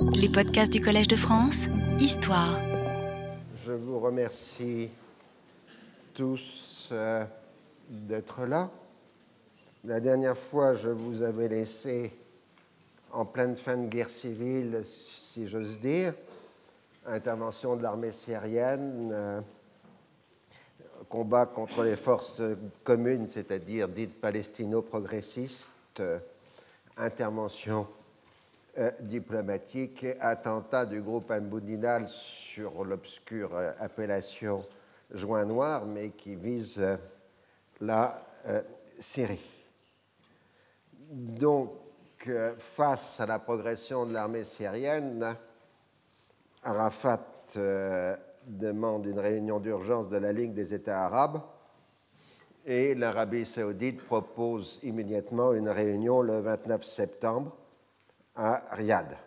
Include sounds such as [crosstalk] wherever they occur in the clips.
Les podcasts du Collège de France, Histoire. Je vous remercie tous euh, d'être là. La dernière fois, je vous avais laissé en pleine fin de guerre civile, si j'ose dire, intervention de l'armée syrienne, euh, combat contre les forces communes, c'est-à-dire dites palestino-progressistes, euh, intervention euh, diplomatique attentat du groupe Anboudinal sur l'obscure euh, appellation Joint Noir, mais qui vise la Syrie. Donc, face à la progression de l'armée syrienne, Arafat demande une réunion d'urgence de la Ligue des États arabes et l'Arabie saoudite propose immédiatement une réunion le 29 septembre à Riyad.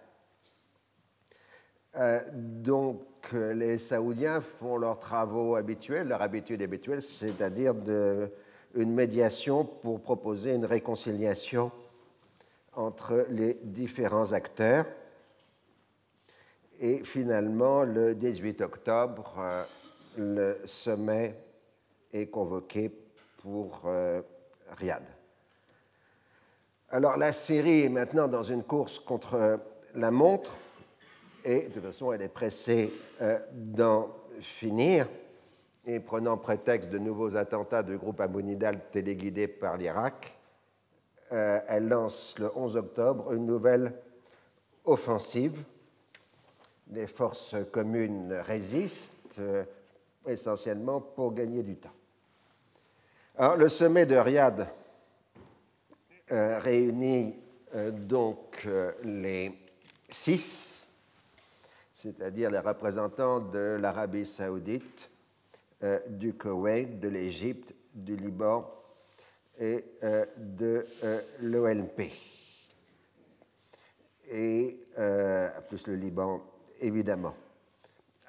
Euh, donc les Saoudiens font leurs travaux habituels, leur habitude habituelle, c'est-à-dire une médiation pour proposer une réconciliation entre les différents acteurs. Et finalement, le 18 octobre, euh, le sommet est convoqué pour euh, Riyad. Alors la Syrie est maintenant dans une course contre euh, la montre. Et de toute façon elle est pressée d'en finir. Et prenant prétexte de nouveaux attentats du groupe Amounidal téléguidé par l'Irak, elle lance le 11 octobre une nouvelle offensive. Les forces communes résistent euh, essentiellement pour gagner du temps. Alors, le sommet de Riyad euh, réunit euh, donc les six, c'est-à-dire les représentants de l'Arabie saoudite, du Koweït, de l'Égypte, du Liban et de l'OLP. Et plus le Liban évidemment.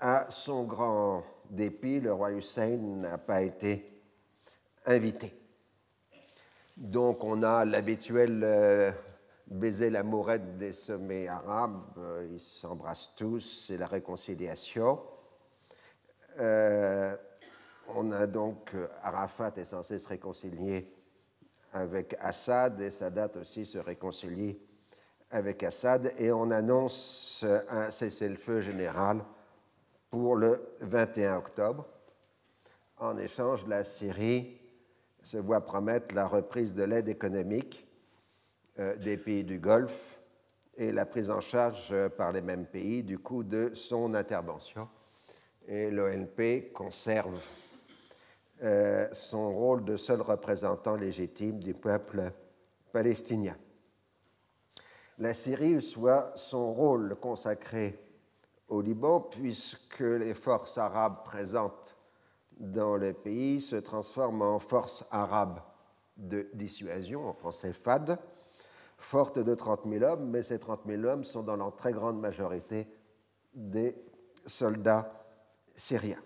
À son grand dépit, le roi Hussein n'a pas été invité. Donc on a l'habituel euh, baiser l'amourette des sommets arabes, euh, ils s'embrassent tous, c'est la réconciliation. Euh, on a donc Arafat est censé se réconcilier avec Assad et Sadat aussi se réconcilier avec Assad et on annonce un cessez-le-feu général pour le 21 octobre. En échange, la Syrie se voit promettre la reprise de l'aide économique euh, des pays du Golfe et la prise en charge euh, par les mêmes pays du coût de son intervention. Et l'ONP conserve euh, son rôle de seul représentant légitime du peuple palestinien la Syrie soit son rôle consacré au Liban, puisque les forces arabes présentes dans le pays se transforment en forces arabes de dissuasion, en français FAD, fortes de 30 000 hommes, mais ces 30 000 hommes sont dans leur très grande majorité des soldats syriens.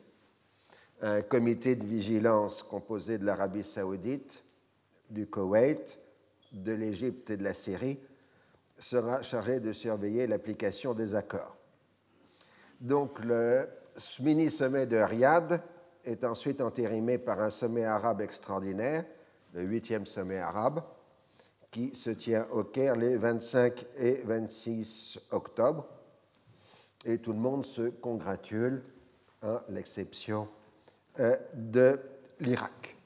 Un comité de vigilance composé de l'Arabie saoudite, du Koweït, de l'Égypte et de la Syrie sera chargé de surveiller l'application des accords. Donc le mini-sommet de Riyad est ensuite entérimé par un sommet arabe extraordinaire, le huitième sommet arabe, qui se tient au Caire les 25 et 26 octobre. Et tout le monde se congratule, à l'exception euh, de l'Irak.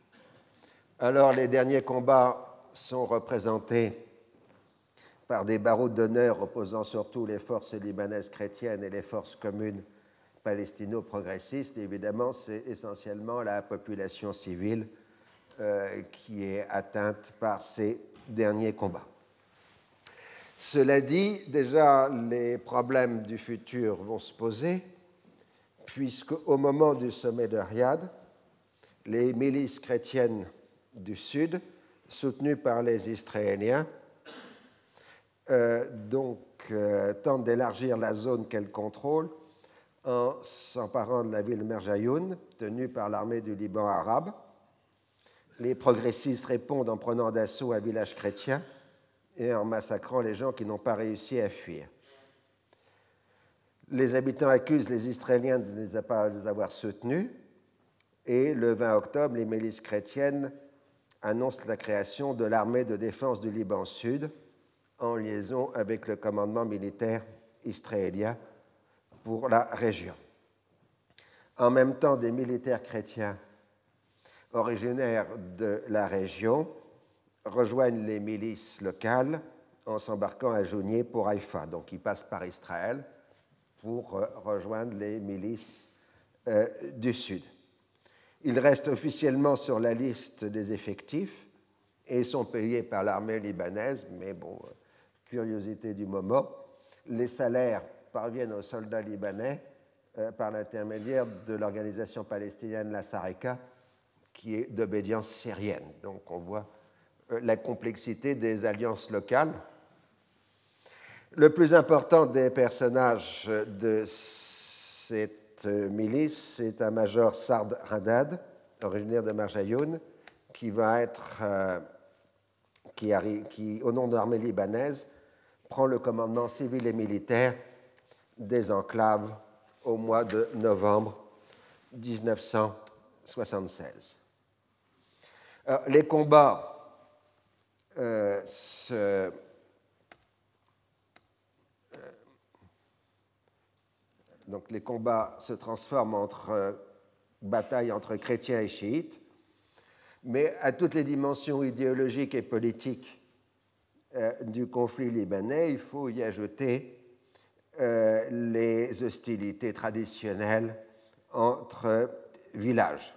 Alors les derniers combats sont représentés par des barreaux d'honneur opposant surtout les forces libanaises chrétiennes et les forces communes palestino-progressistes. Évidemment, c'est essentiellement la population civile euh, qui est atteinte par ces derniers combats. Cela dit, déjà, les problèmes du futur vont se poser, puisque au moment du sommet de Riyad, les milices chrétiennes du Sud, soutenues par les Israéliens, euh, donc euh, tente d'élargir la zone qu'elle contrôle en s'emparant de la ville de Merjayoun, tenue par l'armée du Liban arabe. Les progressistes répondent en prenant d'assaut un village chrétien et en massacrant les gens qui n'ont pas réussi à fuir. Les habitants accusent les Israéliens de ne les avoir soutenus et le 20 octobre, les milices chrétiennes annoncent la création de l'armée de défense du Liban Sud en liaison avec le commandement militaire israélien pour la région. En même temps, des militaires chrétiens originaires de la région rejoignent les milices locales en s'embarquant à Jounier pour Haïfa. Donc ils passent par Israël pour euh, rejoindre les milices euh, du Sud. Ils restent officiellement sur la liste des effectifs et sont payés par l'armée libanaise, mais bon, euh, curiosité du moment, les salaires parviennent aux soldats libanais par l'intermédiaire de l'organisation palestinienne la Sareka, qui est d'obédience syrienne. Donc on voit la complexité des alliances locales le plus important des personnages de cette milice, c'est un major Sard Haddad, originaire de Marjayoun, qui va être, euh, qui, qui, au nom de l'armée libanaise, prend le commandement civil et militaire des enclaves au mois de novembre 1976. les combats euh, se les combats se transforment entre euh, batailles entre chrétiens et chiites, mais à toutes les dimensions idéologiques et politiques euh, du conflit libanais, il faut y ajouter euh, les hostilités traditionnelles entre villages.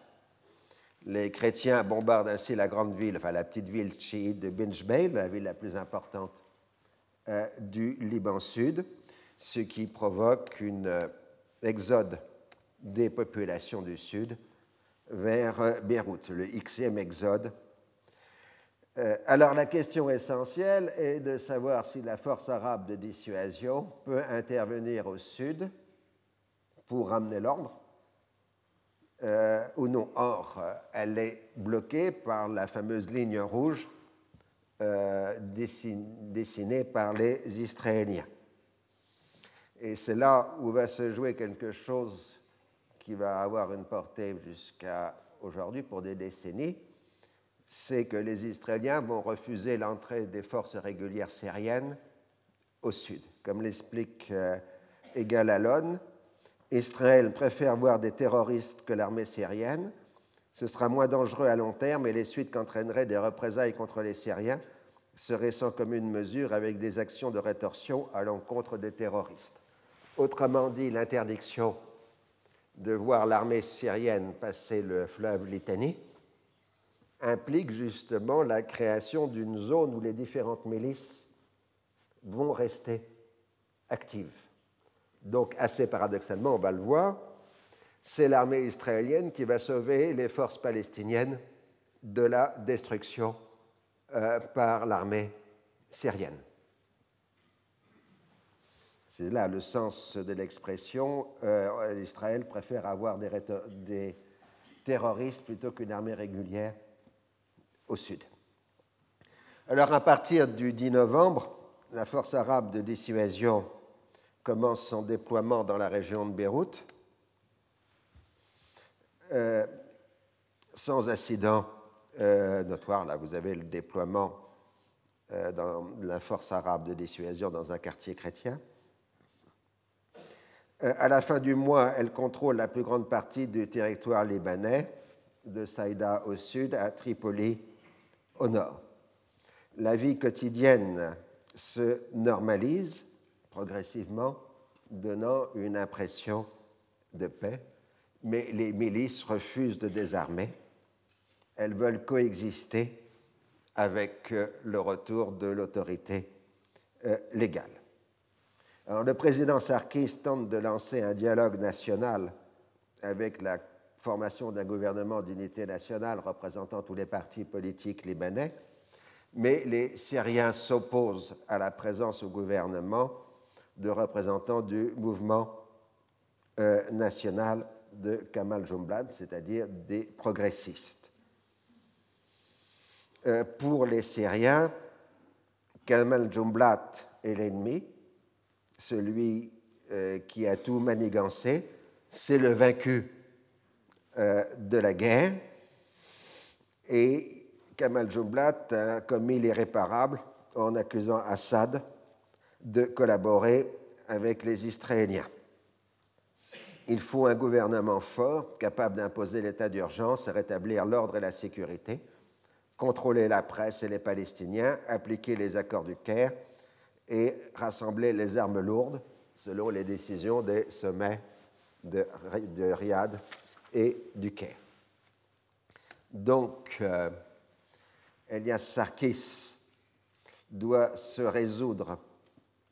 Les chrétiens bombardent ainsi la grande ville, enfin la petite ville chiite de Binjbeil, la ville la plus importante du Liban Sud, ce qui provoque une exode des populations du Sud vers Beyrouth, le Xème exode. Euh, alors la question essentielle est de savoir si la force arabe de dissuasion peut intervenir au Sud pour ramener l'ordre euh, ou non. Or, elle est bloquée par la fameuse ligne rouge euh, dessinée par les Israéliens. Et c'est là où va se jouer quelque chose qui va avoir une portée jusqu'à aujourd'hui pour des décennies, c'est que les Israéliens vont refuser l'entrée des forces régulières syriennes au sud. Comme l'explique euh, Egal Alon, Israël préfère voir des terroristes que l'armée syrienne. Ce sera moins dangereux à long terme et les suites qu'entraîneraient des représailles contre les Syriens seraient sans commune mesure avec des actions de rétorsion à l'encontre des terroristes. Autrement dit, l'interdiction de voir l'armée syrienne passer le fleuve Litanie implique justement la création d'une zone où les différentes milices vont rester actives. Donc, assez paradoxalement, on va le voir, c'est l'armée israélienne qui va sauver les forces palestiniennes de la destruction euh, par l'armée syrienne. C'est là le sens de l'expression euh, Israël préfère avoir des, terroristes plutôt qu'une armée régulière au sud. Alors, à partir du 10 novembre, la force arabe de dissuasion commence son déploiement dans la région de Beyrouth, euh, sans incident euh, notoire. Là, vous avez le déploiement de la force arabe de dissuasion dans un quartier chrétien. Euh, à la fin du mois, elle contrôle la plus grande partie du territoire libanais, de Saïda au sud à Tripoli au nord. La vie quotidienne se normalise progressivement, donnant une impression de paix, mais les milices refusent de désarmer. Elles veulent coexister avec euh, le retour de l'autorité euh, légale le président Sarkis tente de lancer un dialogue national avec la formation d'un gouvernement d'unité nationale représentant tous les partis politiques libanais, mais les Syriens s'opposent à la présence au gouvernement de représentants du mouvement euh, national de Kamal Jumblat, c'est-à-dire des progressistes. Euh, pour les Syriens, Kamal Jumblat est l'ennemi, celui qui a tout manigancé. C'est le vaincu de la guerre. Et Kamal Jumblat a commis l'irréparable en accusant Assad de collaborer avec les Israéliens. Il faut un gouvernement fort, capable d'imposer l'état d'urgence, rétablir l'ordre et la sécurité, contrôler la presse et les Palestiniens, appliquer les accords du Caire et rassembler les armes lourdes selon les décisions des sommets de, Riyad et du Caire. Donc, euh, Elias Sarkis doit se résoudre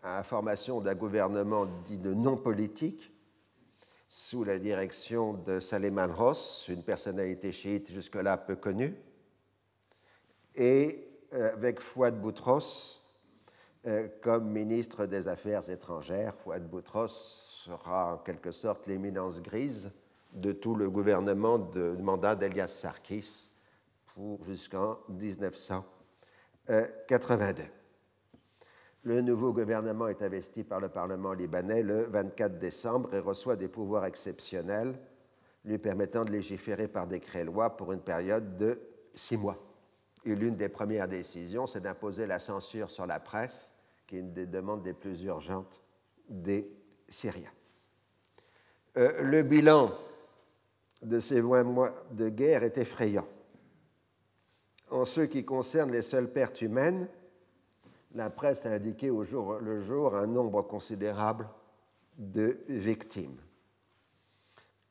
à la formation d'un gouvernement dit de non politique sous la direction de Salman Ross, une personnalité chiite jusque-là peu connue, et euh, avec Fouad Boutros euh, comme ministre des Affaires étrangères. Fouad Boutros sera en quelque sorte l'éminence grise de tout le gouvernement de, mandat d'Elias Sarkis jusqu'en 1982. Le nouveau gouvernement est investi par le Parlement libanais le 24 décembre et reçoit des pouvoirs exceptionnels lui permettant de légiférer par décret-loi pour une période de six mois. Et l'une des premières décisions, c'est d'imposer la censure sur la presse, qui est une des demandes les plus urgentes des Syriens. Euh, le bilan de ces 20 mois de guerre est effrayant. En ce qui concerne les seules pertes humaines, la presse a indiqué au jour le jour un nombre considérable de victimes.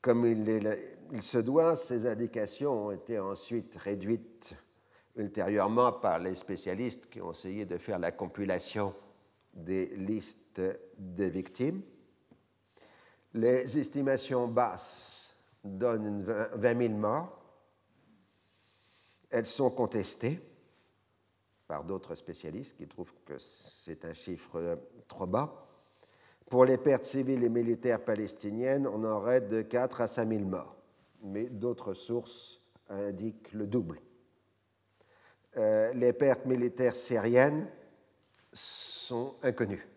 Comme il, il, se doit, ces indications ont été ensuite réduites ultérieurement par les spécialistes qui ont essayé de faire la compilation des listes de victimes. Les estimations basses donnent 20 000 morts. Elles sont contestées par d'autres spécialistes qui trouvent que c'est un chiffre euh, trop bas. Pour les pertes civiles et militaires palestiniennes, on aurait de 4 à 5 000 morts, mais d'autres sources indiquent le double. Euh, les pertes militaires syriennes sont inconnues,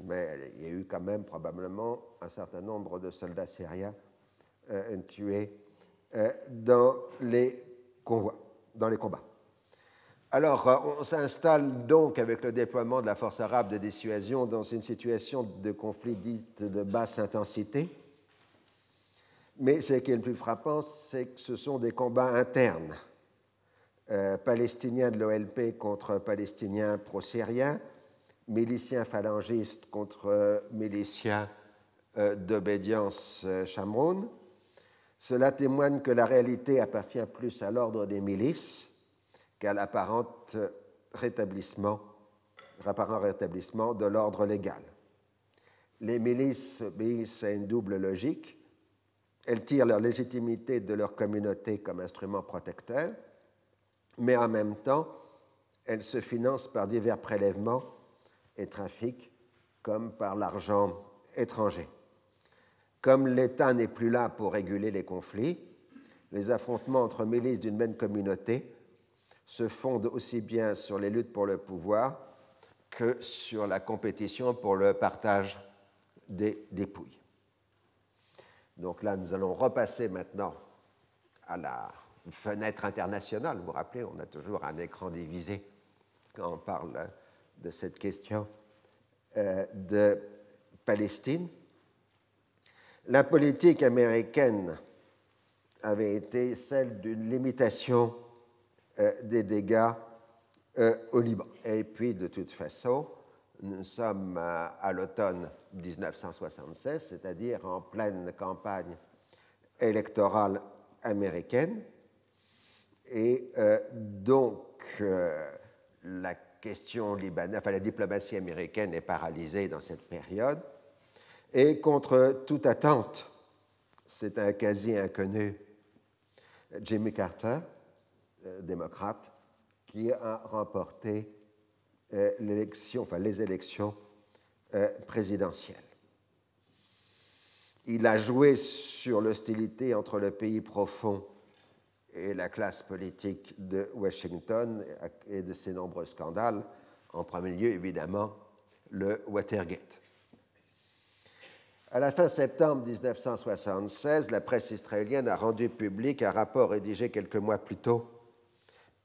mais il y a eu quand même probablement un certain nombre de soldats syriens tués dans les convois, dans les combats. Alors, euh, on s'installe donc avec le déploiement de la force arabe de dissuasion dans une situation de conflit dite de basse intensité. Mais ce qui est le plus frappant, c'est que ce sont des combats internes. Euh, palestiniens de l'OLP contre palestiniens pro-syriens, miliciens phalangistes contre euh, miliciens d'obédience Chamroun. Cela témoigne que la réalité appartient plus à l'ordre des milices qu'à l'apparent rétablissement, de l'ordre légal. Les milices obéissent à une double logique. Elles tirent leur légitimité de leur communauté comme instrument protecteur, mais en même temps, elles se financent par divers prélèvements et trafics, comme par l'argent étranger. Comme l'État n'est plus là pour réguler les conflits, les affrontements entre milices d'une même communauté se fonde aussi bien sur les luttes pour le pouvoir que sur la compétition pour le partage des dépouilles. Donc là, nous allons repasser maintenant à la fenêtre internationale. Vous vous rappelez, on a toujours un écran divisé quand on parle de cette question euh, de Palestine. La politique américaine avait été celle d'une limitation euh, des dégâts euh, au Liban. Et puis, de toute façon, nous sommes à, l'automne 1976, c'est-à-dire en pleine campagne électorale américaine. Et euh, donc, la question libanaise, enfin la diplomatie américaine est paralysée dans cette période. Et contre toute attente, c'est un quasi inconnu, Jimmy Carter, euh, démocrate qui a remporté euh, les élections euh, présidentielles. Il a joué sur l'hostilité entre le pays profond et la classe politique de Washington et de ses nombreux scandales, en premier lieu évidemment le Watergate. À la fin septembre 1976, la presse israélienne a rendu public un rapport rédigé quelques mois plus tôt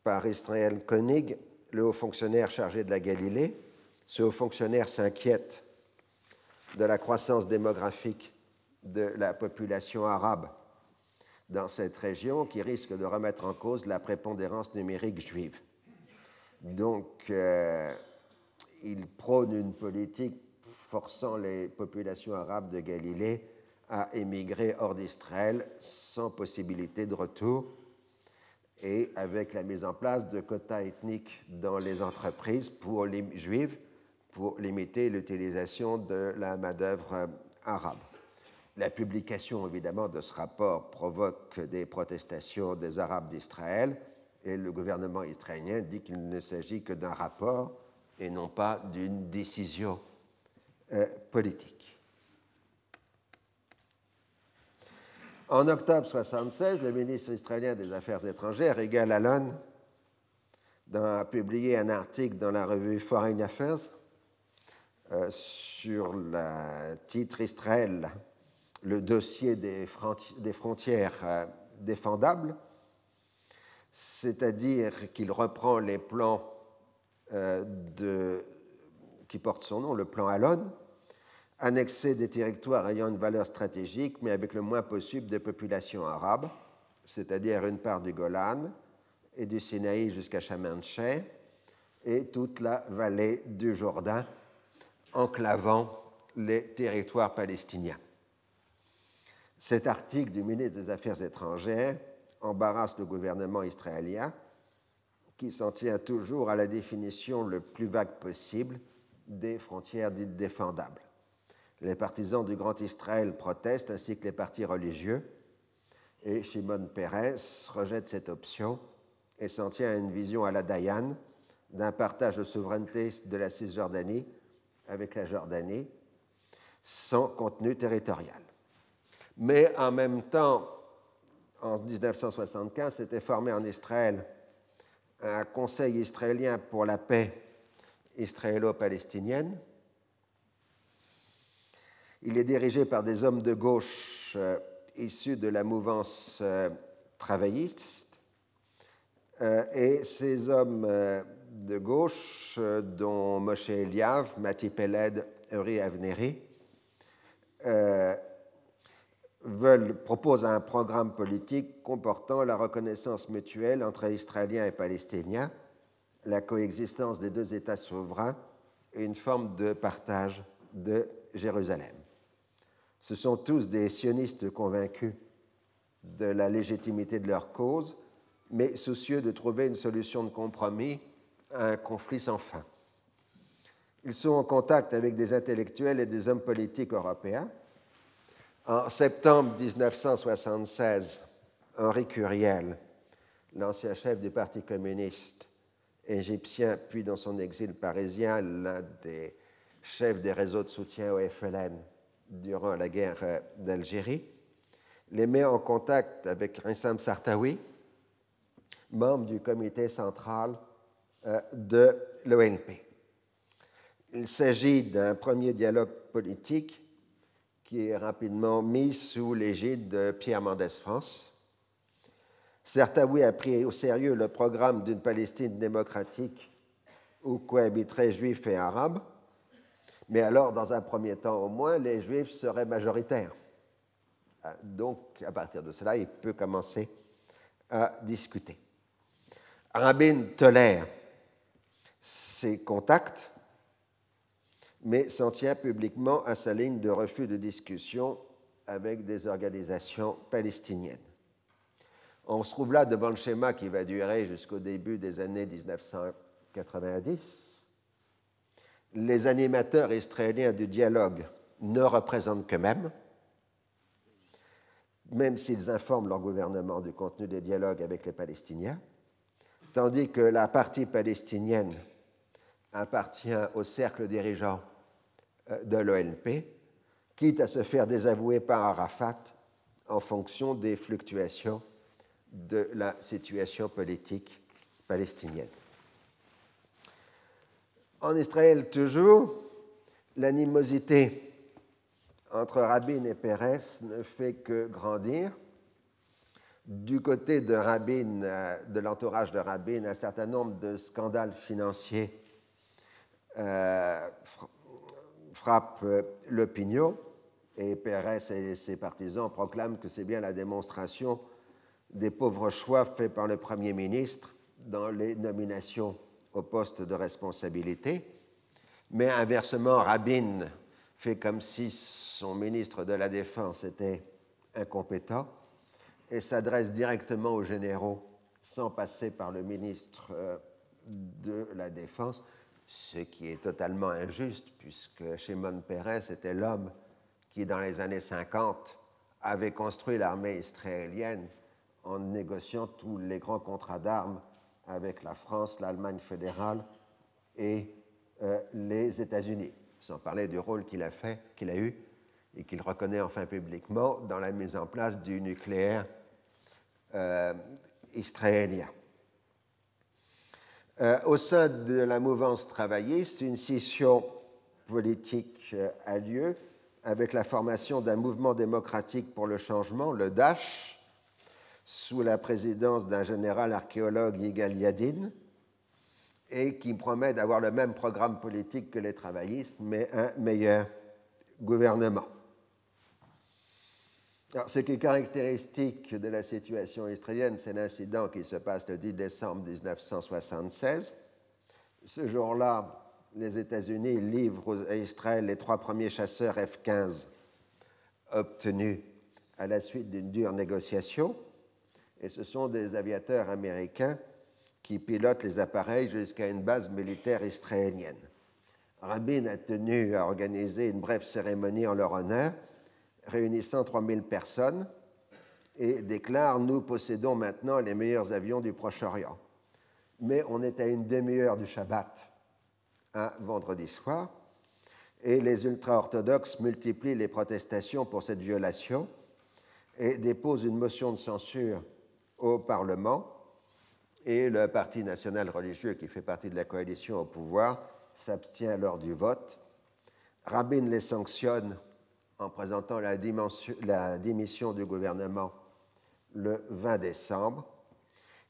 par Israël Koenig, le haut fonctionnaire chargé de la Galilée. Ce haut fonctionnaire s'inquiète de la croissance démographique de la population arabe dans cette région qui risque de remettre en cause la prépondérance numérique juive. Donc, euh, il prône une politique forçant les populations arabes de Galilée à émigrer hors d'Israël sans possibilité de retour et avec la mise en place de quotas ethniques dans les entreprises pour les juifs pour limiter l'utilisation de la main-d'œuvre arabe. La publication, évidemment, de ce rapport provoque des protestations des Arabes d'Israël et le gouvernement israélien dit qu'il ne s'agit que d'un rapport et non pas d'une décision politique. En octobre 1976, le ministre israélien des Affaires étrangères, Egal Alon, a publié un article dans la revue Foreign Affairs euh, sur le titre Israël le dossier des, frontières euh, défendables, c'est-à-dire qu'il reprend les plans euh, de, qui portent son nom, le plan Alon, annexé des territoires ayant une valeur stratégique, mais avec le moins possible de populations arabes, c'est-à-dire une part du Golan et du Sinaï jusqu'à Chamanché, et toute la vallée du Jourdain, enclavant les territoires palestiniens. Cet article du ministre des Affaires étrangères embarrasse le gouvernement israélien, qui s'en tient toujours à la définition le plus vague possible des frontières dites défendables. Les partisans du Grand Israël protestent, ainsi que les partis religieux, et Shimon Peres rejette cette option et s'en tient à une vision à la Dayan d'un partage de souveraineté de la Cisjordanie avec la Jordanie sans contenu territorial. Mais en même temps, en 1975, s'était formé en Israël un conseil israélien pour la paix israélo-palestinienne. Il est dirigé par des hommes de gauche euh, issus de la mouvance euh, travailliste. Euh, et ces hommes de gauche, dont Moshe Eliav, Mati Peled, Uri Avneri, veulent, proposent un programme politique comportant la reconnaissance mutuelle entre Israéliens et Palestiniens, la coexistence des deux États souverains et une forme de partage de Jérusalem. Ce sont tous des sionistes convaincus de la légitimité de leur cause, mais soucieux de trouver une solution de compromis à un conflit sans fin. Ils sont en contact avec des intellectuels et des hommes politiques européens, en septembre 1976, Henri Curiel, l'ancien chef du Parti communiste égyptien, puis dans son exil parisien, l'un des chefs des réseaux de soutien au FLN durant la guerre d'Algérie, les met en contact avec Rissam Sartawi, membre du comité central euh, de l'ONP. Il s'agit d'un premier dialogue politique qui est rapidement mis sous l'égide de Pierre Mendès France. Sertaoui a pris au sérieux le programme d'une Palestine démocratique où cohabiteraient juifs et arabes, mais alors, dans un premier temps au moins, les juifs seraient majoritaires. Ah, donc, à partir de cela, il peut commencer à discuter. Rabin tolère ses contacts mais s'en tient publiquement à sa ligne de refus de discussion avec des organisations palestiniennes. On se trouve là devant le schéma qui va durer jusqu'au début des années 1990. Les animateurs israéliens du dialogue ne représentent qu'eux-mêmes, même s'ils informent leur gouvernement du contenu des dialogues avec les Palestiniens, tandis que la partie palestinienne appartient au cercle dirigeant euh, de l'ONP, quitte à se faire désavouer par Arafat en fonction des fluctuations de la situation politique palestinienne. En Israël, toujours, l'animosité entre Rabin et Pérez ne fait que grandir. Du côté de Rabin, euh, de l'entourage de Rabin, un certain nombre de scandales financiers euh, frappent euh, l'opinion et Pérez et ses partisans proclament que c'est bien la démonstration des pauvres choix faits par le Premier ministre dans les nominations au poste de responsabilité. Mais inversement, Rabin fait comme si son ministre de la Défense était incompétent et s'adresse directement aux généraux sans passer par le ministre euh, de la Défense, ce qui est totalement injuste puisque Shimon Peres était l'homme qui, dans les années 50, avait construit l'armée israélienne en négociant tous les grands contrats d'armes avec la France, l'Allemagne fédérale et euh, les États-Unis, sans parler du rôle qu'il a fait, qu'il a eu et qu'il reconnaît enfin publiquement dans la mise en place du nucléaire euh, israélien. Euh, au sein de la mouvance travailliste, une scission politique a lieu avec la formation d'un mouvement démocratique pour le changement, le DASH, sous la présidence d'un général archéologue Yigal Yadin, et qui promet d'avoir le même programme politique que les travaillistes, mais un meilleur gouvernement. Alors, ce qui est caractéristique de la situation israélienne, c'est l'incident qui se passe le 10 décembre 1976. Ce jour-là, les États-Unis livrent à Israël les trois premiers chasseurs F-15 obtenus à la suite d'une dure négociation et ce sont des aviateurs américains qui pilotent les appareils jusqu'à une base militaire israélienne. Rabin a tenu à organiser une brève cérémonie en leur honneur, réunissant 3000 personnes, et déclare Nous possédons maintenant les meilleurs avions du Proche-Orient. Mais on est à une demi-heure du Shabbat, un vendredi soir, et les ultra-orthodoxes multiplient les protestations pour cette violation et déposent une motion de censure au Parlement et le Parti national religieux, qui fait partie de la coalition au pouvoir, s'abstient lors du vote. Rabin les sanctionne en présentant la, démission du gouvernement le 20 décembre.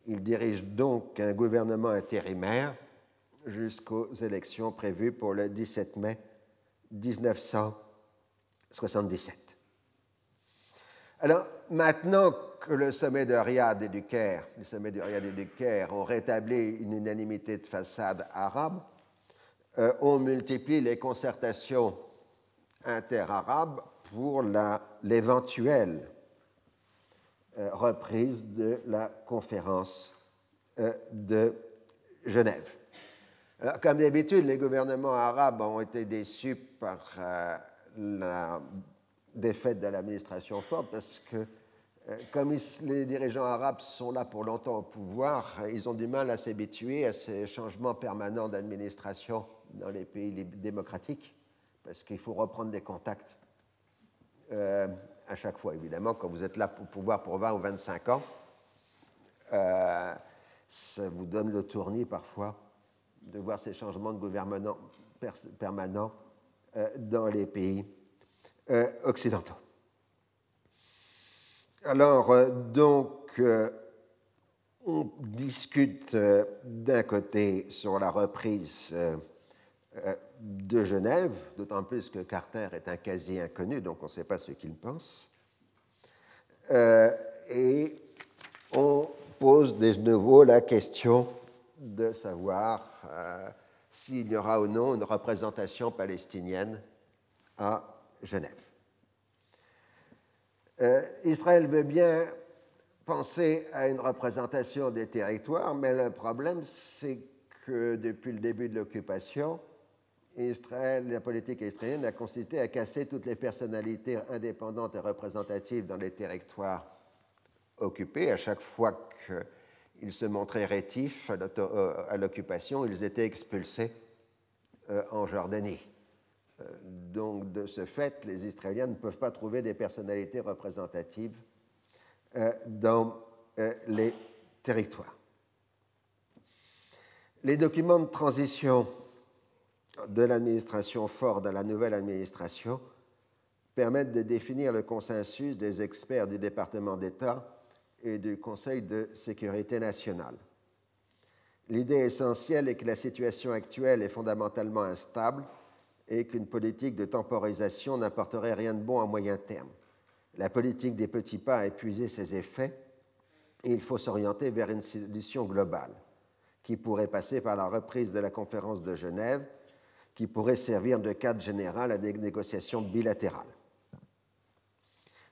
Il dirige donc un gouvernement intérimaire jusqu'aux élections prévues pour le 17 mai 1977. Alors maintenant le sommet de Riyad et du Caire, le sommet de Riyad et du Caire ont rétabli une unanimité de façade arabe, euh, on multiplie les concertations inter-arabes pour l'éventuelle euh, reprise de la conférence euh, de Genève. Alors, comme d'habitude, les gouvernements arabes ont été déçus par la défaite de l'administration Ford parce que euh, comme les dirigeants arabes sont là pour longtemps au pouvoir, ils ont du mal à s'habituer à ces changements permanents d'administration dans les pays démocratiques, parce qu'il faut reprendre des contacts euh, à chaque fois, évidemment, quand vous êtes là pour pouvoir pour 20 ou 25 ans. Euh, ça vous donne le tournis parfois de voir ces changements de gouvernement permanents dans les pays occidentaux. Alors, euh, donc, euh, on discute euh, d'un côté sur la reprise de Genève, d'autant plus que Carter est un quasi inconnu, donc on ne sait pas ce qu'il pense. et on pose de nouveau la question de savoir s'il y aura ou non une représentation palestinienne à Genève. Euh, Israël veut bien penser à une représentation des territoires, mais le problème, c'est que depuis le début de l'occupation, la politique israélienne a consisté à casser toutes les personnalités indépendantes et représentatives dans les territoires occupés. À chaque fois qu'ils se montraient rétifs à euh, l'occupation, ils étaient expulsés euh, en Jordanie. Euh, donc, de ce fait, les Israéliens ne peuvent pas trouver des personnalités représentatives euh, dans euh, les territoires. Les documents de transition de l'administration Ford à la nouvelle administration permettent de définir le consensus des experts du département d'État et du Conseil de sécurité nationale. L'idée essentielle est que la situation actuelle est fondamentalement instable et qu'une politique de temporisation n'apporterait rien de bon à moyen terme. La politique des petits pas a épuisé ses effets et il faut s'orienter vers une solution globale qui pourrait passer par la reprise de la conférence de Genève, qui pourrait servir de cadre général à des négociations bilatérales.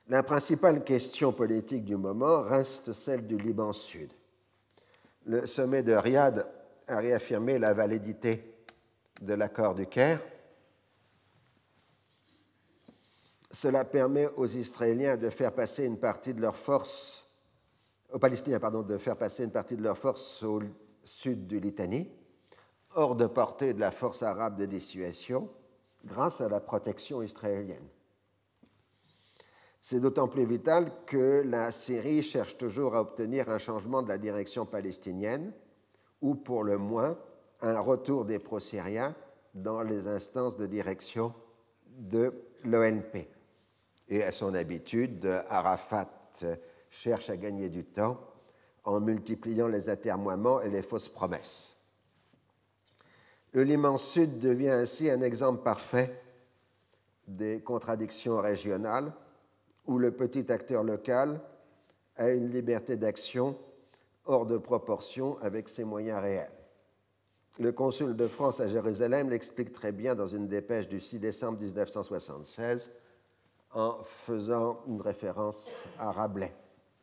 La principale question politique du moment reste celle du Liban Sud. Le sommet de Riyad a réaffirmé la validité de l'accord du Caire. Cela permet aux Israéliens de faire passer une partie de leurs forces, aux Palestiniens, pardon, de faire passer une partie de leurs forces au sud du Litanie, hors de portée de la force arabe de dissuasion, grâce à la protection israélienne. C'est d'autant plus vital que la Syrie cherche toujours à obtenir un changement de la direction palestinienne, ou pour le moins un retour des pro-syriens dans les instances de direction de l'ONP. Et à son habitude, Arafat cherche à gagner du temps en multipliant les atermoiements et les fausses promesses. Le Liman Sud devient ainsi un exemple parfait des contradictions régionales où le petit acteur local a une liberté d'action hors de proportion avec ses moyens réels. Le consul de France à Jérusalem l'explique très bien dans une dépêche du 6 décembre 1976 en faisant une référence à Rabelais.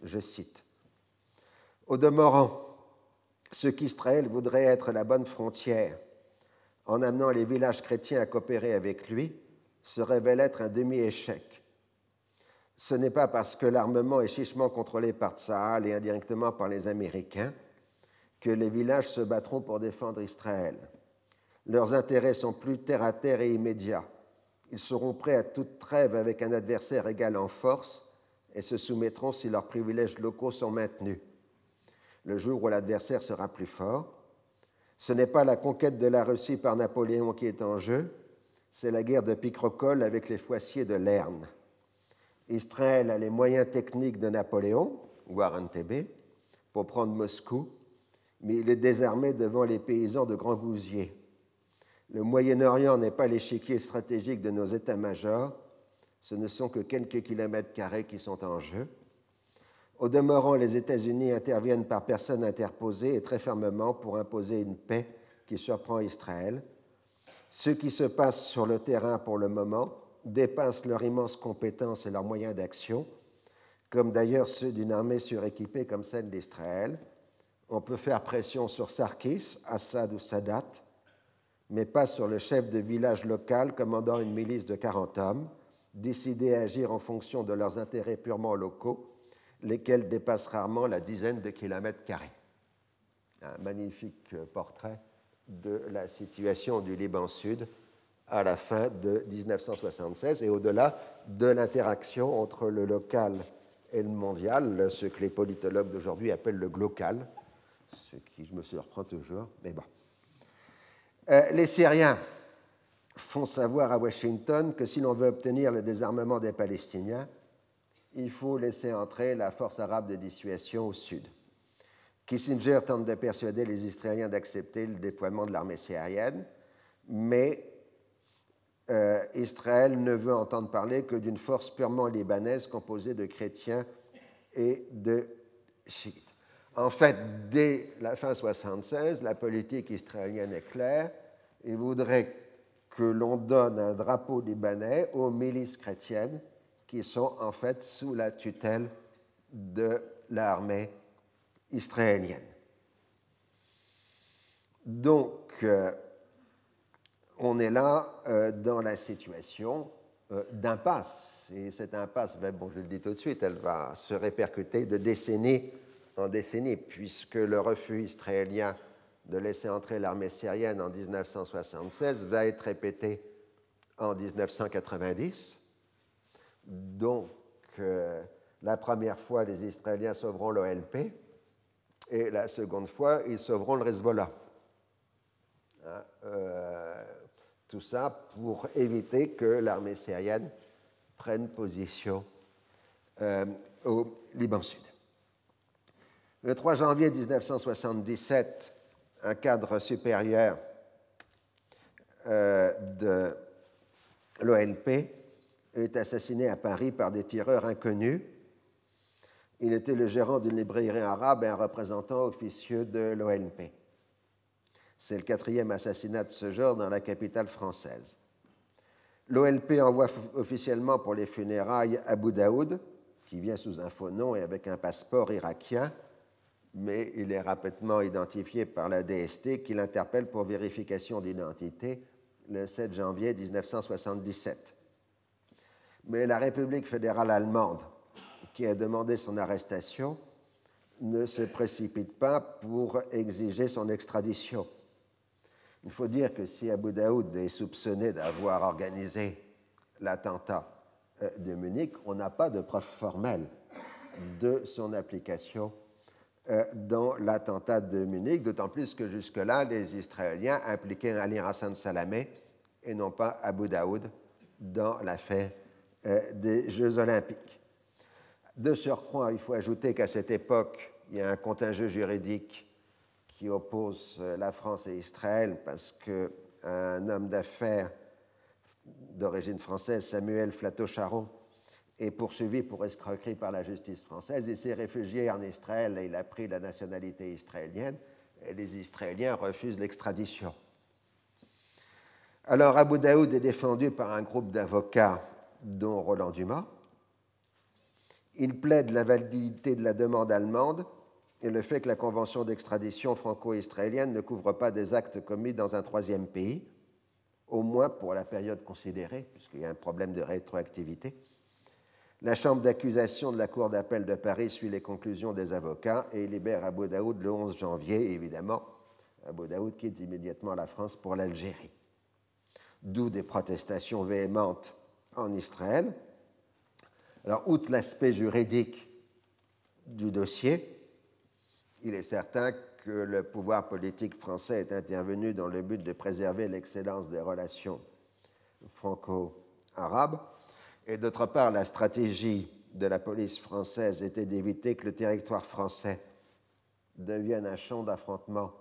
Je cite Au demeurant, ce qu'Israël voudrait être la bonne frontière en amenant les villages chrétiens à coopérer avec lui se révèle être un demi-échec ce n'est pas parce que l'armement est chichement contrôlé par Tsahal et indirectement par les Américains que les villages se battront pour défendre Israël. Leurs intérêts sont plus terre à terre et immédiats. Ils seront prêts à toute trêve avec un adversaire égal en force et se soumettront si leurs privilèges locaux sont maintenus. Le jour où l'adversaire sera plus fort, ce n'est pas la conquête de la Russie par Napoléon qui est en jeu, c'est la guerre de Picrocole avec les foissiers de Lerne. Israël a les moyens techniques de Napoléon, ou Antebé, pour prendre Moscou, mais il est désarmé devant les paysans de Grand Gousier. Le Moyen-Orient n'est pas l'échiquier stratégique de nos états-majors, ce ne sont que quelques kilomètres carrés qui sont en jeu. Au demeurant, les États-Unis interviennent par personne interposée et très fermement pour imposer une paix qui surprend Israël. Ce qui se passe sur le terrain pour le moment dépassent leur immense compétence et leurs moyens d'action, comme d'ailleurs ceux d'une armée suréquipée comme celle d'Israël. On peut faire pression sur Sarkis, Assad ou Sadat, mais pas sur le chef de village local commandant une milice de 40 hommes, décidés à agir en fonction de leurs intérêts purement locaux, lesquels dépassent rarement la dizaine de kilomètres carrés. Un magnifique portrait de la situation du Liban Sud à la fin de 1976 et au-delà de l'interaction entre le local et le mondial, ce que les politologues d'aujourd'hui appellent le glocal, ce qui je me surprends toujours, mais bon. Euh, les Syriens font savoir à Washington que si l'on veut obtenir le désarmement des Palestiniens, il faut laisser entrer la force arabe de dissuasion au sud. Kissinger tente de persuader les Israéliens d'accepter le déploiement de l'armée syrienne, mais euh, Israël ne veut entendre parler que d'une force purement libanaise composée de chrétiens et de chiites. En fait, dès la fin 1976, la politique israélienne est claire. Il voudrait que l'on donne un drapeau libanais aux milices chrétiennes qui sont en fait sous la tutelle de l'armée israélienne. Donc, euh, on est là euh, dans la situation euh, d'impasse. Et cette impasse, ben, bon, je le dis tout de suite, elle va se répercuter de décennie en décennie, puisque le refus israélien de laisser entrer l'armée syrienne en 1976 va être répété en 1990. Donc, euh, la première fois, les Israéliens sauveront l'OLP, et la seconde fois, ils sauveront le Hezbollah. Hein, tout ça pour éviter que l'armée syrienne prennent position euh, au Liban Sud. Le 3 janvier 1977, un cadre supérieur euh, de l'OLP est assassiné à Paris par des tireurs inconnus. Il était le gérant d'une librairie arabe et un représentant officieux de l'OLP. C'est le quatrième assassinat de ce genre dans la capitale française. L'OLP envoie officiellement pour les funérailles Abu Daoud, qui vient sous un faux nom et avec un passeport irakien, mais il est rapidement identifié par la DST qui l'interpelle pour vérification d'identité le 7 janvier 1977. Mais la République fédérale allemande, qui a demandé son arrestation, ne se précipite pas pour exiger son extradition. Il faut dire que si Abu Daoud est soupçonné d'avoir organisé l'attentat euh, de Munich, on n'a pas de preuve formelle de son application dans l'attentat de Munich, d'autant plus que jusque-là, les Israéliens impliquaient Ali Hassan Salamé et non pas Abu Daoud dans l'affaire euh, des Jeux olympiques. De surcroît, il faut ajouter qu'à cette époque, il y a un contingent juridique qui oppose euh, la France et Israël parce qu'un homme d'affaires d'origine française, Samuel Flateau-Charon, est poursuivi pour escroquerie par la justice française. Il s'est réfugié en Israël et il a pris la nationalité israélienne. Et les Israéliens refusent l'extradition. Alors Abu Daoud est défendu par un groupe d'avocats, dont Roland Dumas. Il plaide la validité de la demande allemande et le fait que la convention d'extradition franco-israélienne ne couvre pas des actes commis dans un troisième pays, au moins pour la période considérée, puisqu'il y a un problème de rétroactivité. La chambre d'accusation de la Cour d'appel de Paris suit les conclusions des avocats et libère Abu Daoud le 11 janvier, évidemment. Abu Daoud quitte immédiatement la France pour l'Algérie d'où des protestations véhémentes en Israël. Alors, outre l'aspect juridique du dossier, il est certain que le pouvoir politique français est intervenu dans le but de préserver l'excellence des relations franco-arabes, et d'autre part, la stratégie de la police française était d'éviter que le territoire français devienne un champ d'affrontement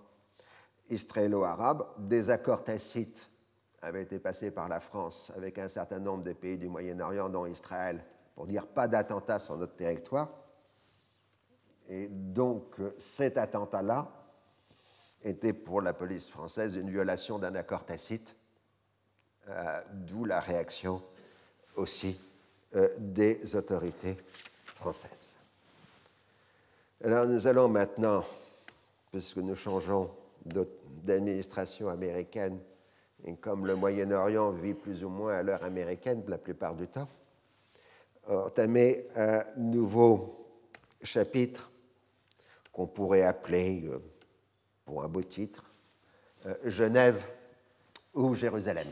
israélo-arabe. Des accords tacites avait été passé par la France avec un certain nombre de pays du Moyen-Orient, dont Israël, pour dire pas d'attentat sur notre territoire. Et donc cet attentat-là était pour la police française une violation d'un accord tacite, euh, d'où la réaction aussi euh, des autorités françaises. Alors nous allons maintenant, puisque nous changeons d'administration américaine, et comme le Moyen-Orient vit plus ou moins à l'heure américaine la plupart du temps, entamer un nouveau chapitre qu'on pourrait appeler, euh, pour un beau titre, euh, Genève ou Jérusalem.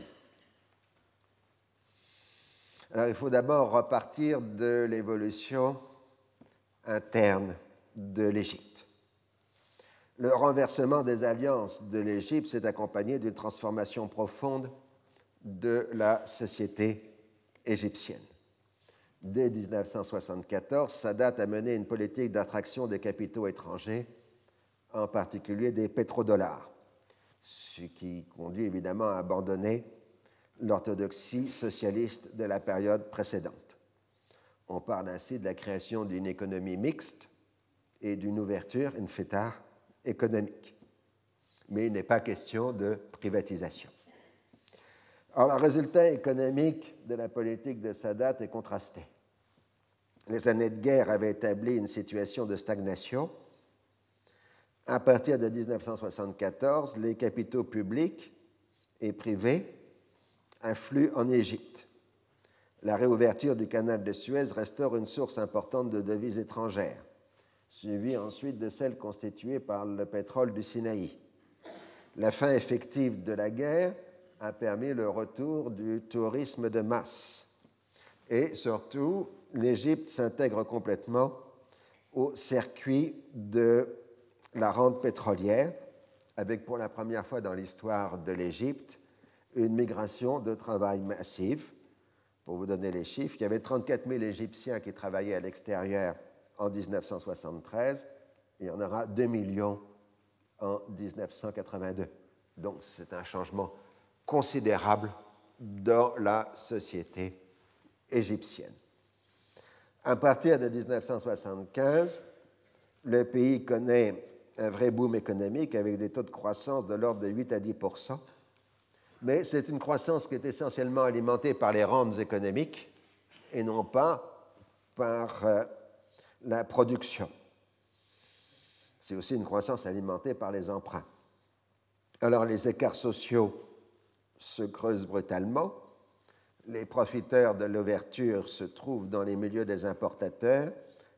Alors il faut d'abord repartir de l'évolution interne de l'Égypte. Le renversement des alliances de l'Égypte s'est accompagné d'une transformation profonde de la société égyptienne. Dès 1974, Sadat a mené une politique d'attraction des capitaux étrangers, en particulier des pétrodollars, ce qui conduit évidemment à abandonner l'orthodoxie socialiste de la période précédente. On parle ainsi de la création d'une économie mixte et d'une ouverture, une fêtard, économique. Mais il n'est pas question de privatisation. Alors, le résultat économique de la politique de Sadat est contrasté. Les années de guerre avaient établi une situation de stagnation. À partir de 1974, les capitaux publics et privés affluent en Égypte. La réouverture du canal de Suez restaure une source importante de devises étrangères suivi ensuite de celle constituée par le pétrole du Sinaï. La fin effective de la guerre a permis le retour du tourisme de masse. Et surtout, l'Égypte s'intègre complètement au circuit de la rente pétrolière, avec pour la première fois dans l'histoire de l'Égypte une migration de travail massive pour vous donner les chiffres, il y avait 34 000 Égyptiens qui travaillaient à l'extérieur en 1973, et il y en aura 2 millions en 1982. Donc c'est un changement considérable dans la société égyptienne. À partir de 1975, le pays connaît un vrai boom économique avec des taux de croissance de l'ordre de 8 à 10 mais c'est une croissance qui est essentiellement alimentée par les rentes économiques et non pas par euh, la production. C'est aussi une croissance alimentée par les emprunts. Alors les écarts sociaux se creusent brutalement. Les profiteurs de l'ouverture se trouvent dans les milieux des importateurs,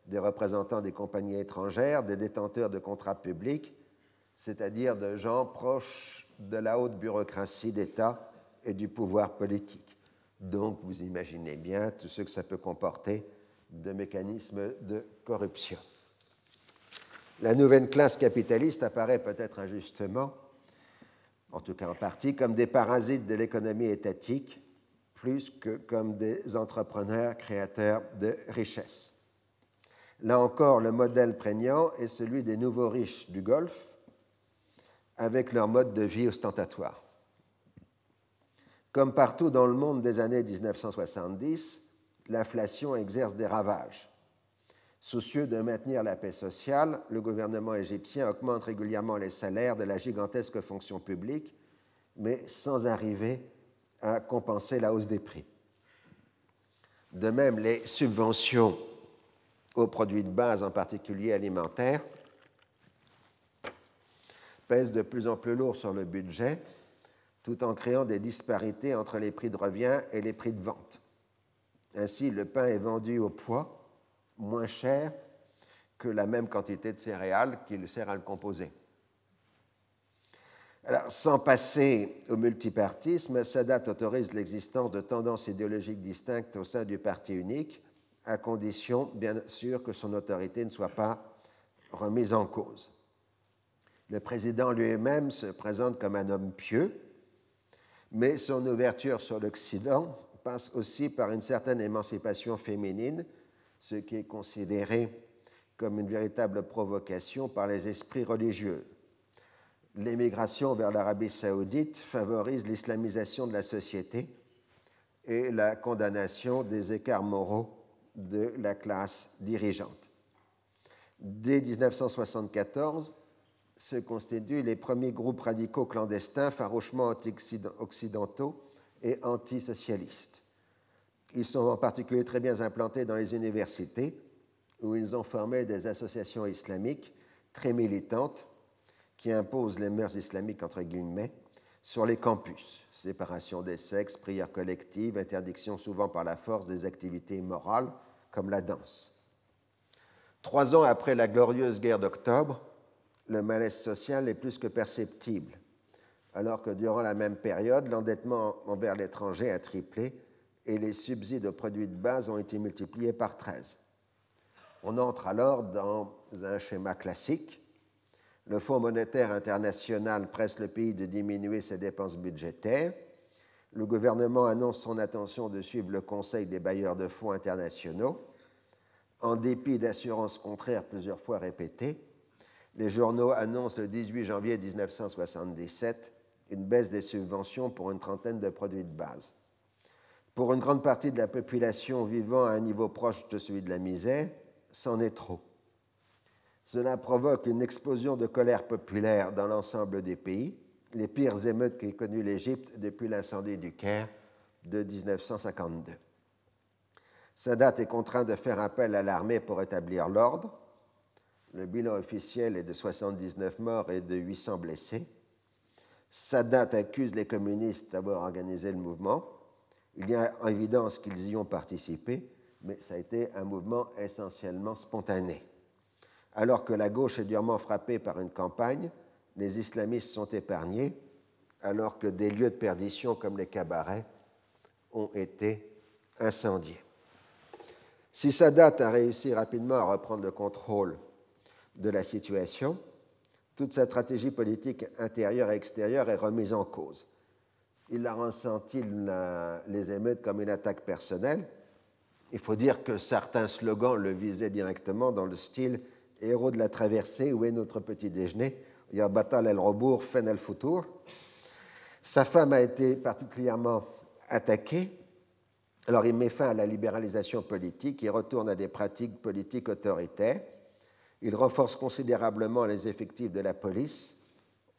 des représentants des compagnies étrangères, des détenteurs de contrats publics, c'est-à-dire de gens proches de la haute bureaucratie d'État et du pouvoir politique. Donc vous imaginez bien tout ce que ça peut comporter de mécanismes de corruption. La nouvelle classe capitaliste apparaît peut-être injustement, en tout cas en partie, comme des parasites de l'économie étatique, plus que comme des entrepreneurs créateurs de richesses. Là encore, le modèle prégnant est celui des nouveaux riches du Golfe, avec leur mode de vie ostentatoire. Comme partout dans le monde des années 1970, l'inflation exerce des ravages. Soucieux de maintenir la paix sociale, le gouvernement égyptien augmente régulièrement les salaires de la gigantesque fonction publique, mais sans arriver à compenser la hausse des prix. De même, les subventions aux produits de base, en particulier alimentaires, pèsent de plus en plus lourd sur le budget, tout en créant des disparités entre les prix de revient et les prix de vente. Ainsi, le pain est vendu au poids, moins cher que la même quantité de céréales qu'il sert à le composer. Alors, sans passer au multipartisme, Sadat autorise l'existence de tendances idéologiques distinctes au sein du parti unique, à condition, bien sûr, que son autorité ne soit pas remise en cause. Le président lui-même se présente comme un homme pieux, mais son ouverture sur l'Occident passe aussi par une certaine émancipation féminine ce qui est considéré comme une véritable provocation par les esprits religieux. L'émigration vers l'Arabie saoudite favorise l'islamisation de la société et la condamnation des écarts moraux de la classe dirigeante. Dès 1974, se constituent les premiers groupes radicaux clandestins farouchement anti-occidentaux et antisocialistes. Ils sont en particulier très bien implantés dans les universités, où ils ont formé des associations islamiques très militantes qui imposent les mœurs islamiques, entre guillemets, sur les campus. Séparation des sexes, prières collectives, interdiction souvent par la force des activités morales, comme la danse. Trois ans après la glorieuse guerre d'octobre, le malaise social est plus que perceptible, alors que durant la même période, l'endettement envers l'étranger a triplé et les subsides aux produits de base ont été multipliés par 13. On entre alors dans un schéma classique. Le Fonds monétaire international presse le pays de diminuer ses dépenses budgétaires. Le gouvernement annonce son intention de suivre le conseil des bailleurs de fonds internationaux. En dépit d'assurances contraires plusieurs fois répétées, les journaux annoncent le 18 janvier 1977 une baisse des subventions pour une trentaine de produits de base. Pour une grande partie de la population vivant à un niveau proche de celui de la misère, c'en est trop. Cela provoque une explosion de colère populaire dans l'ensemble des pays, les pires émeutes qu'ait connues l'Égypte depuis l'incendie du Caire de 1952. Sadat est contraint de faire appel à l'armée pour établir l'ordre. Le bilan officiel est de 79 morts et de 800 blessés. Sadat accuse les communistes d'avoir organisé le mouvement. Il y a en évidence qu'ils y ont participé, mais ça a été un mouvement essentiellement spontané. Alors que la gauche est durement frappée par une campagne, les islamistes sont épargnés, alors que des lieux de perdition comme les cabarets ont été incendiés. Si Sadat a réussi rapidement à reprendre le contrôle de la situation, toute sa stratégie politique intérieure et extérieure est remise en cause il a ressenti les émeutes comme une attaque personnelle. Il faut dire que certains slogans le visaient directement dans le style Héros de la traversée, où est notre petit déjeuner? Ya Batal el Robour, Fen el Futur. Sa femme a été particulièrement attaquée. Alors il met fin à la libéralisation politique, il retourne à des pratiques politiques autoritaires. Il renforce considérablement les effectifs de la police,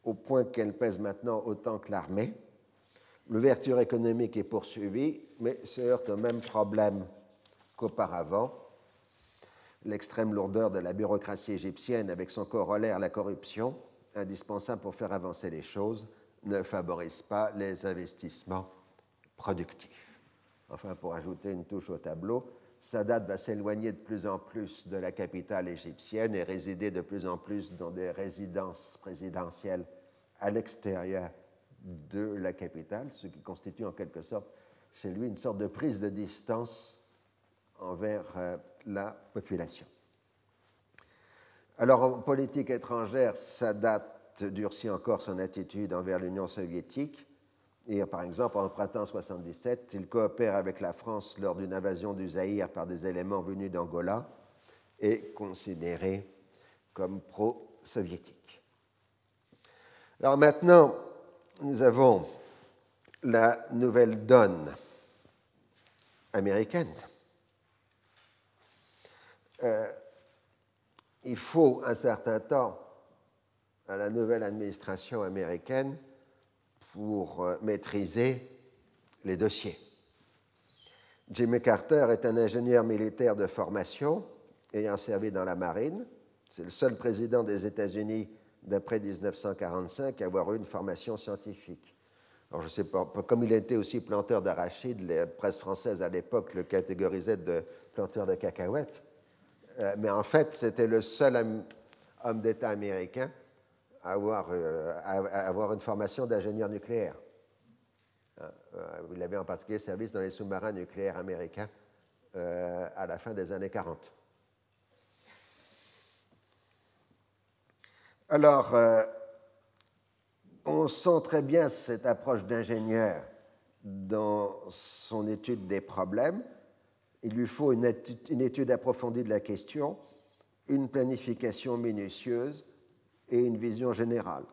au point qu'elle pèse maintenant autant que l'armée. L'ouverture économique est poursuivie, mais se heurte au même problème qu'auparavant. L'extrême lourdeur de la bureaucratie égyptienne, avec son corollaire la corruption, indispensable pour faire avancer les choses, ne favorise pas les investissements productifs. Enfin, pour ajouter une touche au tableau, Sadat va s'éloigner de plus en plus de la capitale égyptienne et résider de plus en plus dans des résidences présidentielles à l'extérieur de la capitale, ce qui constitue en quelque sorte chez lui une sorte de prise de distance envers euh, la population. Alors en politique étrangère, Sadat durcit encore son attitude envers l'Union soviétique et par exemple, en printemps 77, il coopère avec la France lors d'une invasion du Zaïre par des éléments venus d'Angola et considéré comme pro-soviétique. Alors maintenant, nous avons la nouvelle donne américaine. Euh, il faut un certain temps à la nouvelle administration américaine pour euh, maîtriser les dossiers. Jimmy Carter est un ingénieur militaire de formation ayant servi dans la marine. C'est le seul président des États-Unis d'après 1945 à avoir eu une formation scientifique. Alors, je sais pas, comme il était aussi planteur d'arachides, la presse française à l'époque le catégorisait de planteur de cacahuètes. Euh, mais en fait, c'était le seul homme d'État américain avoir, euh, avoir une formation d'ingénieur nucléaire. Hein, euh, il avait en particulier service dans les sous-marins nucléaires américains euh, à la fin des années 40. Alors, on sent très bien cette approche d'ingénieur dans son étude des problèmes. Il lui faut une étude approfondie de la question, une planification minutieuse et une vision générale.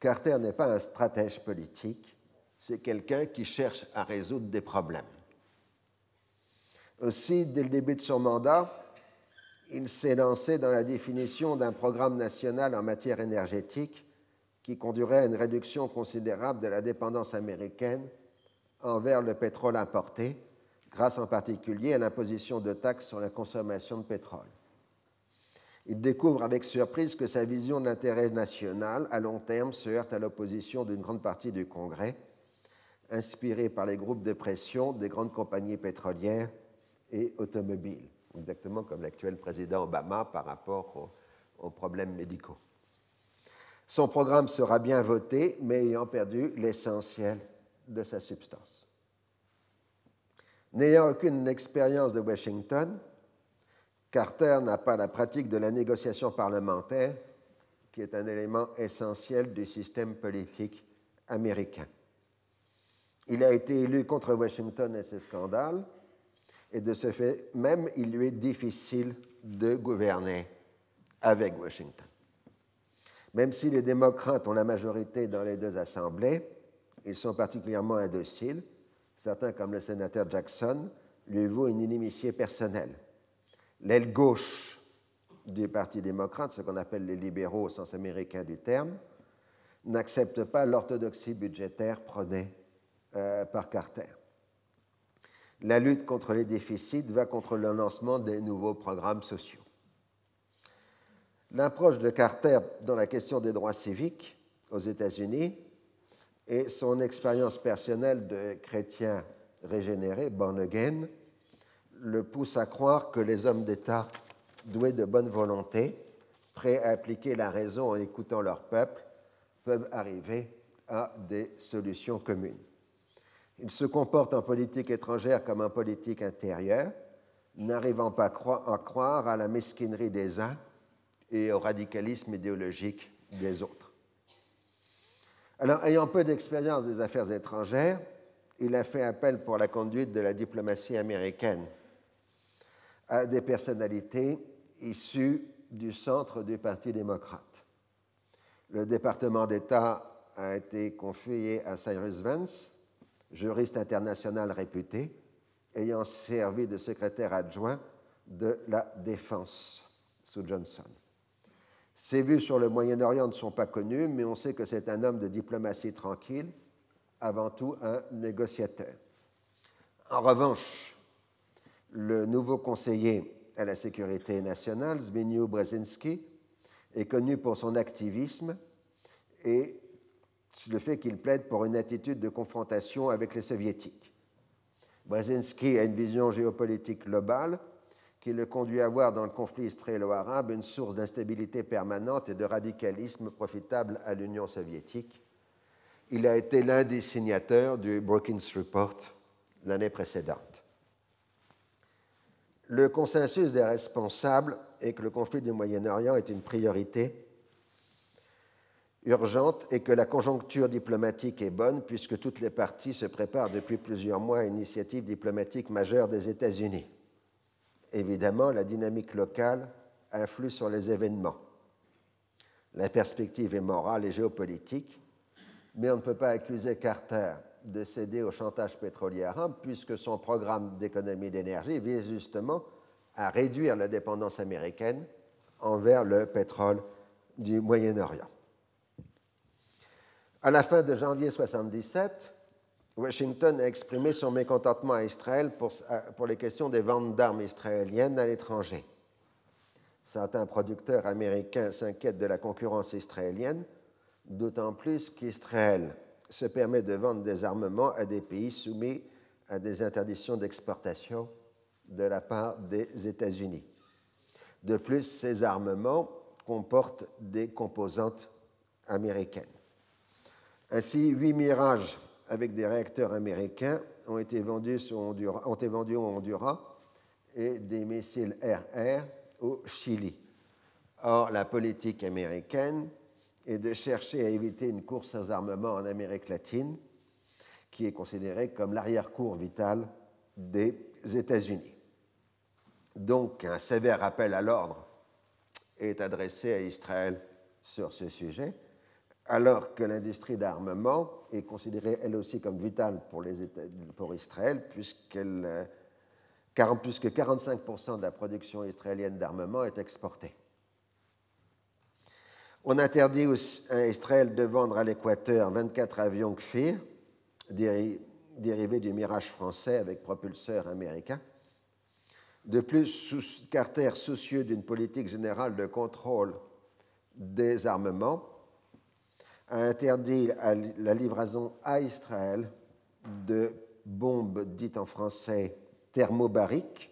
Carter n'est pas un stratège politique, c'est quelqu'un qui cherche à résoudre des problèmes. Aussi, dès le début de son mandat, il s'est lancé dans la définition d'un programme national en matière énergétique qui conduirait à une réduction considérable de la dépendance américaine envers le pétrole importé, grâce en particulier à l'imposition de taxes sur la consommation de pétrole il découvre avec surprise que sa vision de l'intérêt national à long terme se heurte à l'opposition d'une grande partie du Congrès, inspirée par les groupes de pression des grandes compagnies pétrolières et automobiles, exactement comme l'actuel président Obama par rapport aux, problèmes médicaux. Son programme sera bien voté, mais ayant perdu l'essentiel de sa substance. N'ayant aucune expérience de Washington, Carter n'a pas la pratique de la négociation parlementaire, qui est un élément essentiel du système politique américain. Il a été élu contre Washington et ses scandales, et de ce fait même, il lui est difficile de gouverner avec Washington. Même si les démocrates ont la majorité dans les deux assemblées, ils sont particulièrement indociles. Certains, comme le sénateur Jackson, lui vouent une inimitié personnelle l'aile gauche du Parti démocrate, ce qu'on appelle les libéraux au sens américain du terme, n'accepte pas l'orthodoxie budgétaire prônée euh, par Carter. La lutte contre les déficits va contre le lancement des nouveaux programmes sociaux. L'approche de Carter dans la question des droits civiques aux États-Unis et son expérience personnelle de chrétien régénéré, born again, le pousse à croire que les hommes d'État doués de bonne volonté, prêts à appliquer la raison en écoutant leur peuple, peuvent arriver à des solutions communes. Ils se comportent en politique étrangère comme en politique intérieure, n'arrivant pas à croire à la mesquinerie des uns et au radicalisme idéologique des autres. Alors, ayant peu d'expérience des affaires étrangères, il a fait appel pour la conduite de la diplomatie américaine à des personnalités issues du centre du Parti démocrate. Le département d'État a été confié à Cyrus Vance, juriste international réputé, ayant servi de secrétaire adjoint de la Défense sous Johnson. Ses vues sur le Moyen-Orient ne sont pas connues, mais on sait que c'est un homme de diplomatie tranquille, avant tout un négociateur. En revanche, le nouveau conseiller à la sécurité nationale, Zbigniew Brzezinski, est connu pour son activisme et le fait qu'il plaide pour une attitude de confrontation avec les soviétiques. Brzezinski a une vision géopolitique globale qui le conduit à voir dans le conflit israélo-arabe une source d'instabilité permanente et de radicalisme profitable à l'Union soviétique. Il a été l'un des signateurs du Brookings Report l'année précédente. Le consensus des responsables est que le conflit du Moyen-Orient est une priorité urgente et que la conjoncture diplomatique est bonne puisque toutes les parties se préparent depuis plusieurs mois à une initiative diplomatique majeure des États-Unis. Évidemment, la dynamique locale influe sur les événements. La perspective est morale et géopolitique, mais on ne peut pas accuser Carter de céder au chantage pétrolier arabe puisque son programme d'économie d'énergie vise justement à réduire la dépendance américaine envers le pétrole du Moyen-Orient. À la fin de janvier 1977, Washington a exprimé son mécontentement à Israël pour, pour les questions des ventes d'armes israéliennes à l'étranger. Certains producteurs américains s'inquiètent de la concurrence israélienne, d'autant plus qu'Israël se permet de vendre des armements à des pays soumis à des interdictions d'exportation de la part des États-Unis. De plus, ces armements comportent des composantes américaines. Ainsi, huit Mirages avec des réacteurs américains ont été vendus, ont été vendus au Honduras et des missiles RR au Chili. Or, la politique américaine est de chercher à éviter une course aux armements en Amérique latine, qui est considérée comme l'arrière-cour vital des États-Unis. Donc, un sévère appel à l'ordre est adressé à Israël sur ce sujet alors que l'industrie d'armement est considérée elle aussi comme vitale pour, les pour Israël, puisqu'elle, euh, plus que 45% de la production israélienne d'armement est exportée. On interdit à Israël de vendre à l'Équateur 24 avions Kfir, dérivés du Mirage français avec propulseur américain. De plus, Carter, soucieux d'une politique générale de contrôle des armements, a interdit la livraison à Israël de bombes dites en français thermobariques,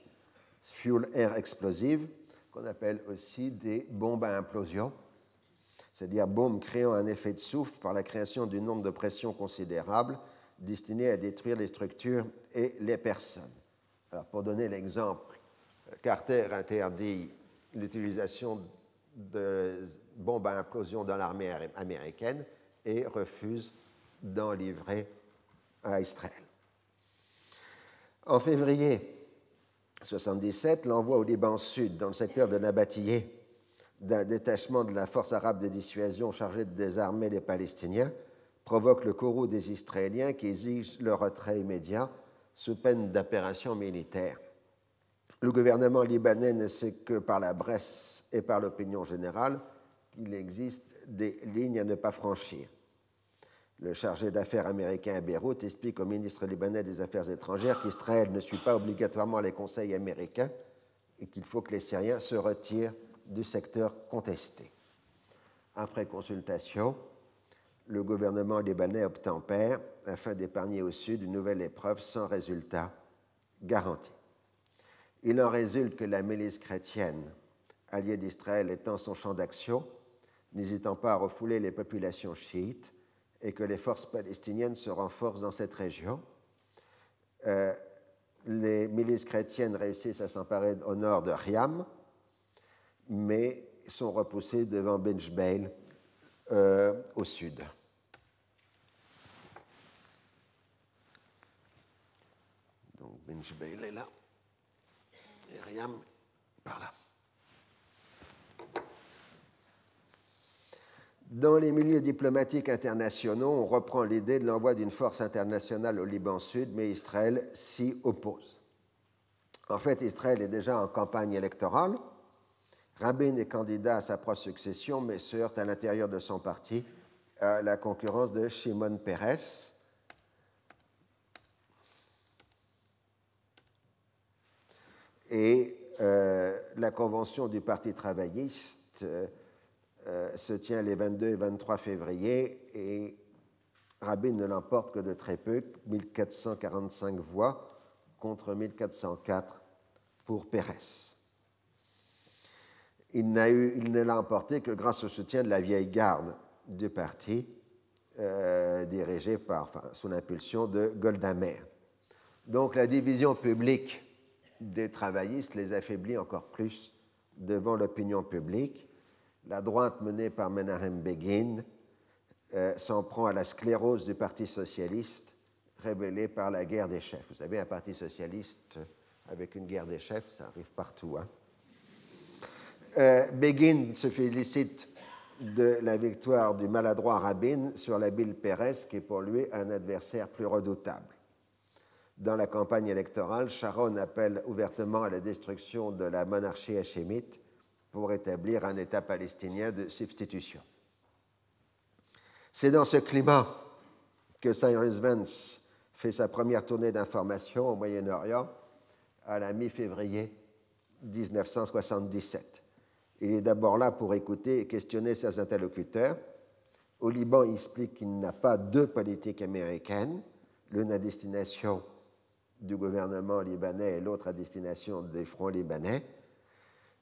fuel air explosive, qu'on appelle aussi des bombes à implosion, c'est-à-dire bombes créant un effet de souffle par la création d'une onde de pression considérable destinée à détruire les structures et les personnes. Alors, pour donner l'exemple, Carter interdit l'utilisation de bombes à implosion dans l'armée américaine et refuse d'en livrer à Israël. En février 1977, l'envoi au Liban Sud, dans le secteur de Nabatillé, d'un détachement de la force arabe de dissuasion chargée de désarmer les Palestiniens provoque le courroux des Israéliens qui exigent le retrait immédiat sous peine d'opération militaire. Le gouvernement libanais ne sait que par la Bresse et par l'opinion générale qu'il existe des lignes à ne pas franchir. Le chargé d'affaires américain à Beyrouth explique au ministre libanais des Affaires étrangères qu'Israël ne suit pas obligatoirement les conseils américains et qu'il faut que les Syriens se retirent du secteur contesté. Après consultation, le gouvernement libanais obtempère afin d'épargner au Sud une nouvelle épreuve sans résultat garanti. Il en résulte que la milice chrétienne, alliée d'Israël, étend son champ d'action n'hésitant pas à refouler les populations chiites et que les forces palestiniennes se renforcent dans cette région. Euh, les milices chrétiennes réussissent à s'emparer au nord de Riam, mais sont repoussés devant Bench euh, au sud. Donc est là, et Riam par là. Dans les milieux diplomatiques internationaux, on reprend l'idée de l'envoi d'une force internationale au Liban Sud, mais Israël s'y oppose. En fait, Israël est déjà en campagne électorale Rabin est candidat à sa propre succession, mais se heurte à l'intérieur de son parti à la concurrence de Shimon Peres. Et euh, la convention du Parti travailliste euh, euh, se tient les 22 et 23 février et Rabin ne l'emporte que de très peu, 1445 voix contre 1404 pour Pérez. Il, eu, il ne l'a emporté que grâce au soutien de la vieille garde du parti, euh, dirigé par, enfin, sous l'impulsion de Golda Meir. Donc la division publique des travaillistes les affaiblit encore plus devant l'opinion publique la droite menée par Menahem Begin euh, s'en prend à la sclérose du Parti socialiste révélée par la guerre des chefs. Vous savez, un Parti socialiste avec une guerre des chefs, ça arrive partout. Hein. Euh, Begin se félicite de la victoire du maladroit Rabin sur la Bill Pérez, qui est pour lui un adversaire plus redoutable. Dans la campagne électorale, Sharon appelle ouvertement à la destruction de la monarchie hachémite pour établir un État palestinien de substitution. C'est dans ce climat que Cyrus Vance fait sa première tournée d'information au Moyen-Orient à la mi-février 1977. Il est d'abord là pour écouter et questionner ses interlocuteurs. Au Liban, il explique qu'il n'a pas deux politiques américaines, l'une à destination du gouvernement libanais et l'autre à destination des fronts libanais.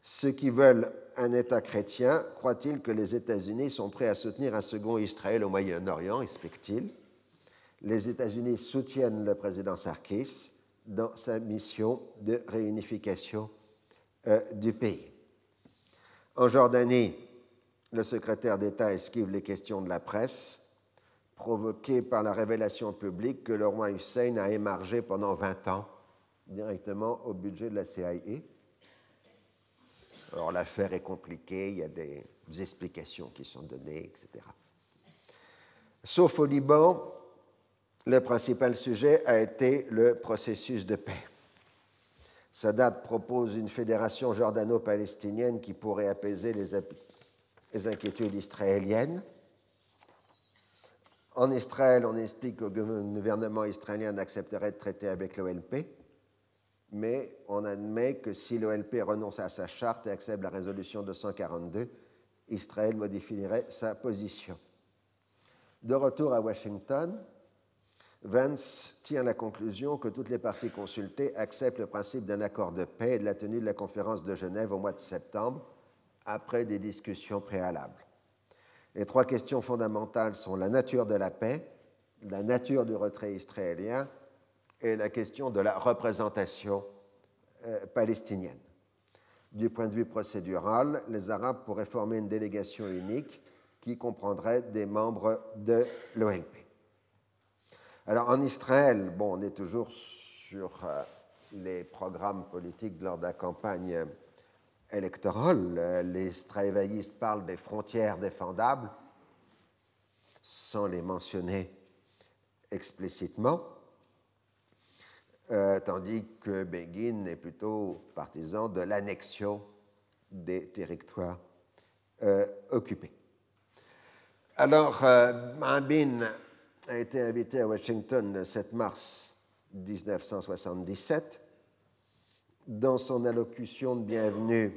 Ceux qui veulent un État chrétien croient-ils que les États-Unis sont prêts à soutenir un second Israël au Moyen-Orient, explique-t-il Les États-Unis soutiennent le président Sarkis dans sa mission de réunification euh, du pays. En Jordanie, le secrétaire d'État esquive les questions de la presse, provoquées par la révélation publique que le roi Hussein a émargé pendant 20 ans directement au budget de la CIA alors l'affaire est compliquée, il y a des explications qui sont données, etc. Sauf au Liban, le principal sujet a été le processus de paix. Sadat propose une fédération jordano-palestinienne qui pourrait apaiser les, inquiétudes israéliennes. En Israël, on explique que le gouvernement israélien n'accepterait de traiter avec l'OLP mais on admet que si l'OLP renonce à sa charte et accepte la résolution 242, Israël modifierait sa position. De retour à Washington, Vance tire la conclusion que toutes les parties consultées acceptent le principe d'un accord de paix et de la tenue de la conférence de Genève au mois de septembre, après des discussions préalables. Les trois questions fondamentales sont la nature de la paix, la nature du retrait israélien et la question de la représentation euh, palestinienne. Du point de vue procédural, les Arabes pourraient former une délégation unique qui comprendrait des membres de l'OLP. Alors en Israël, bon, on est toujours sur euh, les programmes politiques lors de la campagne électorale. Les travaillistes parlent des frontières défendables sans les mentionner explicitement. Euh, tandis que Begin est plutôt partisan de l'annexion des territoires euh, occupés. Alors, euh, a été invité à Washington le 7 mars 1977. Dans son allocution de bienvenue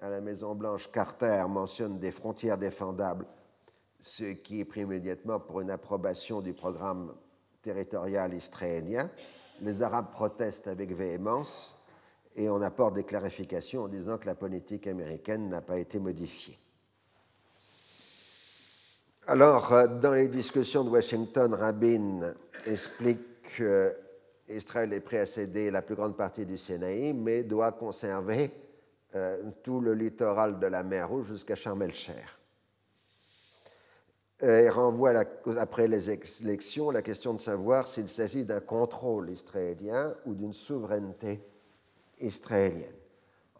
à la Maison-Blanche, Carter mentionne des frontières défendables, ce qui est pris immédiatement pour une approbation du programme territorial israélien les Arabes protestent avec véhémence et on apporte des clarifications en disant que la politique américaine n'a pas été modifiée. Alors, euh, dans les discussions de Washington, Rabin explique qu'Israël est prêt à céder la plus grande partie du Sinaï, mais doit conserver euh, tout le littoral de la mer Rouge jusqu'à Sharm el-Sheikh. et renvoie, après les élections, la question de savoir s'il s'agit d'un contrôle israélien ou d'une souveraineté israélienne.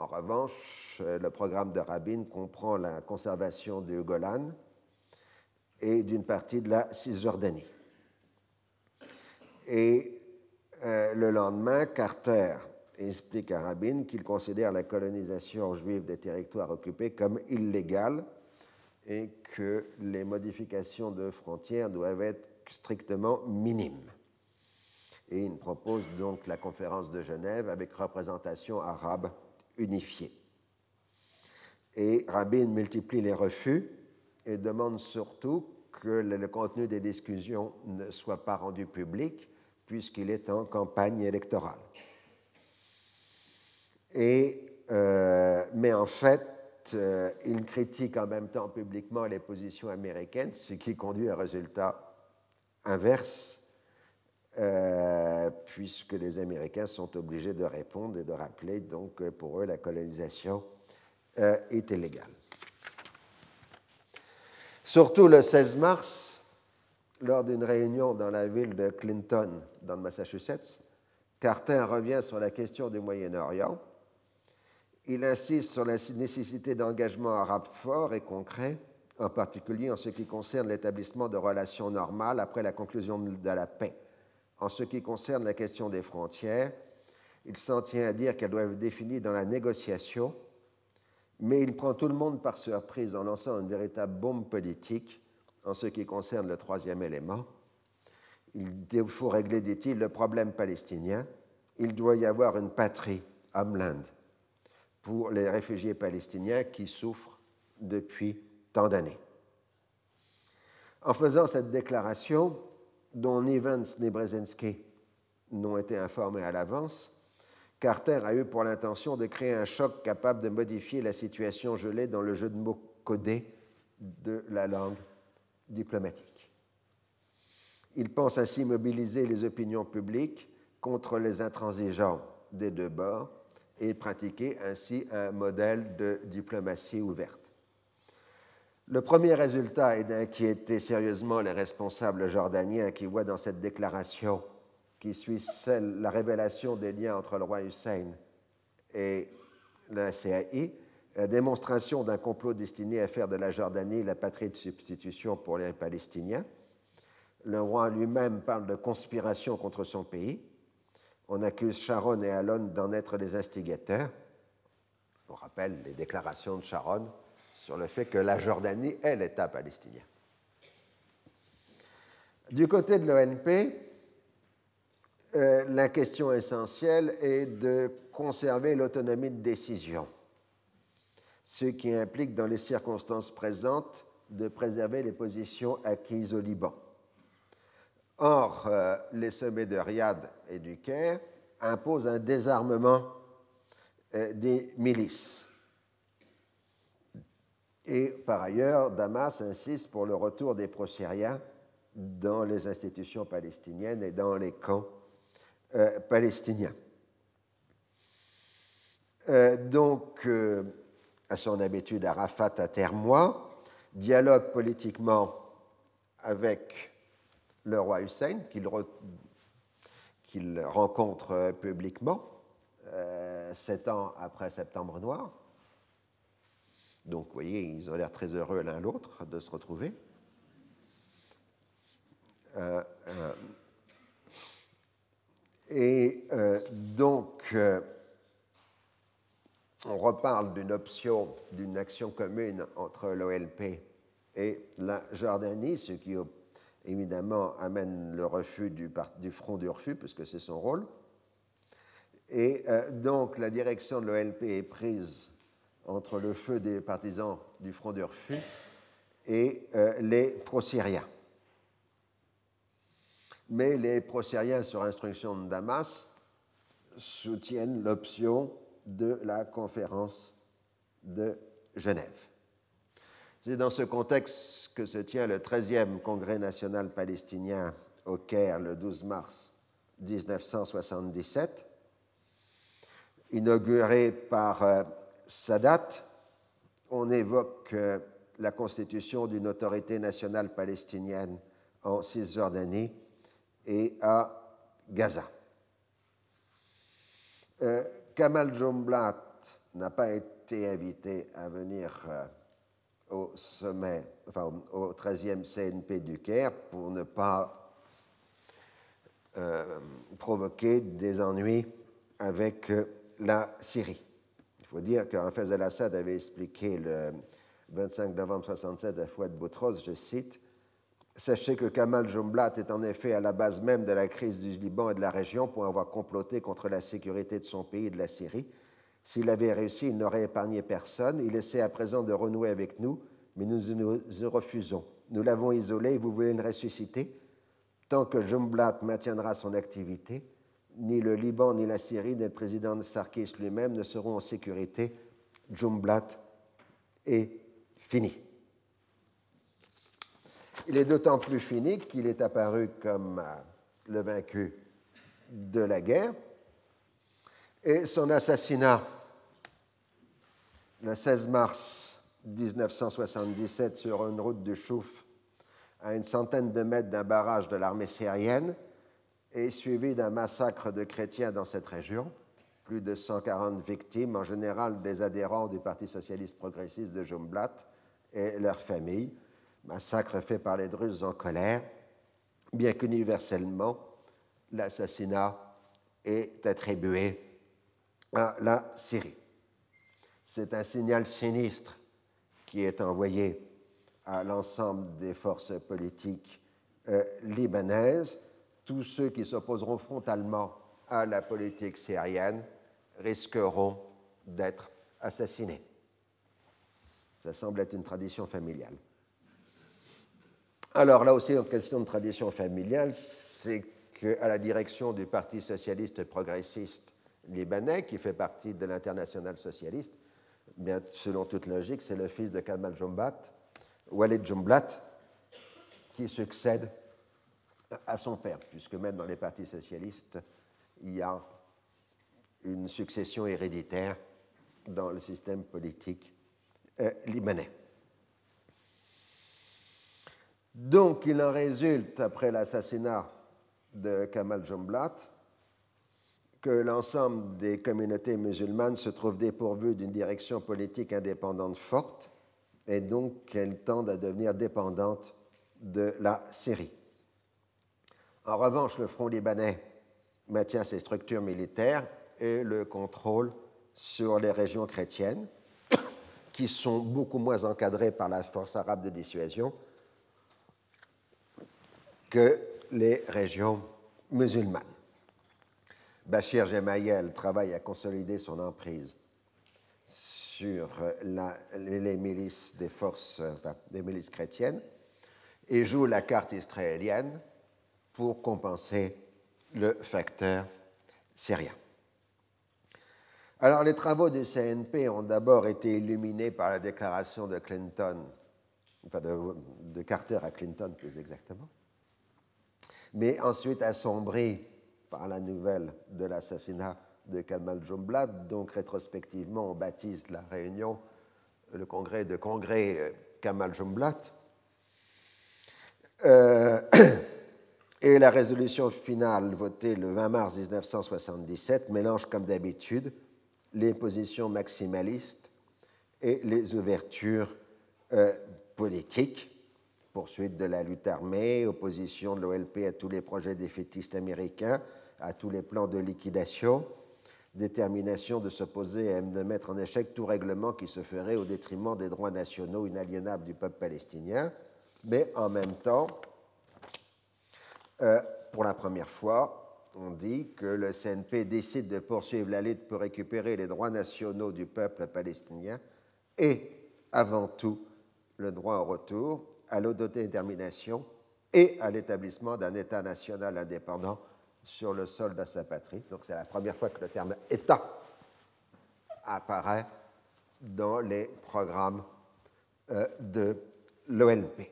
En revanche, le programme de Rabin comprend la conservation du Golan et d'une partie de la Cisjordanie. Et euh, le lendemain, Carter explique à Rabin qu'il considère la colonisation juive des territoires occupés comme illégale et que les modifications de frontières doivent être strictement minimes. Et il propose donc la conférence de Genève avec représentation arabe unifiée. Et Rabin multiplie les refus et demande surtout que le contenu des discussions ne soit pas rendu public puisqu'il est en campagne électorale. Et, euh, mais en fait, euh, il critique en même temps publiquement les positions américaines, ce qui conduit à un résultat inverse, euh, puisque les Américains sont obligés de répondre et de rappeler donc que pour eux la colonisation est illégale. Surtout le 16 mars, lors d'une réunion dans la ville de Clinton, dans le Massachusetts, Carter revient sur la question du Moyen-Orient. Il insiste sur la nécessité d'engagement arabe fort et concret, en particulier en ce qui concerne l'établissement de relations normales après la conclusion de la paix. En ce qui concerne la question des frontières, il s'en tient à dire qu'elles doivent être définies dans la négociation, mais il prend tout le monde par surprise en lançant une véritable bombe politique en ce qui concerne le troisième élément. Il faut régler, dit-il, le problème palestinien. Il doit y avoir une patrie, homeland, pour les réfugiés palestiniens qui souffrent depuis tant d'années. En faisant cette déclaration, dont ni Vance ni Brzezinski n'ont été informés à l'avance, Carter a eu pour l'intention de créer un choc capable de modifier la situation gelée dans le jeu de mots codé de la langue diplomatique. Il pense ainsi mobiliser les opinions publiques contre les intransigeants des deux bords et pratiquer ainsi un modèle de diplomatie ouverte. Le premier résultat est d'inquiéter sérieusement les responsables jordaniens qui voient dans cette déclaration qui suit la révélation des liens entre le roi Hussein et la CAI, la démonstration d'un complot destiné à faire de la Jordanie la patrie de substitution pour les Palestiniens. Le roi lui-même parle de conspiration contre son pays. On accuse Sharon et Alon d'en être les instigateurs. On rappelle les déclarations de Sharon sur le fait que la Jordanie est l'État palestinien. Du côté de l'ONP, euh, la question essentielle est de conserver l'autonomie de décision, ce qui implique dans les circonstances présentes de préserver les positions acquises au Liban. Or, euh, les sommets de Riyad et du Caire imposent un désarmement euh, des milices. Et par ailleurs, Damas insiste pour le retour des prosyriens dans les institutions palestiniennes et dans les camps euh, palestinien. Euh, donc, euh, à son habitude, Arafat à Termois, dialogue politiquement avec le roi Hussein, qu'il rencontre publiquement, sept ans après Septembre Noir. Donc, vous voyez, ils ont l'air très heureux l'un l'autre de se retrouver. Et euh, donc, euh, on reparle d'une option, d'une action commune entre l'OLP et la Jordanie, ce qui évidemment amène le refus du, front du refus, puisque c'est son rôle. Et euh, donc, la direction de l'OLP est prise entre le feu des partisans du front du refus et les pro-syriens mais les prosyriens, sur instruction de Damas, soutiennent l'option de la conférence de Genève. C'est dans ce contexte que se tient le 13e Congrès national palestinien au Caire le 12 mars 1977, inauguré par euh, Sadat. On évoque euh, la constitution d'une autorité nationale palestinienne en Cisjordanie et à Gaza. Euh, Kamal Jumblat n'a pas été invité à venir euh, au sommet, enfin au 13e CNP du Caire pour ne pas euh, provoquer des ennuis avec la Syrie. Il faut dire qu'Hafez al-Assad avait expliqué le 25 novembre 1967 à Fouad Boutros, je cite, Sachez que Kamal Jumblat est en effet à la base même de la crise du Liban et de la région pour avoir comploté contre la sécurité de son pays et de la Syrie. S'il avait réussi, il n'aurait épargné personne. Il essaie à présent de renouer avec nous, mais nous nous refusons. Nous l'avons isolé et vous voulez le ressusciter Tant que Jumblat maintiendra son activité, ni le Liban ni la Syrie, ni le président Sarkis lui-même ne seront en sécurité. Jumblat est fini. Il est d'autant plus fini qu'il est apparu comme euh, le vaincu de la guerre. Et son assassinat le 16 mars 1977 sur une route de Chouf à une centaine de mètres d'un barrage de l'armée syrienne est suivi d'un massacre de chrétiens dans cette région, plus de 140 victimes, en général des adhérents du Parti socialiste progressiste de Jumblat et leurs familles, massacre fait par les Druzes en colère, bien qu'universellement, l'assassinat est attribué à la Syrie. C'est un signal sinistre qui est envoyé à l'ensemble des forces politiques euh, libanaises. Tous ceux qui s'opposeront frontalement à la politique syrienne risqueront d'être assassinés. Ça semble être une tradition familiale. Alors là aussi, en question de tradition familiale, c'est qu'à la direction du Parti socialiste progressiste libanais, qui fait partie de l'international socialiste, bien, selon toute logique, c'est le fils de Kamal Jumblat, Walid Jumblat, qui succède à son père, puisque même dans les partis socialistes, il y a une succession héréditaire dans le système politique euh, libanais. Donc, il en résulte, après l'assassinat de Kamal Jumblat, que l'ensemble des communautés musulmanes se trouvent dépourvues d'une direction politique indépendante forte et donc qu'elles tendent à devenir dépendantes de la Syrie. En revanche, le front libanais maintient ses structures militaires et le contrôle sur les régions chrétiennes, [coughs] qui sont beaucoup moins encadrées par la force arabe de dissuasion que les régions musulmanes. Bachir Gemayel travaille à consolider son emprise sur les milices des forces, milices chrétiennes et joue la carte israélienne pour compenser le facteur syrien. Alors, les travaux du CNP ont d'abord été illuminés par la déclaration de Clinton, de Carter à Clinton plus exactement, mais ensuite assombri par la nouvelle de l'assassinat de Kamal Jumblat. Donc, rétrospectivement, on baptise la réunion le congrès de congrès euh, Kamal Jumblat. Euh, [clears throat] et la résolution finale votée le 20 mars 1977 mélange, comme d'habitude, les positions maximalistes et les ouvertures euh, politiques poursuite de la lutte armée, opposition de l'OLP à tous les projets défaitistes américains, à tous les plans de liquidation, détermination de s'opposer et de mettre en échec tout règlement qui se ferait au détriment des droits nationaux inaliénables du peuple palestinien, mais en même temps, euh, pour la première fois, on dit que le CNP décide de poursuivre la lutte pour récupérer les droits nationaux du peuple palestinien et, avant tout, le droit au retour à l'autodétermination et à l'établissement d'un État national indépendant sur le sol de sa patrie. Donc c'est la première fois que le terme État apparaît dans les programmes euh, de l'ONP.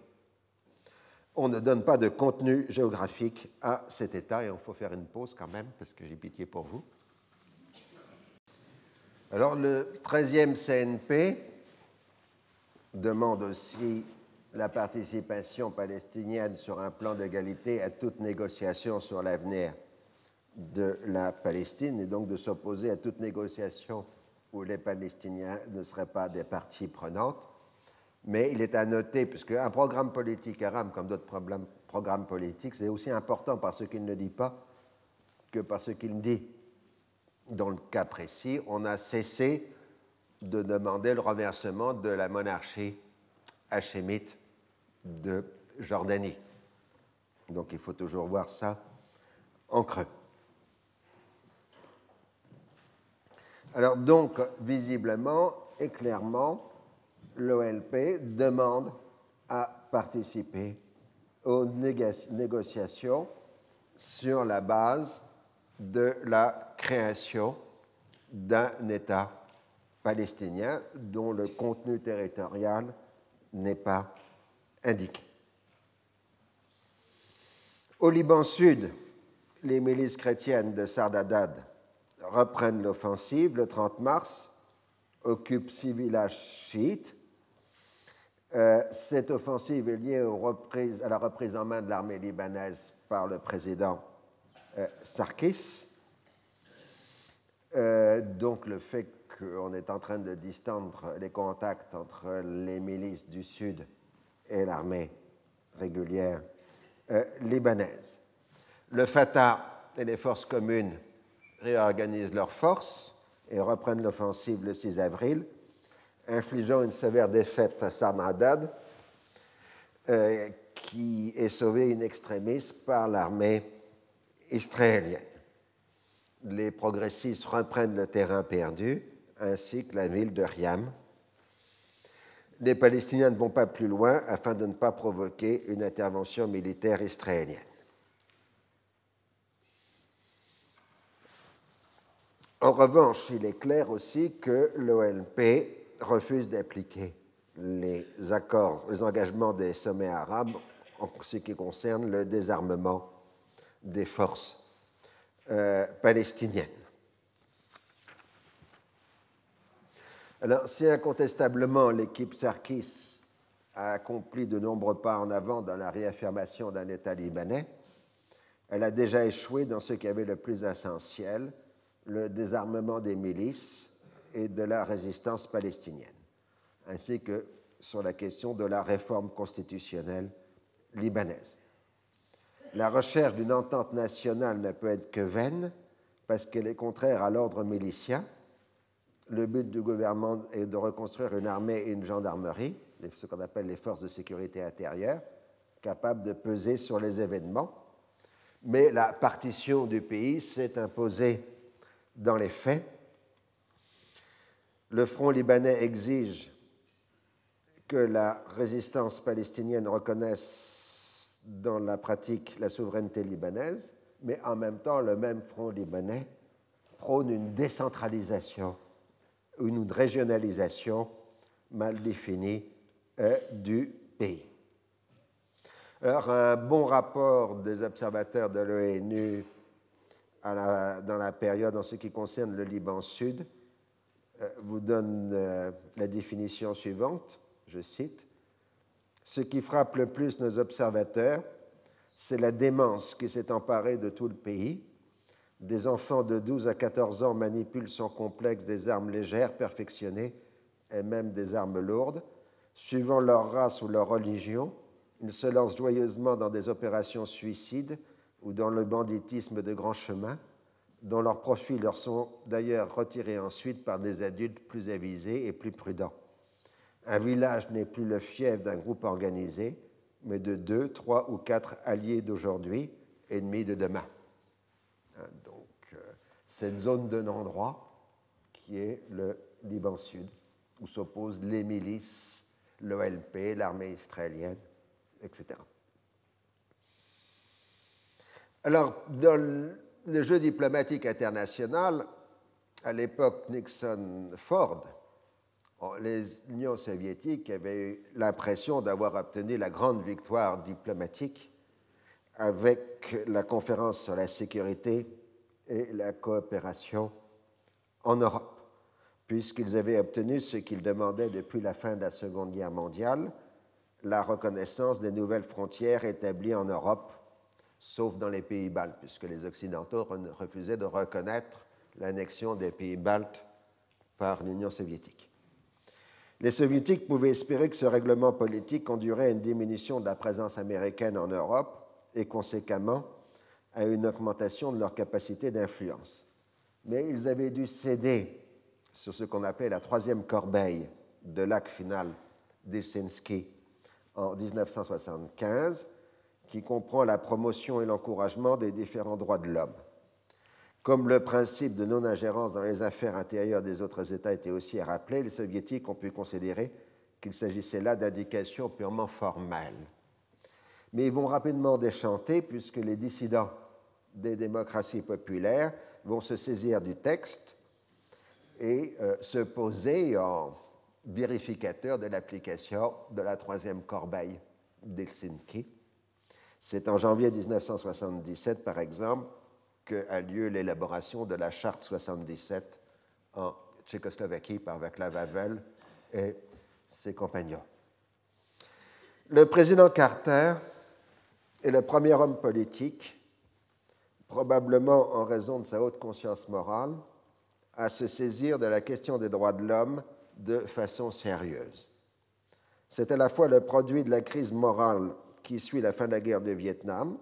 On ne donne pas de contenu géographique à cet État et il faut faire une pause quand même parce que j'ai pitié pour vous. Alors le 13e CNP demande aussi la participation palestinienne sur un plan d'égalité à toute négociation sur l'avenir de la Palestine et donc de s'opposer à toute négociation où les Palestiniens ne seraient pas des parties prenantes. Mais il est à noter, puisque un programme politique arabe, comme d'autres programmes politiques, c'est aussi important par ce qu'il ne dit pas que par ce qu'il dit. Dans le cas précis, on a cessé de demander le reversement de la monarchie hachémite de Jordanie. Donc il faut toujours voir ça en creux. Alors donc, visiblement et clairement, l'OLP demande à participer aux négociations sur la base de la création d'un État palestinien dont le contenu territorial n'est pas indiqué. Au Liban Sud, les milices chrétiennes de Sardadad reprennent l'offensive le 30 mars, occupent six villages chiites. Euh, cette offensive est liée à la reprise en main de l'armée libanaise par le président euh, Sarkis. Euh, donc le fait qu'on est en train de distendre les contacts entre les milices du Sud et l'armée régulière libanaise. Le Fatah et les forces communes réorganisent leurs forces et reprennent l'offensive le 6 avril, infligeant une sévère défaite à Sarnadad, euh, qui est sauvé in extremis par l'armée israélienne. Les progressistes reprennent le terrain perdu, ainsi que la ville de Riam. Les Palestiniens ne vont pas plus loin afin de ne pas provoquer une intervention militaire israélienne. En revanche, il est clair aussi que l'OLP refuse d'appliquer les accords, les engagements des sommets arabes en ce qui concerne le désarmement des forces euh, palestiniennes. Alors, si incontestablement l'équipe Sarkis a accompli de nombreux pas en avant dans la réaffirmation d'un État libanais, elle a déjà échoué dans ce qui avait le plus essentiel, le désarmement des milices et de la résistance palestinienne, ainsi que sur la question de la réforme constitutionnelle libanaise. La recherche d'une entente nationale ne peut être que vaine parce qu'elle est contraire à l'ordre milicien. Le but du gouvernement est de reconstruire une armée et une gendarmerie, ce qu'on appelle les forces de sécurité intérieure, capables de peser sur les événements. Mais la partition du pays s'est imposée dans les faits, le Front libanais exige que la résistance palestinienne reconnaisse dans la pratique la souveraineté libanaise, mais en même temps, le même Front libanais prône une décentralisation une régionalisation mal définie euh, du pays. Alors, un bon rapport des observateurs de l'ONU dans la période en ce qui concerne le Liban Sud euh, vous donne euh, la définition suivante, je cite, Ce qui frappe le plus nos observateurs, c'est la démence qui s'est emparée de tout le pays. Des enfants de 12 à 14 ans manipulent sans complexe des armes légères, perfectionnées, et même des armes lourdes. Suivant leur race ou leur religion, ils se lancent joyeusement dans des opérations suicides ou dans le banditisme de grands chemins, dont leurs profits leur sont d'ailleurs retirés ensuite par des adultes plus avisés et plus prudents. Un village n'est plus le fief d'un groupe organisé, mais de deux, trois ou quatre alliés d'aujourd'hui, ennemis de demain. Cette zone de non-droit qui est le Liban Sud, où s'opposent les milices, l'OLP, l'armée israélienne, etc. Alors, dans le, jeu diplomatique international, à l'époque Nixon-Ford, l'Union soviétique avait eu l'impression d'avoir obtenu la grande victoire diplomatique avec la conférence sur la sécurité et la coopération en Europe. puisqu'ils avaient obtenu ce qu'ils demandaient depuis la fin de la Seconde Guerre mondiale, la reconnaissance des nouvelles frontières établies en Europe, sauf dans les pays baltes, puisque les Occidentaux refusaient de reconnaître l'annexion des pays baltes par l'Union soviétique. Les soviétiques pouvaient espérer que ce règlement politique conduirait à une diminution de la présence américaine en Europe et conséquemment à une augmentation de leur capacité d'influence. Mais ils avaient dû céder sur ce qu'on appelait la troisième corbeille de l'acte final d'Helsinki en 1975, qui comprend la promotion et l'encouragement des différents droits de l'homme. Comme le principe de non-ingérence dans les affaires intérieures des autres États était aussi à rappeler, les soviétiques ont pu considérer qu'il s'agissait là d'indications purement formelles. Mais ils vont rapidement déchanter puisque les dissidents des démocraties populaires vont se saisir du texte et euh, se poser en vérificateur de l'application de la troisième corbeille d'Helsinki. C'est en janvier 1977, par exemple, qu'a lieu l'élaboration de la Charte 77 en Tchécoslovaquie par Václav Havel et ses compagnons. Le président Carter est le premier homme politique, probablement en raison de sa haute conscience morale, à se saisir de la question des droits de l'homme de façon sérieuse. C'est à la fois le produit de la crise morale qui suit la fin de la guerre du Vietnam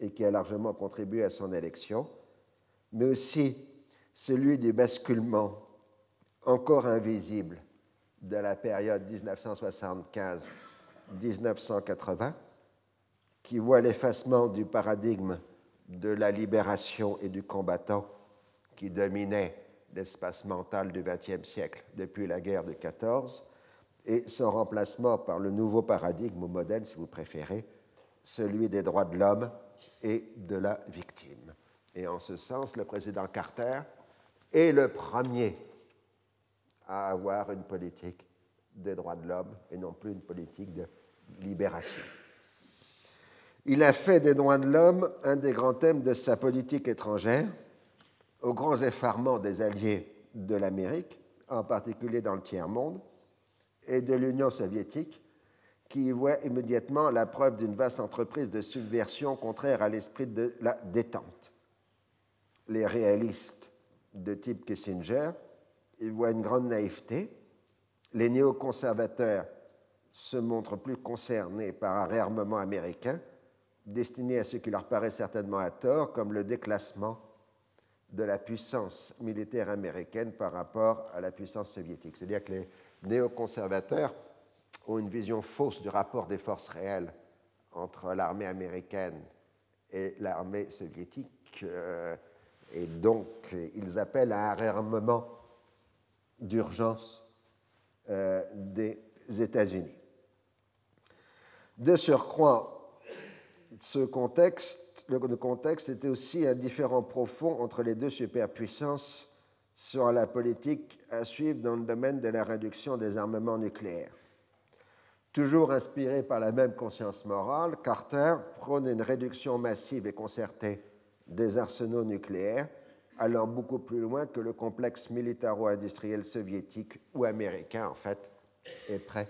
et qui a largement contribué à son élection, mais aussi celui du basculement encore invisible de la période 1975-1980, qui voit l'effacement du paradigme de la libération et du combattant qui dominait l'espace mental du XXe siècle depuis la guerre de 14 et son remplacement par le nouveau paradigme ou modèle, si vous préférez, celui des droits de l'homme et de la victime. Et en ce sens, le président Carter est le premier à avoir une politique des droits de l'homme et non plus une politique de libération. Il a fait des droits de l'homme un des grands thèmes de sa politique étrangère, aux grands effarements des alliés de l'Amérique, en particulier dans le tiers-monde, et de l'Union soviétique, qui y voit immédiatement la preuve d'une vaste entreprise de subversion contraire à l'esprit de la détente. Les réalistes de type Kissinger y voient une grande naïveté. Les néoconservateurs se montrent plus concernés par un réarmement américain destiné à ce qui leur paraît certainement à tort, comme le déclassement de la puissance militaire américaine par rapport à la puissance soviétique. C'est-à-dire que les néoconservateurs ont une vision fausse du rapport des forces réelles entre l'armée américaine et l'armée soviétique, euh, et donc ils appellent à un réarmement d'urgence euh, des États-Unis. De surcroît, ce contexte, le contexte était aussi un différent profond entre les deux superpuissances sur la politique à suivre dans le domaine de la réduction des armements nucléaires. Toujours inspiré par la même conscience morale, Carter prône une réduction massive et concertée des arsenaux nucléaires, allant beaucoup plus loin que le complexe militaro-industriel soviétique ou américain, en fait, est prêt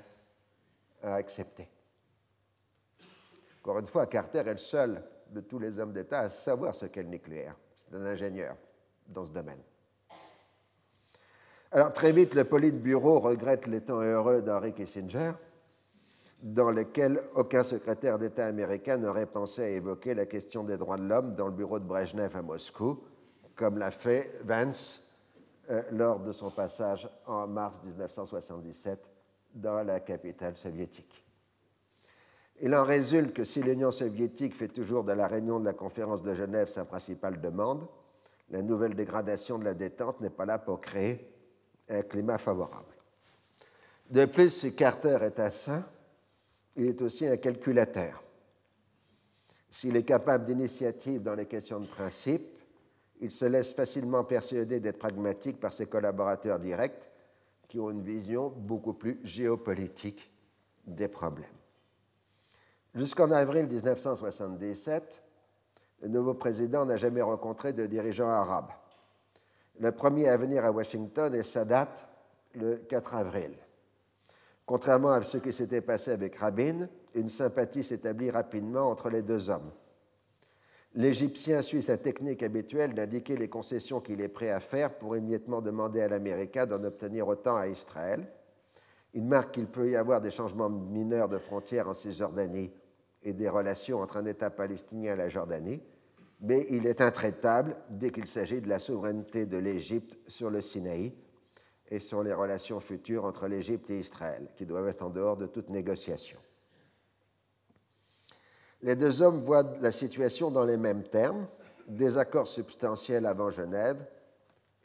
à accepter. Encore une fois, Carter est le seul de tous les hommes d'État à savoir ce qu'est le nucléaire. C'est un ingénieur dans ce domaine. Alors très vite, le Politburo regrette les temps heureux d'Henry Kissinger, dans lesquels aucun secrétaire d'État américain n'aurait pensé à évoquer la question des droits de l'homme dans le bureau de Brezhnev à Moscou, comme l'a fait Vance euh, lors de son passage en mars 1977 dans la capitale soviétique. Il en résulte que si l'Union soviétique fait toujours de la réunion de la conférence de Genève sa principale demande, la nouvelle dégradation de la détente n'est pas là pour créer un climat favorable. De plus, si Carter est un saint, il est aussi un calculateur. S'il est capable d'initiative dans les questions de principe, il se laisse facilement persuader d'être pragmatique par ses collaborateurs directs qui ont une vision beaucoup plus géopolitique des problèmes. Jusqu'en avril 1977, le nouveau président n'a jamais rencontré de dirigeant arabe. Le premier à venir à Washington est Sadat le 4 avril. Contrairement à ce qui s'était passé avec Rabin, une sympathie s'établit rapidement entre les deux hommes. L'Égyptien suit sa technique habituelle d'indiquer les concessions qu'il est prêt à faire pour immédiatement demander à l'Américain d'en obtenir autant à Israël. Il marque qu'il peut y avoir des changements mineurs de frontières en Cisjordanie et des relations entre un État palestinien et la Jordanie, mais il est intraitable dès qu'il s'agit de la souveraineté de l'Égypte sur le Sinaï et sur les relations futures entre l'Égypte et Israël, qui doivent être en dehors de toute négociation. Les deux hommes voient la situation dans les mêmes termes, des accords substantiels avant Genève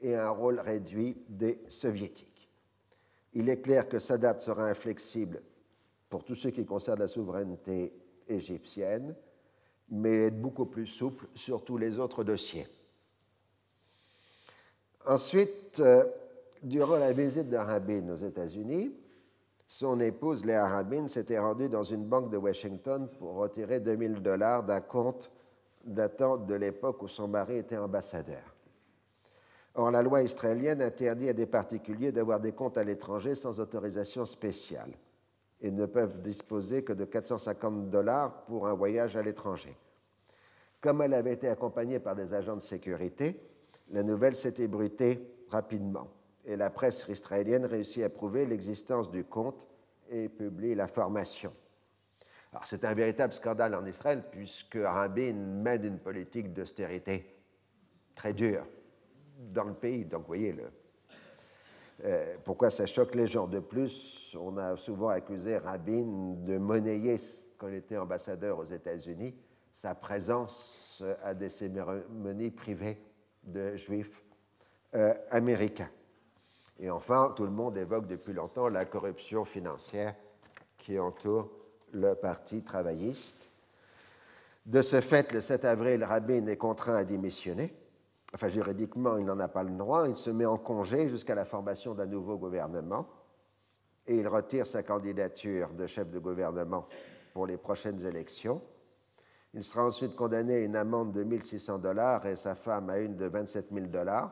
et un rôle réduit des soviétiques. Il est clair que Sadat sera inflexible pour tout ce qui concerne la souveraineté égyptienne, mais être beaucoup plus souple sur tous les autres dossiers. Ensuite, euh, durant la visite de aux États-Unis, son épouse Léa Rabin s'était rendue dans une banque de Washington pour retirer 2000 dollars d'un compte datant de l'époque où son mari était ambassadeur. Or, la loi israélienne interdit à des particuliers d'avoir des comptes à l'étranger sans autorisation spéciale et ne peuvent disposer que de 450 dollars pour un voyage à l'étranger. Comme elle avait été accompagnée par des agents de sécurité, la nouvelle s'est ébruitée rapidement et la presse israélienne réussit à prouver l'existence du compte et publie l'information. Alors c'est un véritable scandale en Israël puisque Rabin mène une politique d'austérité très dure dans le pays. Donc voyez le, euh, pourquoi ça choque les gens. De plus, on a souvent accusé Rabin de monnayer, quand il était ambassadeur aux États-Unis, sa présence à des cérémonies privées de juifs euh, américains. Et enfin, tout le monde évoque depuis longtemps la corruption financière qui entoure le Parti travailliste. De ce fait, le 7 avril, Rabin est contraint à démissionner. Enfin, juridiquement, il n'en a pas le droit. Il se met en congé jusqu'à la formation d'un nouveau gouvernement et il retire sa candidature de chef de gouvernement pour les prochaines élections. Il sera ensuite condamné à une amende de 1600 dollars et sa femme à une de 27 000 dollars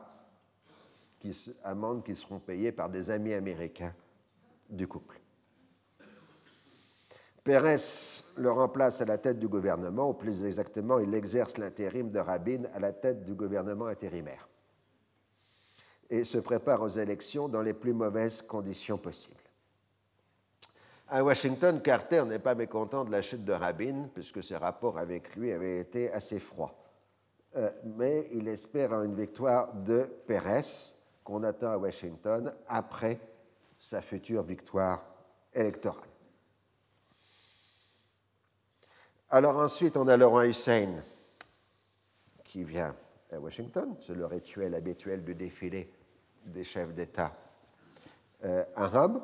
amendes qui seront payées par des amis américains du couple. Pérez le remplace à la tête du gouvernement, ou plus exactement, il exerce l'intérim de Rabin à la tête du gouvernement intérimaire et se prépare aux élections dans les plus mauvaises conditions possibles. À Washington, Carter n'est pas mécontent de la chute de Rabin, puisque ses rapports avec lui avaient été assez froids. Euh, mais il espère une victoire de Pérez, qu'on attend à Washington après sa future victoire électorale. Alors ensuite, on a Laurent Hussein qui vient à Washington, c'est le rituel habituel du défilé des chefs d'État euh, arabes.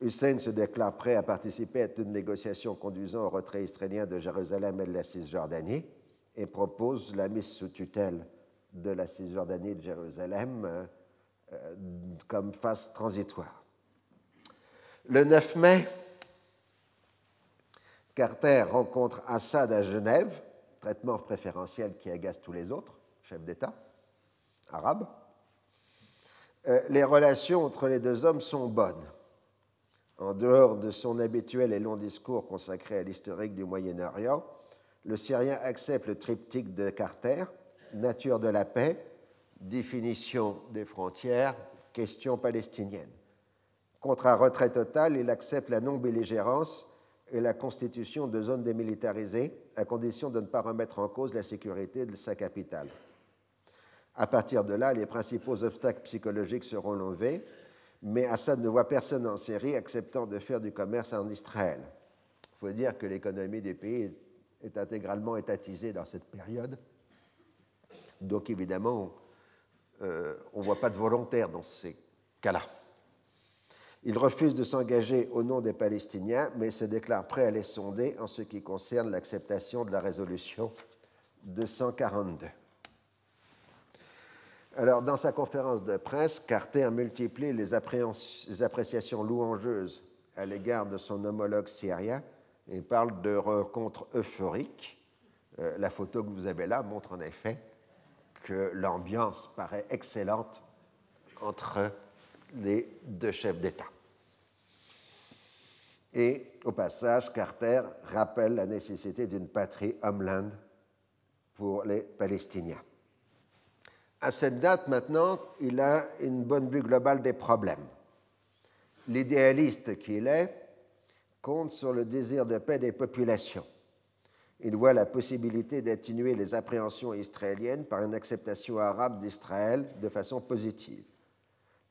Hussein se déclare prêt à participer à toute négociation conduisant au retrait israélien de Jérusalem et de la Cisjordanie et propose la mise sous tutelle de la Cisjordanie de Jérusalem euh, euh, comme phase transitoire. Le 9 mai, Carter rencontre Assad à Genève, traitement préférentiel qui agace tous les autres chefs d'État arabes. Euh, les relations entre les deux hommes sont bonnes. En dehors de son habituel et long discours consacré à l'historique du Moyen-Orient, le Syrien accepte le triptyque de Carter, nature de la paix, définition des frontières, question palestinienne. Contre un retrait total, il accepte la non-belligérance et la constitution de zones démilitarisées, à condition de ne pas remettre en cause la sécurité de sa capitale. À partir de là, les principaux obstacles psychologiques seront levés, mais Assad ne voit personne en Syrie acceptant de faire du commerce en Israël. Il faut dire que l'économie du pays est intégralement étatisée dans cette période donc évidemment, euh, on ne voit pas de volontaire dans ces cas-là. Il refuse de s'engager au nom des Palestiniens, mais se déclare prêt à les sonder en ce qui concerne l'acceptation de la résolution 242. Alors, dans sa conférence de presse, Carter multiplie les, les appréciations louangeuses à l'égard de son homologue syrien et parle de rencontres euphoriques. Euh, la photo que vous avez là montre en effet que l'ambiance paraît excellente entre les deux chefs d'État. Et au passage, Carter rappelle la nécessité d'une patrie homeland pour les Palestiniens. À cette date maintenant, il a une bonne vue globale des problèmes. L'idéaliste qu'il est compte sur le désir de paix des populations. Il voit la possibilité d'atténuer les appréhensions israéliennes par une acceptation arabe d'Israël de façon positive.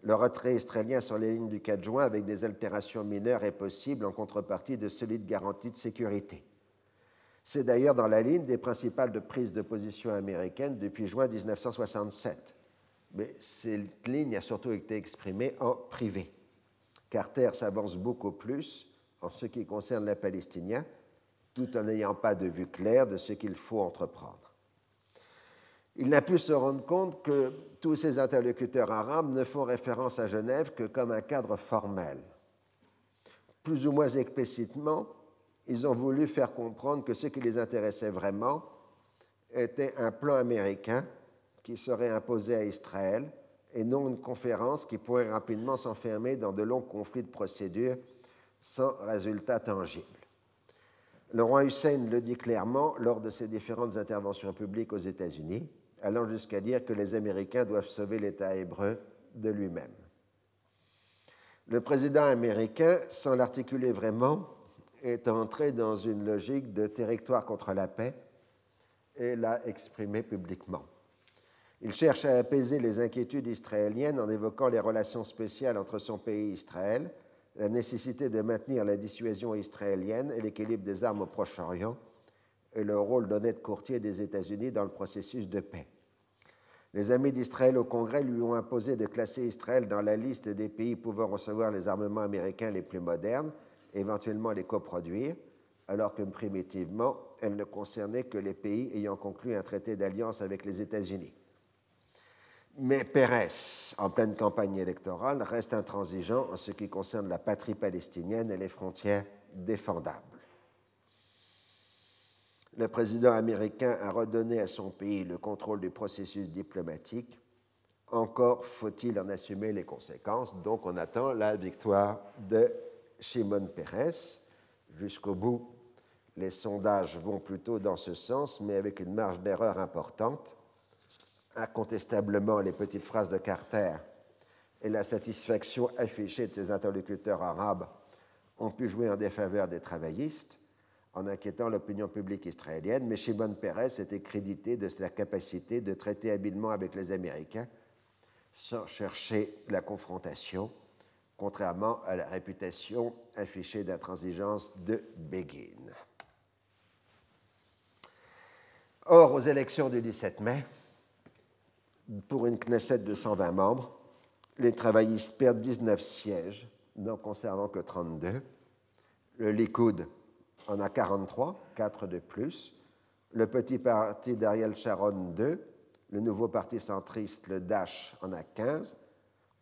Le retrait israélien sur les lignes du 4 juin avec des altérations mineures est possible en contrepartie de solides garanties de sécurité. C'est d'ailleurs dans la ligne des principales de prise de position américaines depuis juin 1967. Mais cette ligne a surtout été exprimée en privé. Carter s'avance beaucoup plus en ce qui concerne les Palestiniens, tout en n'ayant pas de vue claire de ce qu'il faut entreprendre il n'a pu se rendre compte que tous ces interlocuteurs arabes ne font référence à Genève que comme un cadre formel. Plus ou moins explicitement, ils ont voulu faire comprendre que ce qui les intéressait vraiment était un plan américain qui serait imposé à Israël et non une conférence qui pourrait rapidement s'enfermer dans de longs conflits de procédure sans résultat tangible. Le roi Hussein le dit clairement lors de ses différentes interventions publiques aux États-Unis allant jusqu'à dire que les Américains doivent sauver l'État hébreu de lui-même. Le président américain, sans l'articuler vraiment, est entré dans une logique de territoire contre la paix et l'a exprimé publiquement. Il cherche à apaiser les inquiétudes israéliennes en évoquant les relations spéciales entre son pays et Israël, la nécessité de maintenir la dissuasion israélienne et l'équilibre des armes au Proche-Orient, et le rôle d'honnête courtier des États-Unis dans le processus de paix. Les amis d'Israël au Congrès lui ont imposé de classer Israël dans la liste des pays pouvant recevoir les armements américains les plus modernes, éventuellement les coproduire, alors que primitivement, elle ne concernait que les pays ayant conclu un traité d'alliance avec les États-Unis. Mais Pérez, en pleine campagne électorale, reste intransigeant en ce qui concerne la patrie palestinienne et les frontières défendables le président américain a redonné à son pays le contrôle du processus diplomatique. Encore faut-il en assumer les conséquences. Donc on attend la victoire de Shimon Peres. Jusqu'au bout, les sondages vont plutôt dans ce sens, mais avec une marge d'erreur importante. Incontestablement, les petites phrases de Carter et la satisfaction affichée de ses interlocuteurs arabes ont pu jouer en défaveur des travaillistes en inquiétant l'opinion publique israélienne, mais Shimon Peres était crédité de sa capacité de traiter habilement avec les Américains sans chercher la confrontation, contrairement à la réputation affichée d'intransigeance de Begin. Or, aux élections du 17 mai, pour une Knesset de 120 membres, les travaillistes perdent 19 sièges, n'en conservant que 32. Le Likoud en a 43, 4 de plus. Le petit parti d'Ariel Sharon, 2. Le nouveau parti centriste, le Dash, en a 15.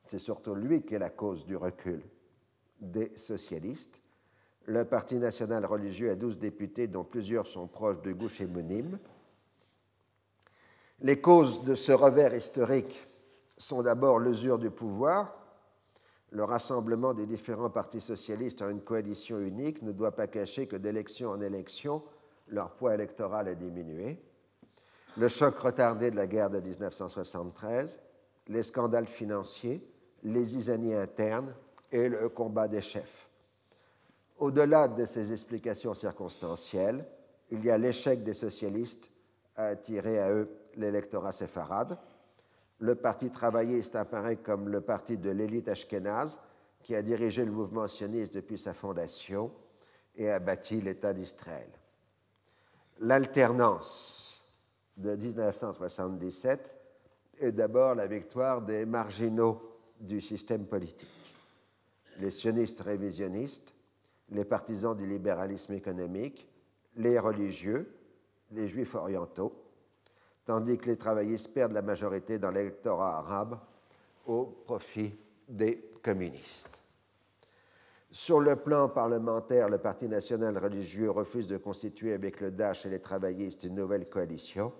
C'est surtout lui qui est la cause du recul des socialistes. Le Parti national religieux a 12 députés, dont plusieurs sont proches de Gouche et Monim. Les causes de ce revers historique sont d'abord l'usure du pouvoir, le rassemblement des différents partis socialistes en une coalition unique ne doit pas cacher que d'élection en élection, leur poids électoral a diminué. Le choc retardé de la guerre de 1973, les scandales financiers, les isanies internes et le combat des chefs. Au-delà de ces explications circonstancielles, il y a l'échec des socialistes à attirer à eux l'électorat séfarade, le Parti travailliste apparaît comme le parti de l'élite ashkénaze qui a dirigé le mouvement sioniste depuis sa fondation et a bâti l'État d'Israël. L'alternance de 1977 est d'abord la victoire des marginaux du système politique, les sionistes révisionnistes, les partisans du libéralisme économique, les religieux, les juifs orientaux, tandis que les travaillistes perdent la majorité dans l'électorat arabe au profit des communistes. Sur le plan parlementaire, le Parti national religieux refuse de constituer avec le Daesh et les travaillistes une nouvelle coalition.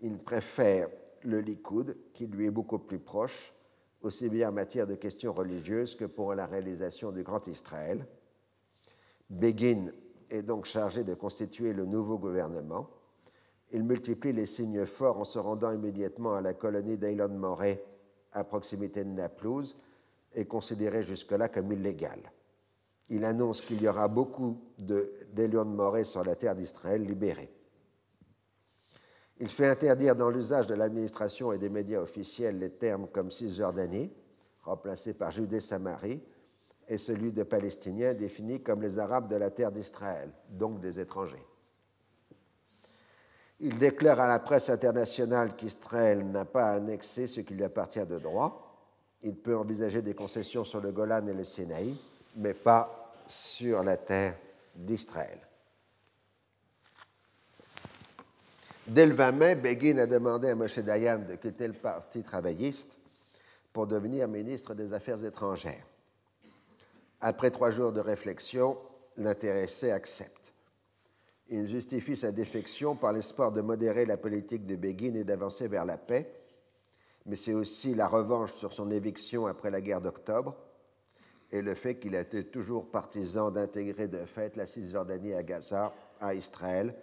Il préfère le Likoud, qui lui est beaucoup plus proche, aussi bien en matière de questions religieuses que pour la réalisation du Grand Israël. Begin est donc chargé de constituer le nouveau gouvernement. Il multiplie les signes forts en se rendant immédiatement à la colonie d'Eilon Moray à proximité de Naplouse et considérée jusque-là comme illégale. Il annonce qu'il y aura beaucoup d'Elion Moray sur la terre d'Israël libérée. Il fait interdire dans l'usage de l'administration et des médias officiels les termes comme Cisjordanie, remplacé par Judée-Samarie, et celui de Palestiniens défini comme les Arabes de la terre d'Israël, donc des étrangers. Il déclare à la presse internationale qu'Israël n'a pas annexé ce qui lui appartient de droit. Il peut envisager des concessions sur le Golan et le Sinaï, mais pas sur la terre d'Israël. Dès le 20 mai, Begin a demandé à Moshe Dayan de quitter le Parti travailliste pour devenir ministre des Affaires étrangères. Après trois jours de réflexion, l'intéressé accepte. Il justifie sa défection par l'espoir de modérer la politique de Begin et d'avancer vers la paix, mais c'est aussi la revanche sur son éviction après la guerre d'octobre et le fait qu'il a été toujours partisan d'intégrer de fait la Cisjordanie à Gaza, à Israël,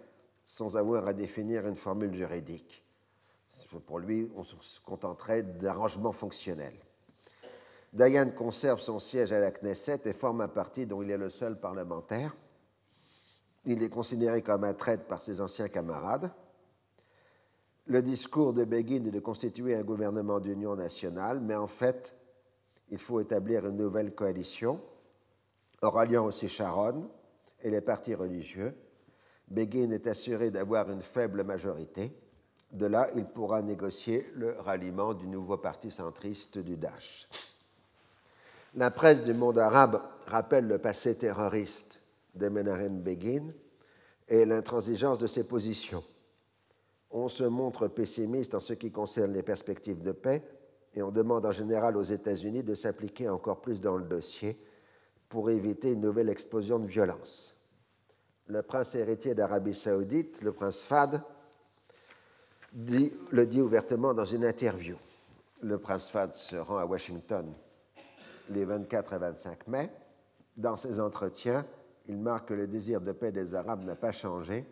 sans avoir à définir une formule juridique. Pour lui, on se contenterait d'arrangements fonctionnels. Dayan conserve son siège à la Knesset et forme un parti dont il est le seul parlementaire. Il est considéré comme un traître par ses anciens camarades. Le discours de Begin est de constituer un gouvernement d'union nationale, mais en fait, il faut établir une nouvelle coalition, en ralliant aussi Sharon et les partis religieux, Begin est assuré d'avoir une faible majorité. De là, il pourra négocier le ralliement du nouveau parti centriste du Daesh. La presse du monde arabe rappelle le passé terroriste de Menachem Begin et l'intransigeance de ses positions. On se montre pessimiste en ce qui concerne les perspectives de paix et on demande en général aux États-Unis de s'impliquer encore plus dans le dossier pour éviter une nouvelle explosion de violence le prince héritier d'Arabie saoudite, le prince Fad, le dit ouvertement dans une interview. Le prince Fad se rend à Washington les 24 et 25 mai. Dans ses entretiens, il marque que le désir de paix des Arabes n'a pas changé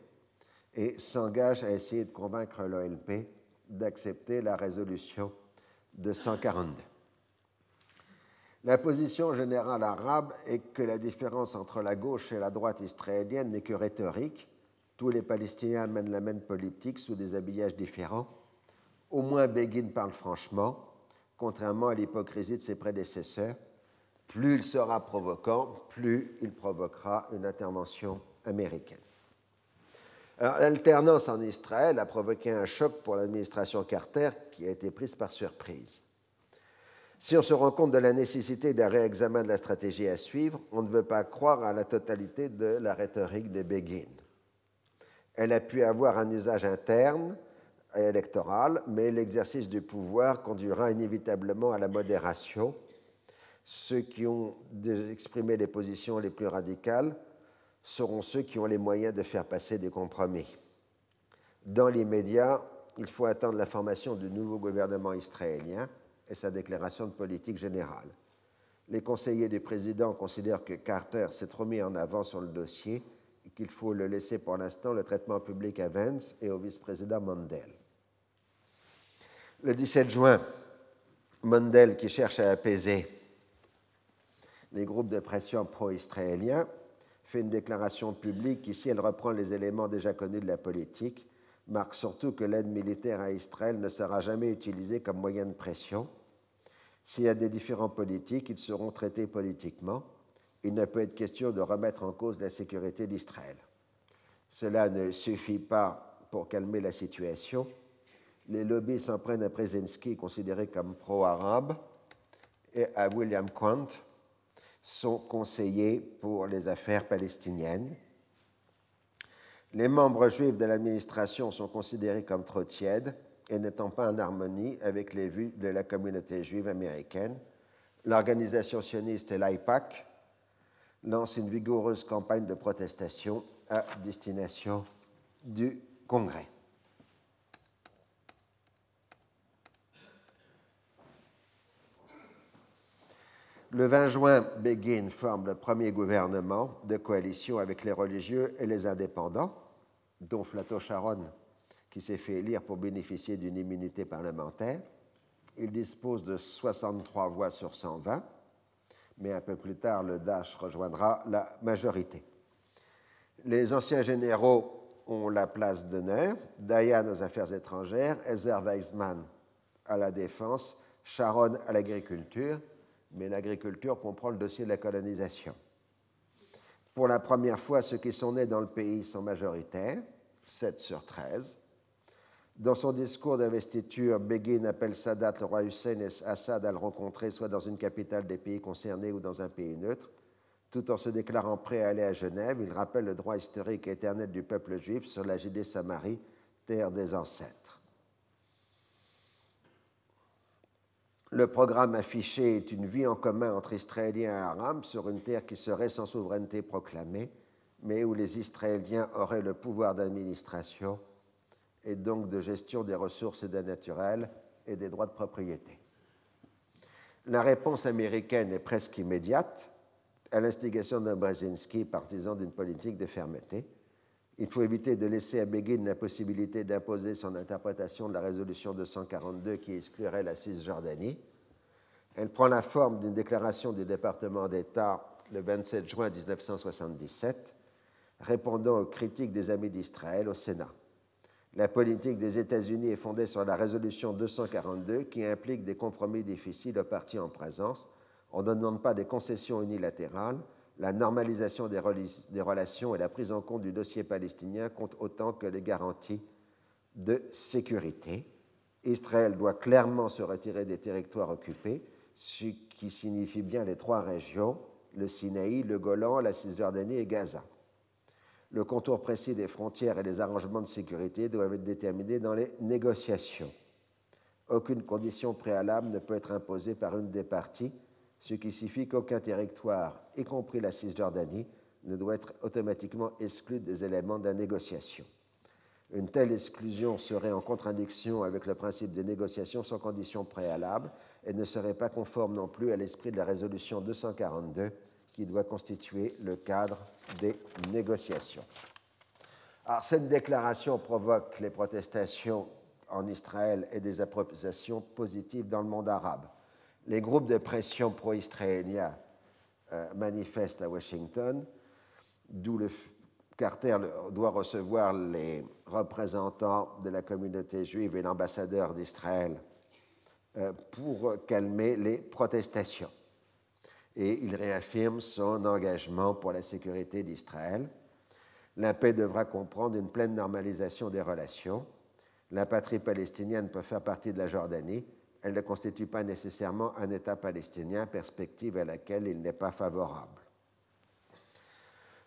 et s'engage à essayer de convaincre l'OLP d'accepter la résolution de 142. La position générale arabe est que la différence entre la gauche et la droite israélienne n'est que rhétorique. Tous les Palestiniens mènent la même politique sous des habillages différents. Au moins Begin parle franchement, contrairement à l'hypocrisie de ses prédécesseurs. Plus il sera provoquant, plus il provoquera une intervention américaine. L'alternance en Israël a provoqué un choc pour l'administration Carter qui a été prise par surprise. Si on se rend compte de la nécessité d'un réexamen de la stratégie à suivre, on ne veut pas croire à la totalité de la rhétorique de Begin. Elle a pu avoir un usage interne et électoral, mais l'exercice du pouvoir conduira inévitablement à la modération. Ceux qui ont exprimé les positions les plus radicales seront ceux qui ont les moyens de faire passer des compromis. Dans l'immédiat, il faut attendre la formation du nouveau gouvernement israélien et sa déclaration de politique générale. Les conseillers du président considèrent que Carter s'est trop mis en avant sur le dossier et qu'il faut le laisser pour l'instant le traitement public à Vance et au vice-président Mondale. Le 17 juin, Mondale, qui cherche à apaiser les groupes de pression pro-israéliens, fait une déclaration publique si elle reprend les éléments déjà connus de la politique, marque surtout que l'aide militaire à Israël ne sera jamais utilisée comme moyen de pression. S'il y a des différends politiques, ils seront traités politiquement. Il ne peut être question de remettre en cause la sécurité d'Israël. Cela ne suffit pas pour calmer la situation. Les lobbies s'en prennent à Brzezinski, considéré comme pro-arabe, et à William Quant, son conseiller pour les affaires palestiniennes. Les membres juifs de l'administration sont considérés comme trop tièdes et n'étant pas en harmonie avec les vues de la communauté juive américaine. L'organisation sioniste l'AIPAC lance une vigoureuse campagne de protestation à destination du Congrès. Le 20 juin, Begin forme le premier gouvernement de coalition avec les religieux et les indépendants, dont Flato Sharon, qui s'est fait élire pour bénéficier d'une immunité parlementaire. Il dispose de 63 voix sur 120, mais un peu plus tard, le Daesh rejoindra la majorité. Les anciens généraux ont la place d'honneur, Dayan aux affaires étrangères, Ezer Weizmann à la défense, Sharon à l'agriculture, mais l'agriculture comprend le dossier de la colonisation. Pour la première fois, ceux qui sont nés dans le pays sont majoritaires, 7 sur 13. Dans son discours d'investiture, Begin appelle Sadat le roi Hussein et Assad à le rencontrer soit dans une capitale des pays concernés ou dans un pays neutre. Tout en se déclarant prêt à aller à Genève, il rappelle le droit historique et éternel du peuple juif sur la Judée-Samarie, terre des ancêtres. Le programme affiché est une vie en commun entre Israéliens et Arabes sur une terre qui serait sans souveraineté proclamée, mais où les Israéliens auraient le pouvoir d'administration et donc de gestion des ressources et des naturelles et des droits de propriété. La réponse américaine est presque immédiate à l'instigation d'un Brzezinski, partisan d'une politique de fermeté. Il faut éviter de laisser à Begin la possibilité d'imposer son interprétation de la résolution 242 qui exclurait la Cisjordanie. Elle prend la forme d'une déclaration du département d'État le 27 juin 1977, répondant aux critiques des amis d'Israël au Sénat. La politique des États-Unis est fondée sur la résolution 242 qui implique des compromis difficiles aux partis en présence. On ne demande pas des concessions unilatérales. La normalisation des, relations et la prise en compte du dossier palestinien comptent autant que les garanties de sécurité. Israël doit clairement se retirer des territoires occupés, ce qui signifie bien les trois régions, le Sinaï, le Golan, la Cisjordanie et Gaza. Le contour précis des frontières et les arrangements de sécurité doivent être déterminés dans les négociations. Aucune condition préalable ne peut être imposée par une des parties, ce qui signifie qu'aucun territoire, y compris la Cisjordanie, ne doit être automatiquement exclu des éléments de la négociation. Une telle exclusion serait en contradiction avec le principe des négociations sans condition préalable et ne serait pas conforme non plus à l'esprit de la résolution 242 qui doit constituer le cadre des négociations. Alors, cette déclaration provoque les protestations en Israël et des approbations positives dans le monde arabe. Les groupes de pression pro-israéliens euh, manifestent à Washington, d'où le Carter doit recevoir les représentants de la communauté juive et l'ambassadeur d'Israël euh, pour calmer les protestations et il réaffirme son engagement pour la sécurité d'Israël. La paix devra comprendre une pleine normalisation des relations. La patrie palestinienne peut faire partie de la Jordanie. Elle ne constitue pas nécessairement un État palestinien, perspective à laquelle il n'est pas favorable.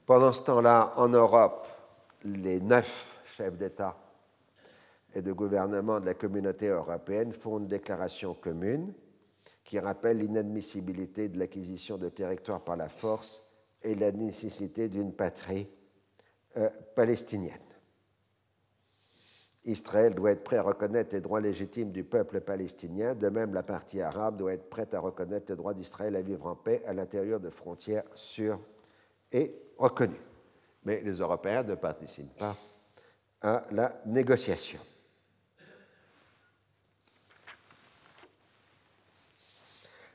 Pendant ce temps-là, en Europe, les neuf chefs d'État et de gouvernement de la communauté européenne font une déclaration commune qui rappelle l'inadmissibilité de l'acquisition de territoires par la force et la nécessité d'une patrie euh, palestinienne. Israël doit être prêt à reconnaître les droits légitimes du peuple palestinien, de même la partie arabe doit être prête à reconnaître le droit d'Israël à vivre en paix à l'intérieur de frontières sûres et reconnues. Mais les Européens ne participent pas à la négociation.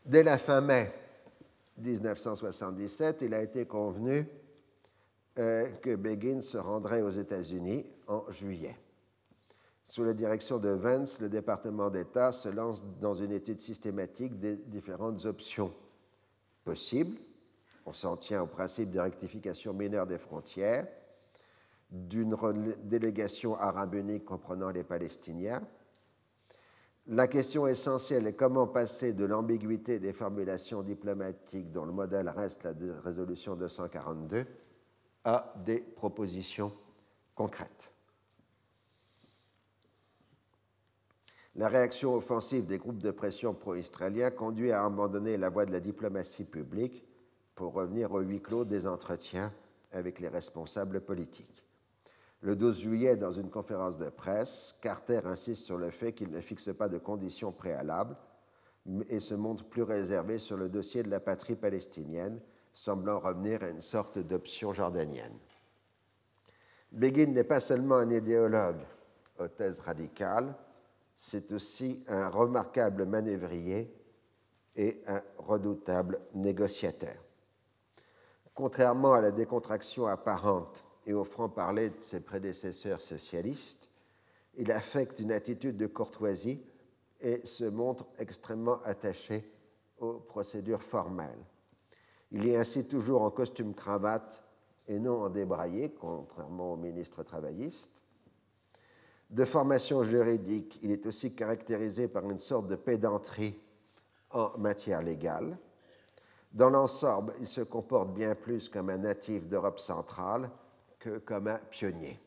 Dès la fin mai 1977, il a été convenu euh, que Begin se rendrait aux États-Unis en juillet. Sous la direction de Vance, le département d'État se lance dans une étude systématique des différentes options possibles. On s'en tient au principe de rectification mineure des frontières, d'une délégation arabe unique comprenant les Palestiniens, la question essentielle est comment passer de l'ambiguïté des formulations diplomatiques dont le modèle reste la résolution 242 à des propositions concrètes. La réaction offensive des groupes de pression pro-israéliens conduit à abandonner la voie de la diplomatie publique pour revenir au huis clos des entretiens avec les responsables politiques. Le 12 juillet, dans une conférence de presse, Carter insiste sur le fait qu'il ne fixe pas de conditions préalables. et se montre plus réservé sur le dossier de la patrie palestinienne, semblant revenir à une sorte d'option jordanienne. Begin n'est pas seulement un idéologue aux thèses c'est aussi un remarquable manœuvrier et un redoutable négociateur. Contrairement à la décontraction apparente et au franc-parler de ses prédécesseurs socialistes, il affecte une attitude de courtoisie et se montre extrêmement attaché aux procédures formelles. Il est ainsi toujours en costume cravate et non en débraillé, contrairement au ministre travailliste. De formation juridique, il est aussi caractérisé par une sorte de pédanterie en matière légale. Dans l'ensemble, il se comporte bien plus comme un natif d'Europe centrale que comme un pionnier.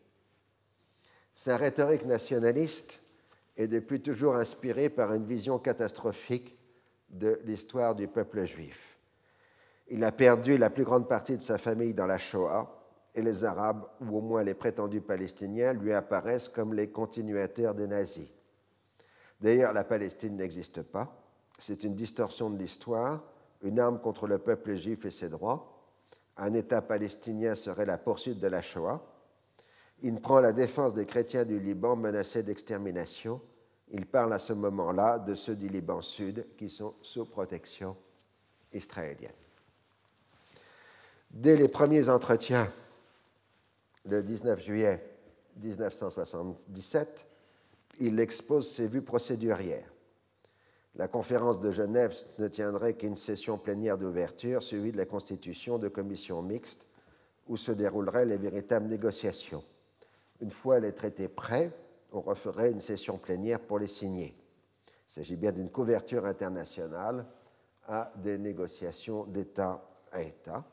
Sa rhétorique nationaliste est depuis toujours inspirée par une vision catastrophique de l'histoire du peuple juif. Il a perdu la plus grande partie de sa famille dans la Shoah et les Arabes, ou au moins les prétendus Palestiniens, lui apparaissent comme les continuateurs des nazis. D'ailleurs, la Palestine n'existe pas. C'est une distorsion de l'histoire, une arme contre le peuple juif et ses droits. Un État palestinien serait la poursuite de la Shoah. Il prend la défense des chrétiens du Liban menacés d'extermination. Il parle à ce moment-là de ceux du Liban Sud qui sont sous protection israélienne. Dès les premiers entretiens le 19 juillet 1977, il expose ses vues procédurières. La conférence de Genève ne tiendrait qu'une session plénière d'ouverture suivie de la constitution de commissions mixtes où se dérouleraient les véritables négociations. Une fois les traités prêts, on referait une session plénière pour les signer. Il s'agit bien d'une couverture internationale à des négociations d'État à État.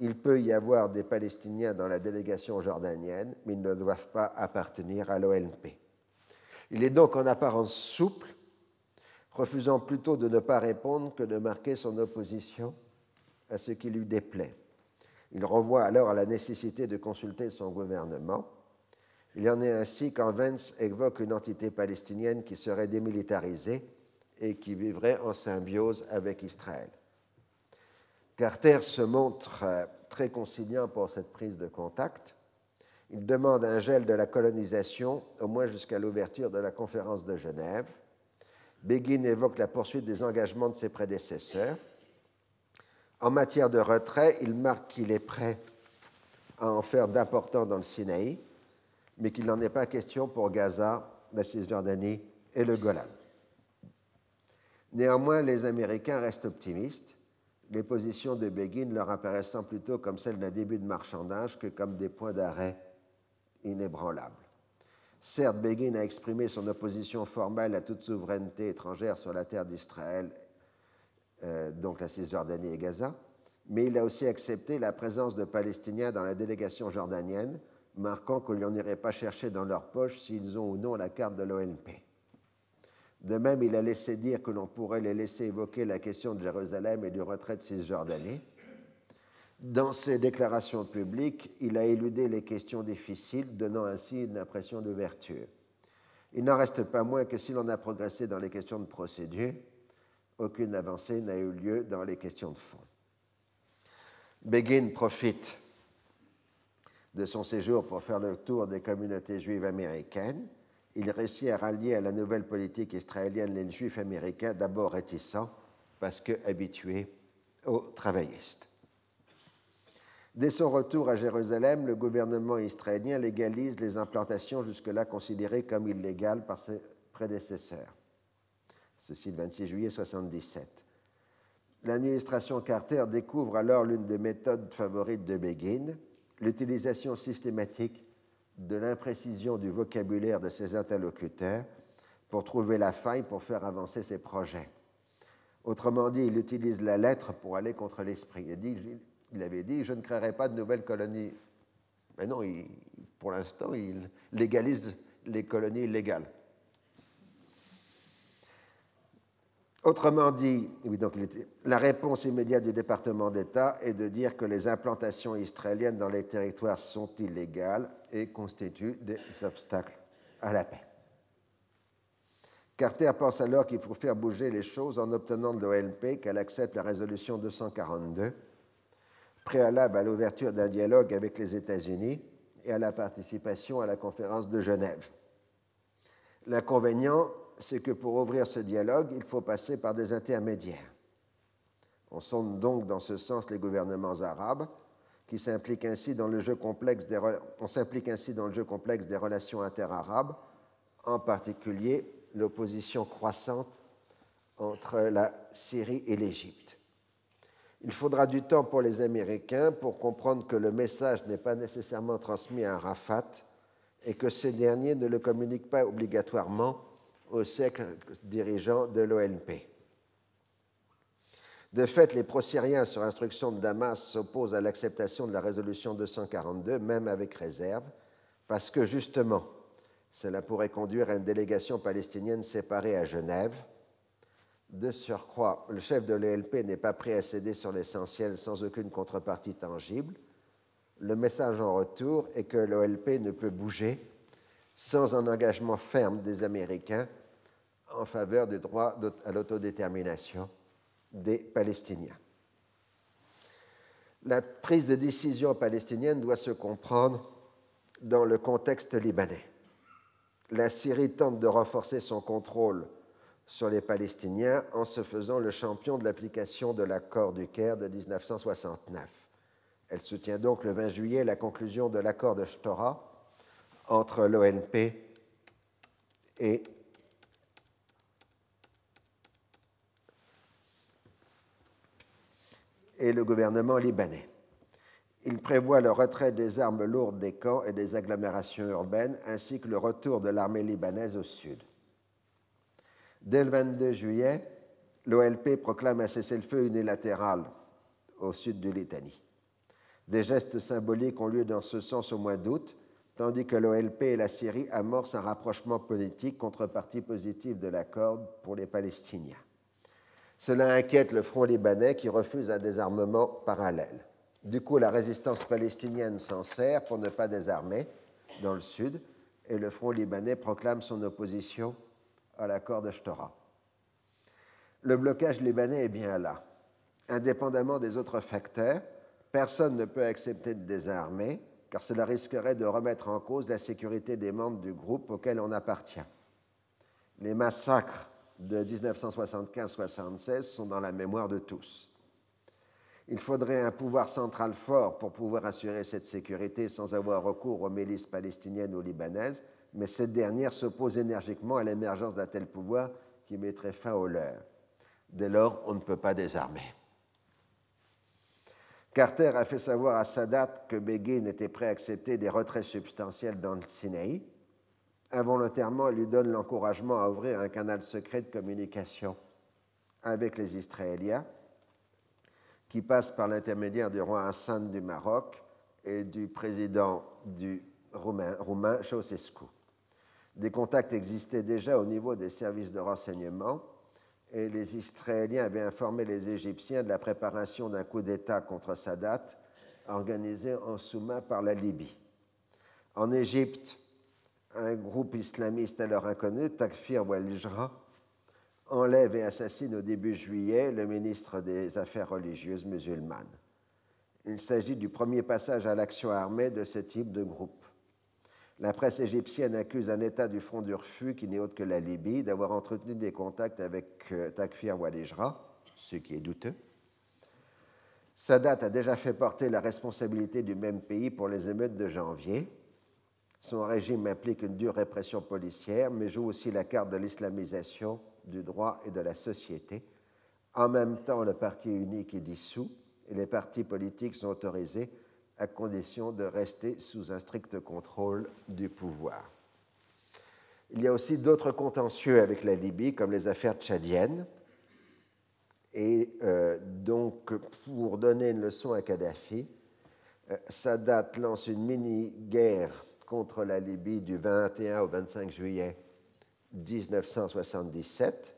Il peut y avoir des Palestiniens dans la délégation jordanienne, mais ils ne doivent pas appartenir à l'OLP. Il est donc en apparence souple, refusant plutôt de ne pas répondre que de marquer son opposition à ce qui lui déplaît. Il renvoie alors à la nécessité de consulter son gouvernement. Il en est ainsi quand Vance évoque une entité palestinienne qui serait démilitarisée et qui vivrait en symbiose avec Israël. Carter se montre euh, très conciliant pour cette prise de contact. Il demande un gel de la colonisation, au moins jusqu'à l'ouverture de la conférence de Genève. Begin évoque la poursuite des engagements de ses prédécesseurs. En matière de retrait, il marque qu'il est prêt à en faire d'important dans le Sinaï, mais qu'il n'en est pas question pour Gaza, la Cisjordanie et le Golan. Néanmoins, les Américains restent optimistes les positions de Begin leur apparaissant plutôt comme celles d'un début de marchandage que comme des points d'arrêt inébranlables. Certes, Begin a exprimé son opposition formelle à toute souveraineté étrangère sur la terre d'Israël, euh, donc la Cisjordanie et Gaza, mais il a aussi accepté la présence de Palestiniens dans la délégation jordanienne, marquant qu'on n'irait pas chercher dans leur poche s'ils ont ou non la carte de l'ONP. De même, il a laissé dire que l'on pourrait les laisser évoquer la question de Jérusalem et du retrait de Cisjordanie. Dans ses déclarations publiques, il a éludé les questions difficiles, donnant ainsi une impression d'ouverture. Il n'en reste pas moins que si l'on a progressé dans les questions de procédure, aucune avancée n'a eu lieu dans les questions de fond. Begin profite de son séjour pour faire le tour des communautés juives américaines il réussit à rallier à la nouvelle politique israélienne les juifs américains, d'abord réticents parce que habitués aux travaillistes. Dès son retour à Jérusalem, le gouvernement israélien légalise les implantations jusque-là considérées comme illégales par ses prédécesseurs. Ceci le 26 juillet 1977. L'administration Carter découvre alors l'une des méthodes favorites de Begin, l'utilisation systématique de l'imprécision du vocabulaire de ses interlocuteurs pour trouver la faille pour faire avancer ses projets. Autrement dit, il utilise la lettre pour aller contre l'esprit. Il, il, avait dit Je ne créerai pas de nouvelles colonies. Mais non, pour l'instant, il légalise les colonies illégales. Autrement dit, oui, donc, la réponse immédiate du département d'État est de dire que les implantations israéliennes dans les territoires sont illégales et constituent des obstacles à la paix. Carter pense alors qu'il faut faire bouger les choses en obtenant de l'OLP qu'elle accepte la résolution 242, préalable à l'ouverture d'un dialogue avec les États-Unis et à la participation à la conférence de Genève. L'inconvénient, c'est que pour ouvrir ce dialogue, il faut passer par des intermédiaires. On sonde donc dans ce sens les gouvernements arabes, qui s'impliquent ainsi dans le jeu complexe des, on s'implique ainsi dans le jeu complexe des relations interarabes, en particulier l'opposition croissante entre la Syrie et l'Égypte. Il faudra du temps pour les Américains pour comprendre que le message n'est pas nécessairement transmis à Rafat et que ce dernier ne le communique pas obligatoirement au siècle dirigeant de l'ONP. De fait, les pro-syriens, sur instruction de Damas, s'opposent à l'acceptation de la résolution 242, même avec réserve, parce que justement, cela pourrait conduire à une délégation palestinienne séparée à Genève. De surcroît, le chef de l'ELP n'est pas prêt à céder sur l'essentiel sans aucune contrepartie tangible. Le message en retour est que l'OLP ne peut bouger sans un engagement ferme des Américains en faveur du droit à l'autodétermination des Palestiniens. La prise de décision palestinienne doit se comprendre dans le contexte libanais la Syrie tente de renforcer son contrôle sur les Palestiniens en se faisant le champion de l'application de l'accord du Caire de 1969. Elle soutient donc le 20 juillet la conclusion de l'accord de Shtora entre l'ONP et et le gouvernement libanais. Il prévoit le retrait des armes lourdes des camps et des agglomérations urbaines, ainsi que le retour de l'armée libanaise au sud. Dès le 22 juillet, l'OLP proclame un cessez-le-feu unilatéral au sud de l'Italie. Des gestes symboliques ont lieu dans ce sens au mois d'août, tandis que l'OLP et la Syrie amorcent un rapprochement politique, contrepartie positive de l'accord pour les Palestiniens. Cela inquiète le front libanais qui refuse un désarmement parallèle. Du coup, la résistance palestinienne s'en sert pour ne pas désarmer dans le sud, et le front libanais proclame son opposition à l'accord de Shtora. Le blocage libanais est bien là. Indépendamment des autres facteurs, personne ne peut accepter de désarmer, car cela risquerait de remettre en cause la sécurité des membres du groupe auquel on appartient. Les massacres de 1975-76 sont dans la mémoire de tous. Il faudrait un pouvoir central fort pour pouvoir assurer cette sécurité sans avoir recours aux milices palestiniennes ou libanaises, mais cette dernière s'oppose énergiquement à l'émergence d'un tel pouvoir qui mettrait fin au leur. Dès lors, on ne peut pas désarmer. Carter a fait savoir à Sadat que Begin était prêt à accepter des retraits substantiels dans le Sinaï. Involontairement, il lui donne l'encouragement à ouvrir un canal secret de communication avec les Israéliens qui passe par l'intermédiaire du roi Hassan du Maroc et du président du roumain, roumain. Des contacts existaient déjà au niveau des services de renseignement et les Israéliens avaient informé les Égyptiens de la préparation d'un coup d'État contre Sadat organisé en sous-main par la Libye. En Égypte, un groupe islamiste alors inconnu, Takfir Walijra, enlève et assassine au début juillet le ministre des Affaires religieuses musulmanes. Il s'agit du premier passage à l'action armée de ce type de groupe. La presse égyptienne accuse un État du front du refus, qui n'est autre que la Libye, d'avoir entretenu des contacts avec euh, Takfir Walijra, ce qui est douteux. Sadat a déjà fait porter la responsabilité du même pays pour les émeutes de janvier. Son régime implique une dure répression policière, mais joue aussi la carte de l'islamisation du droit et de la société. En même temps, le parti unique est dissous et les partis politiques sont autorisés à condition de rester sous un strict contrôle du pouvoir. Il y a aussi d'autres contentieux avec la Libye, comme les affaires tchadiennes. Et euh, donc, pour donner une leçon à Kadhafi, euh, Sadat lance une mini-guerre contre la Libye du 21 au 25 juillet 1977.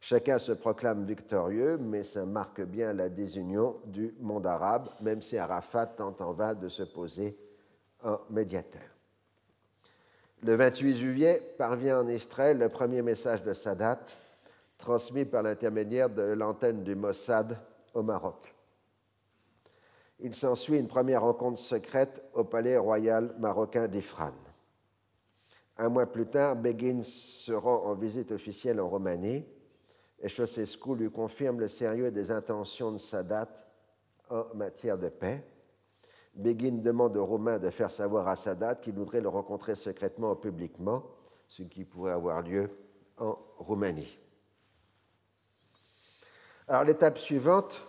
Chacun se proclame victorieux, mais ça marque bien la désunion du monde arabe, même si Arafat tente en vain de se poser en médiateur. Le 28 juillet parvient en Israël le premier message de Sadat, transmis par l'intermédiaire de l'antenne du Mossad au Maroc. Il s'ensuit une première rencontre secrète au palais royal marocain d'Ifran. Un mois plus tard, Begin se rend en visite officielle en Roumanie et Ceausescu lui confirme le sérieux des intentions de Sadat en matière de paix. Begin demande aux Roumains de faire savoir à Sadat qu'il voudrait le rencontrer secrètement ou publiquement, ce qui pourrait avoir lieu en Roumanie. Alors l'étape suivante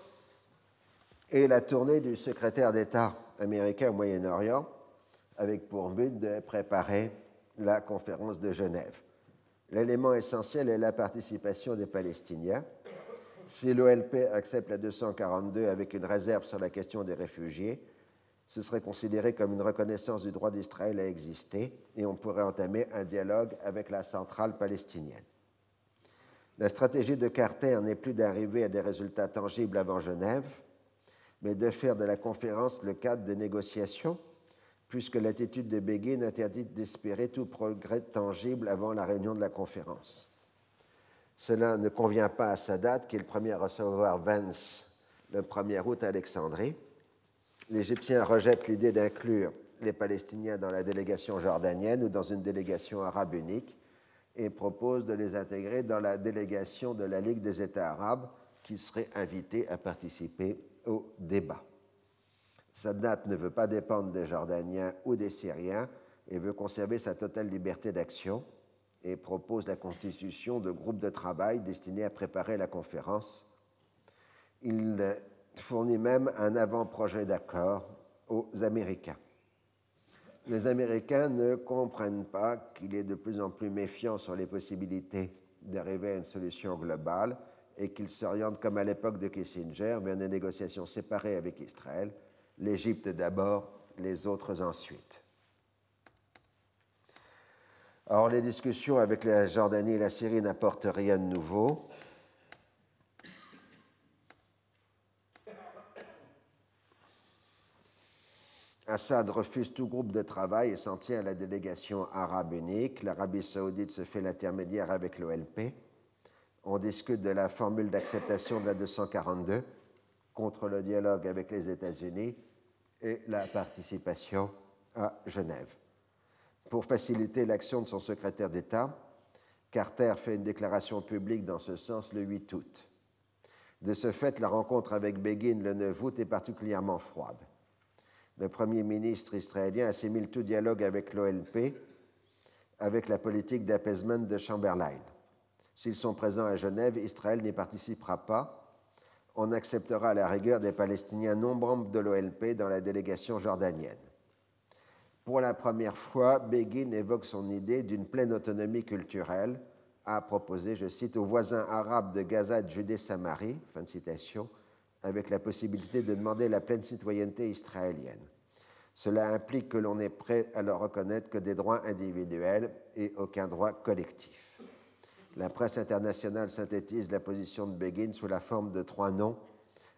est la tournée du secrétaire d'État américain au Moyen-Orient, avec pour but de préparer la conférence de Genève. L'élément essentiel est la participation des Palestiniens. Si l'OLP accepte la 242 avec une réserve sur la question des réfugiés, ce serait considéré comme une reconnaissance du droit d'Israël à exister et on pourrait entamer un dialogue avec la centrale palestinienne. La stratégie de Carter n'est plus d'arriver à des résultats tangibles avant Genève, mais de faire de la conférence le cadre de négociations puisque l'attitude de Begin interdit d'espérer tout progrès tangible avant la réunion de la conférence. Cela ne convient pas à Sadat, qui est le premier à recevoir Vance le 1er août à Alexandrie. L'Égyptien rejette l'idée d'inclure les Palestiniens dans la délégation jordanienne ou dans une délégation arabe unique et propose de les intégrer dans la délégation de la Ligue des États arabes qui serait invitée à participer au débat. Sadat ne veut pas dépendre des Jordaniens ou des Syriens et veut conserver sa totale liberté d'action et propose la constitution de groupes de travail destinés à préparer la conférence. Il fournit même un avant-projet d'accord aux Américains. Les Américains ne comprennent pas qu'il est de plus en plus méfiant sur les possibilités d'arriver à une solution globale et qu'il s'oriente, comme à l'époque de Kissinger, vers des négociations séparées avec Israël l'Égypte d'abord, les autres ensuite. Or, les discussions avec la Jordanie et la Syrie n'apportent rien de nouveau. Assad refuse tout groupe de travail et s'en tient à la délégation arabe unique. L'Arabie saoudite se fait l'intermédiaire avec l'OLP. On discute de la formule d'acceptation de la 242 contre le dialogue avec les États-Unis et la participation à Genève. Pour faciliter l'action de son secrétaire d'État, Carter fait une déclaration publique dans ce sens le 8 août. De ce fait, la rencontre avec Begin le 9 août est particulièrement froide. Le Premier ministre israélien assimile tout dialogue avec l'OLP avec la politique d'apaisement de Chamberlain. S'ils sont présents à Genève, Israël n'y participera pas on acceptera la rigueur des Palestiniens non membres de l'OLP dans la délégation jordanienne. Pour la première fois, Begin évoque son idée d'une pleine autonomie culturelle à proposer, je cite, aux voisins arabes de Gaza de Judée-Samarie, fin de citation, avec la possibilité de demander la pleine citoyenneté israélienne. Cela implique que l'on est prêt à leur reconnaître que des droits individuels et aucun droit collectif. La presse internationale synthétise la position de Begin sous la forme de trois noms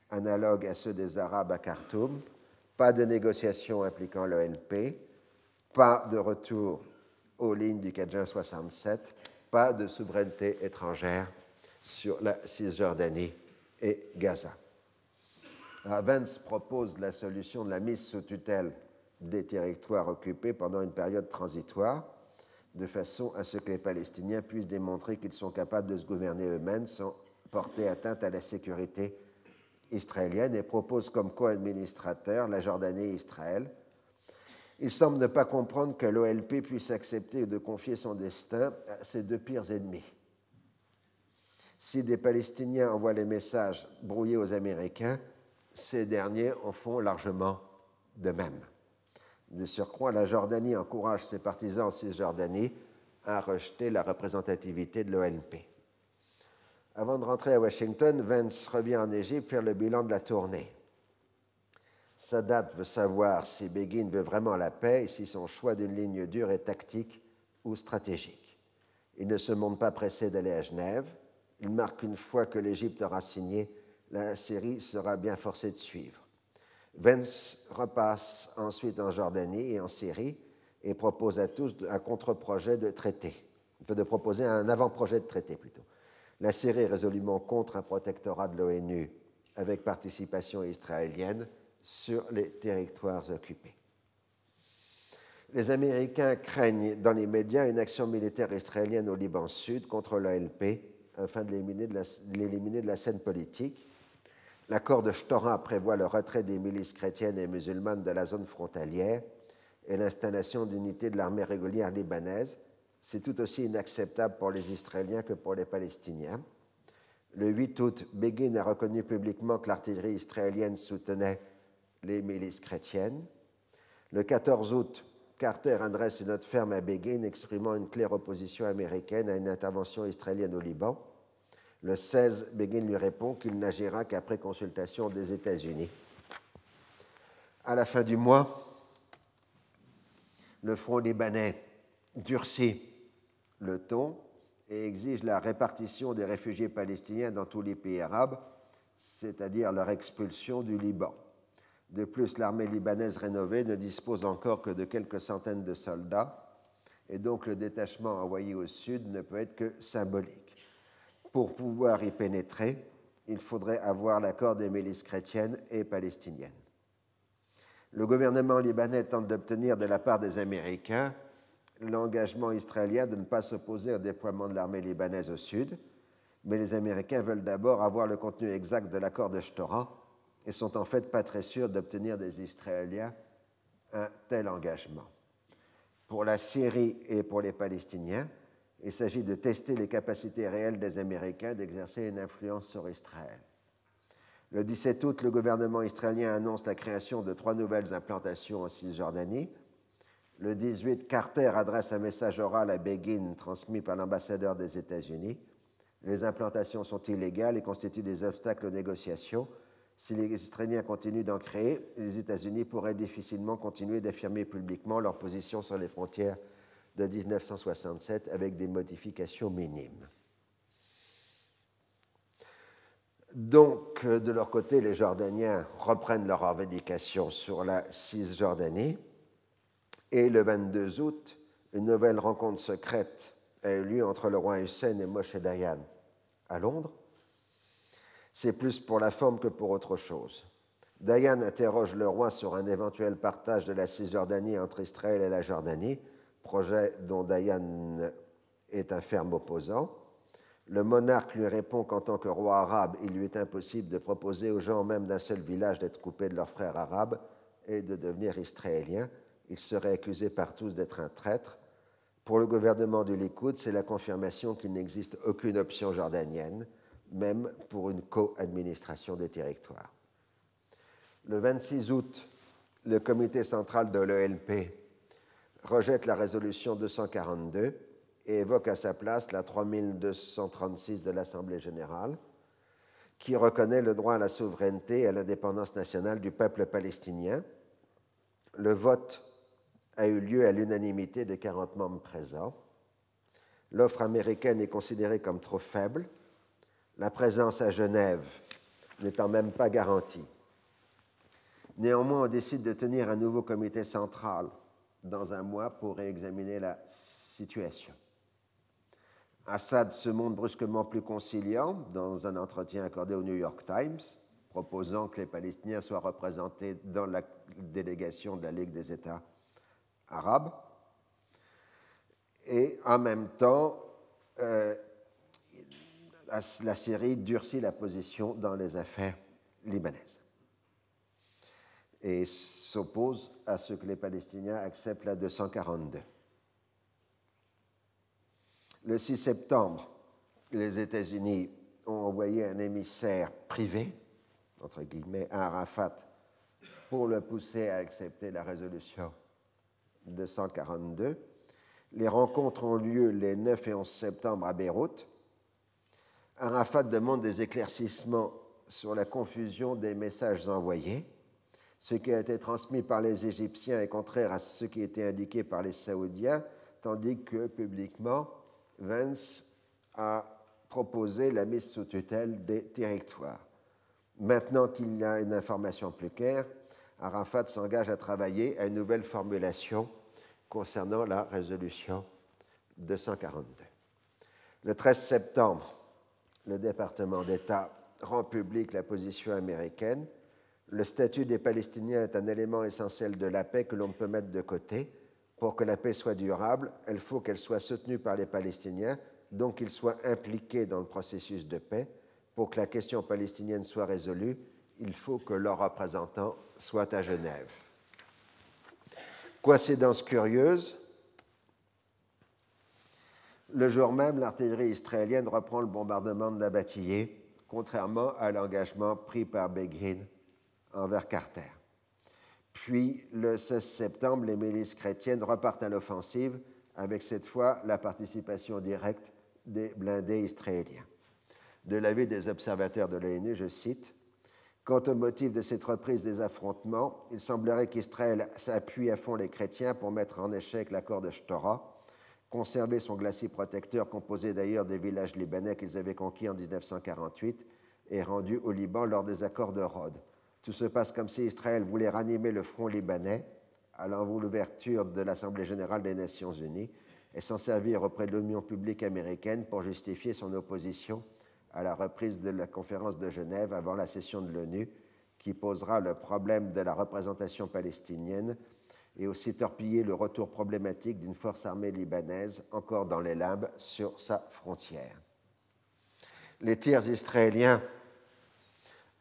analogues à ceux des Arabes à Khartoum. Pas de négociations impliquant l'ONP, pas de retour aux lignes du 4 67, pas de souveraineté étrangère sur la Cisjordanie et Gaza. Vance propose la solution de la mise sous tutelle des territoires occupés pendant une période transitoire de façon à ce que les Palestiniens puissent démontrer qu'ils sont capables de se gouverner eux-mêmes sans porter atteinte à la sécurité israélienne et propose comme co-administrateur la Jordanie et Israël. Il semble ne pas comprendre que l'OLP puisse accepter de confier son destin à ses deux pires ennemis. Si des Palestiniens envoient les messages brouillés aux Américains, ces derniers en font largement de même. De surcroît, la Jordanie encourage ses partisans en Cisjordanie à rejeter la représentativité de l'ONP. Avant de rentrer à Washington, Vance revient en Égypte faire le bilan de la tournée. Sadat veut savoir si Begin veut vraiment la paix et si son choix d'une ligne dure est tactique ou stratégique. Il ne se montre pas pressé d'aller à Genève. Il marque une fois que l'Égypte aura signé, la Syrie sera bien forcée de suivre. Vence repasse ensuite en Jordanie et en Syrie, et propose à tous un contre-projet de traité, de proposer un avant-projet de traité plutôt. La Syrie est résolument contre un protectorat de l'ONU avec participation israélienne sur les territoires occupés. Les Américains craignent dans les médias une action militaire israélienne au Liban Sud contre l'ALP afin de l'éliminer de, la scène politique. L'accord de Shtora prévoit le retrait des milices chrétiennes et musulmanes de la zone frontalière et l'installation d'unités de l'armée régulière libanaise. C'est tout aussi inacceptable pour les Israéliens que pour les Palestiniens. Le 8 août, Begin a reconnu publiquement que l'artillerie israélienne soutenait les milices chrétiennes. Le 14 août, Carter adresse une note ferme à Begin exprimant une claire opposition américaine à une intervention israélienne au Liban. Le 16, Begin lui répond qu'il n'agira qu'après consultation des États-Unis. À la fin du mois, le front libanais durcit le ton et exige la répartition des réfugiés palestiniens dans tous les pays arabes, c'est-à-dire leur expulsion du Liban. De plus, l'armée libanaise rénovée ne dispose encore que de quelques centaines de soldats, et donc le détachement envoyé au sud ne peut être que symbolique. Pour pouvoir y pénétrer, il faudrait avoir l'accord des milices chrétiennes et palestiniennes. Le gouvernement libanais tente d'obtenir de la part des Américains l'engagement israélien de ne pas s'opposer au déploiement de l'armée libanaise au sud, mais les Américains veulent d'abord avoir le contenu exact de l'accord de Shtora et sont en fait pas très sûrs d'obtenir des Israéliens un tel engagement. Pour la Syrie et pour les Palestiniens, il s'agit de tester les capacités réelles des Américains d'exercer une influence sur Israël. Le 17 août, le gouvernement israélien annonce la création de trois nouvelles implantations en Cisjordanie. Le 18, Carter adresse un message oral à Begin transmis par l'ambassadeur des États-Unis. Les implantations sont illégales et constituent des obstacles aux négociations si les Israéliens continuent d'en créer, les États-Unis pourraient difficilement continuer d'affirmer publiquement leur position sur les frontières de 1967 avec des modifications minimes. Donc, de leur côté, les Jordaniens reprennent leur revendication sur la Cisjordanie. Et le 22 août, une nouvelle rencontre secrète a eu lieu entre le roi Hussein et Moshe Dayan à Londres c'est plus pour la forme que pour autre chose. Dayan interroge le roi sur un éventuel partage de la Cisjordanie entre Israël et la Jordanie, projet dont Dayan est un ferme opposant. Le monarque lui répond qu'en tant que roi arabe, il lui est impossible de proposer aux gens même d'un seul village d'être coupés de leurs frères arabes et de devenir israéliens. Il serait accusé par tous d'être un traître. Pour le gouvernement du Likoud, c'est la confirmation qu'il n'existe aucune option jordanienne même pour une co-administration des territoires. Le 26 août, le comité central de l'ELP rejette la résolution 242 et évoque à sa place la 3236 de l'Assemblée générale, qui reconnaît le droit à la souveraineté et à l'indépendance nationale du peuple palestinien. Le vote a eu lieu à l'unanimité des 40 membres présents. L'offre américaine est considérée comme trop faible la présence à Genève n'étant même pas garantie. Néanmoins, on décide de tenir un nouveau comité central dans un mois pour réexaminer la situation. Assad se montre brusquement plus conciliant dans un entretien accordé au New York Times, proposant que les Palestiniens soient représentés dans la délégation de la Ligue des États arabes. Et en même temps, euh, la Syrie durcit la position dans les affaires libanaises et s'oppose à ce que les Palestiniens acceptent la 242. Le 6 septembre, les États-Unis ont envoyé un émissaire privé, entre guillemets, à Arafat, pour le pousser à accepter la résolution 242. Les rencontres ont lieu les 9 et 11 septembre à Beyrouth. Arafat demande des éclaircissements sur la confusion des messages envoyés. Ce qui a été transmis par les Égyptiens est contraire à ce qui était indiqué par les Saoudiens, tandis que publiquement, Vance a proposé la mise sous tutelle des territoires. Maintenant qu'il y a une information plus claire, Arafat s'engage à travailler à une nouvelle formulation concernant la résolution 242. Le 13 septembre, le département d'État rend publique la position américaine. Le statut des Palestiniens est un élément essentiel de la paix que l'on peut mettre de côté. Pour que la paix soit durable, il faut qu'elle soit soutenue par les Palestiniens, donc qu'ils soient impliqués dans le processus de paix. Pour que la question palestinienne soit résolue, il faut que leurs représentants soient à Genève. Coïncidence curieuse, le jour même, l'artillerie israélienne reprend le bombardement de la bâtillée contrairement à l'engagement pris par Begin envers Carter. Puis, le 16 septembre, les milices chrétiennes repartent à l'offensive, avec cette fois la participation directe des blindés israéliens. De l'avis des observateurs de l'ONU, je cite Quant au motif de cette reprise des affrontements, il semblerait qu'Israël s'appuie à fond les chrétiens pour mettre en échec l'accord de Shtora, conserver son glacier protecteur, composé d'ailleurs des villages libanais qu'ils avaient conquis en 1948 et rendus au Liban lors des accords de Rhodes. Tout se passe comme si Israël voulait ranimer le front libanais à l'ouverture de l'Assemblée générale des Nations unies et s'en servir auprès de l'opinion publique américaine pour justifier son opposition à la reprise de la conférence de Genève avant la session de l'ONU, qui posera le problème de la représentation palestinienne et aussi torpiller le retour problématique d'une force armée libanaise encore dans les limbes sur sa frontière. Les tirs israéliens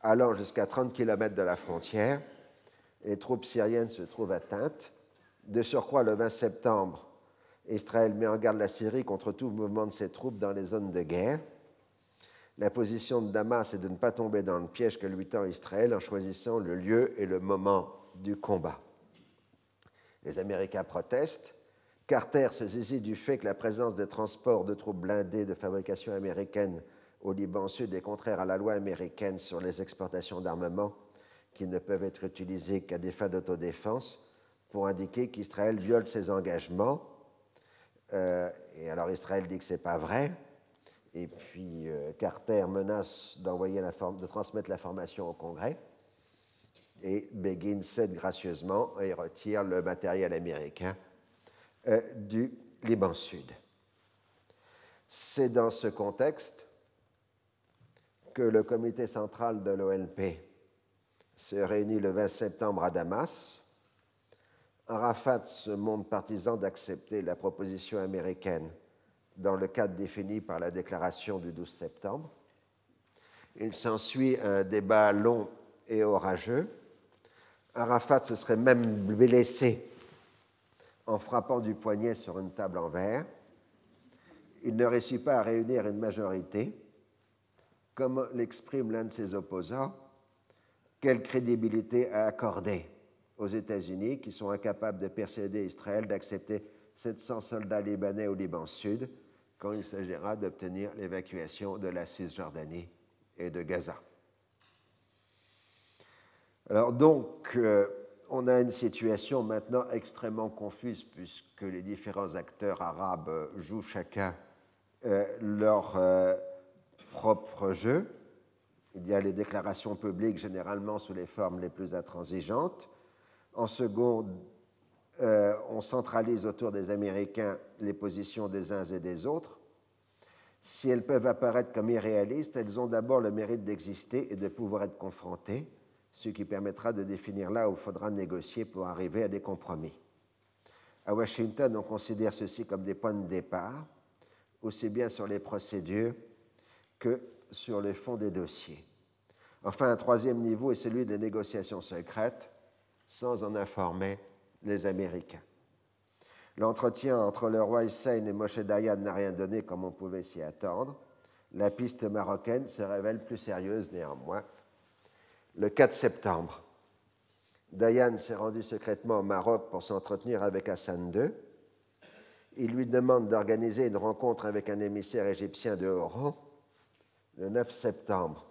allant jusqu'à 30 km de la frontière, les troupes syriennes se trouvent atteintes. De surcroît, le 20 septembre, Israël met en garde la Syrie contre tout mouvement de ses troupes dans les zones de guerre. La position de Damas est de ne pas tomber dans le piège que lui tend Israël en choisissant le lieu et le moment du combat. Les Américains protestent. Carter se saisit du fait que la présence de transports de troupes blindées de fabrication américaine au Liban Sud est contraire à la loi américaine sur les exportations d'armements qui ne peuvent être utilisés qu'à des fins d'autodéfense pour indiquer qu'Israël viole ses engagements. Euh, et alors Israël dit que ce n'est pas vrai. Et puis euh, Carter menace d'envoyer de transmettre l'information au Congrès et Begin cède gracieusement et retire le matériel américain euh, du Liban Sud. C'est dans ce contexte que le comité central de l'OLP se réunit le 20 septembre à Damas. Arafat se montre partisan d'accepter la proposition américaine dans le cadre défini par la déclaration du 12 septembre. Il s'ensuit un débat long et orageux Arafat se serait même blessé en frappant du poignet sur une table en verre. Il ne réussit pas à réunir une majorité. Comme l'exprime l'un de ses opposants, quelle crédibilité à accorder aux États-Unis qui sont incapables de persuader Israël d'accepter 700 soldats libanais au Liban Sud quand il s'agira d'obtenir l'évacuation de la Cisjordanie et de Gaza? Alors donc, euh, on a une situation maintenant extrêmement confuse puisque les différents acteurs arabes euh, jouent chacun euh, leur propre jeu. Il y a les déclarations publiques généralement sous les formes les plus intransigeantes. En second, on centralise autour des Américains les positions des uns et des autres. Si elles peuvent apparaître comme irréalistes, elles ont d'abord le mérite d'exister et de pouvoir être confrontées ce qui permettra de définir là où il faudra négocier pour arriver à des compromis. À Washington, on considère ceci comme des points de départ, aussi bien sur les procédures que sur le fond des dossiers. Enfin, un troisième niveau est celui des négociations secrètes, sans en informer les Américains. L'entretien entre le roi Hussein et Moshe Dayan n'a rien donné comme on pouvait s'y attendre. La piste marocaine se révèle plus sérieuse néanmoins le 4 septembre. Dayan s'est rendu secrètement au Maroc pour s'entretenir avec Hassan II. Il lui demande d'organiser une rencontre avec un émissaire égyptien de haut. Le 9 septembre,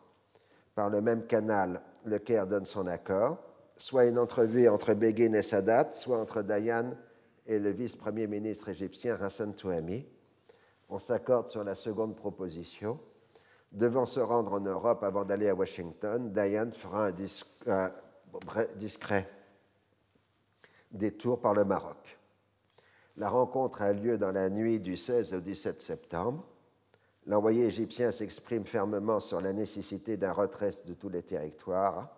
par le même canal, le Caire donne son accord, soit une entrevue entre Begin et Sadat, soit entre Dayan et le vice-premier ministre égyptien Hassan Touami. On s'accorde sur la seconde proposition devant se rendre en Europe avant d'aller à Washington, Diane fera un, discret détour par le Maroc. La rencontre a lieu dans la nuit du 16 au 17 septembre. L'envoyé égyptien s'exprime fermement sur la nécessité d'un retrait de tous les territoires,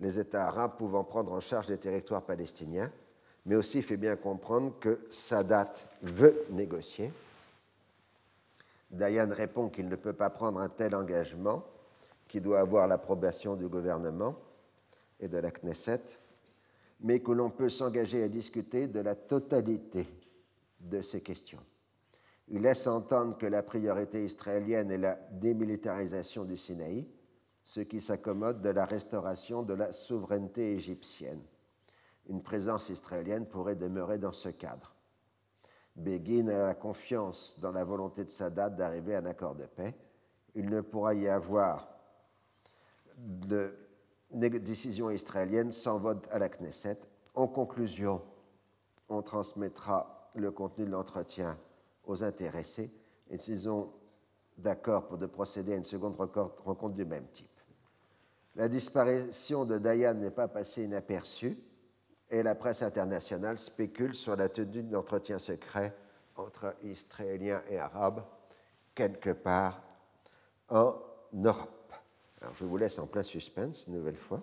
les États arabes pouvant prendre en charge les territoires palestiniens, mais aussi fait bien comprendre que Sadat veut négocier. Dayan répond qu'il ne peut pas prendre un tel engagement, qui doit avoir l'approbation du gouvernement et de la Knesset, mais que l'on peut s'engager à discuter de la totalité de ces questions. Il laisse entendre que la priorité israélienne est la démilitarisation du Sinaï, ce qui s'accommode de la restauration de la souveraineté égyptienne. Une présence israélienne pourrait demeurer dans ce cadre. Begin a la confiance dans la volonté de Sadat d'arriver à un accord de paix. Il ne pourra y avoir de décision israélienne sans vote à la Knesset. En conclusion, on transmettra le contenu de l'entretien aux intéressés et s'ils ont d'accord pour de procéder à une seconde rencontre du même type. La disparition de Dayan n'est pas passée inaperçue et la presse internationale spécule sur la tenue d'entretiens secrets entre Israéliens et Arabes quelque part en Europe. Alors je vous laisse en plein suspense une nouvelle fois.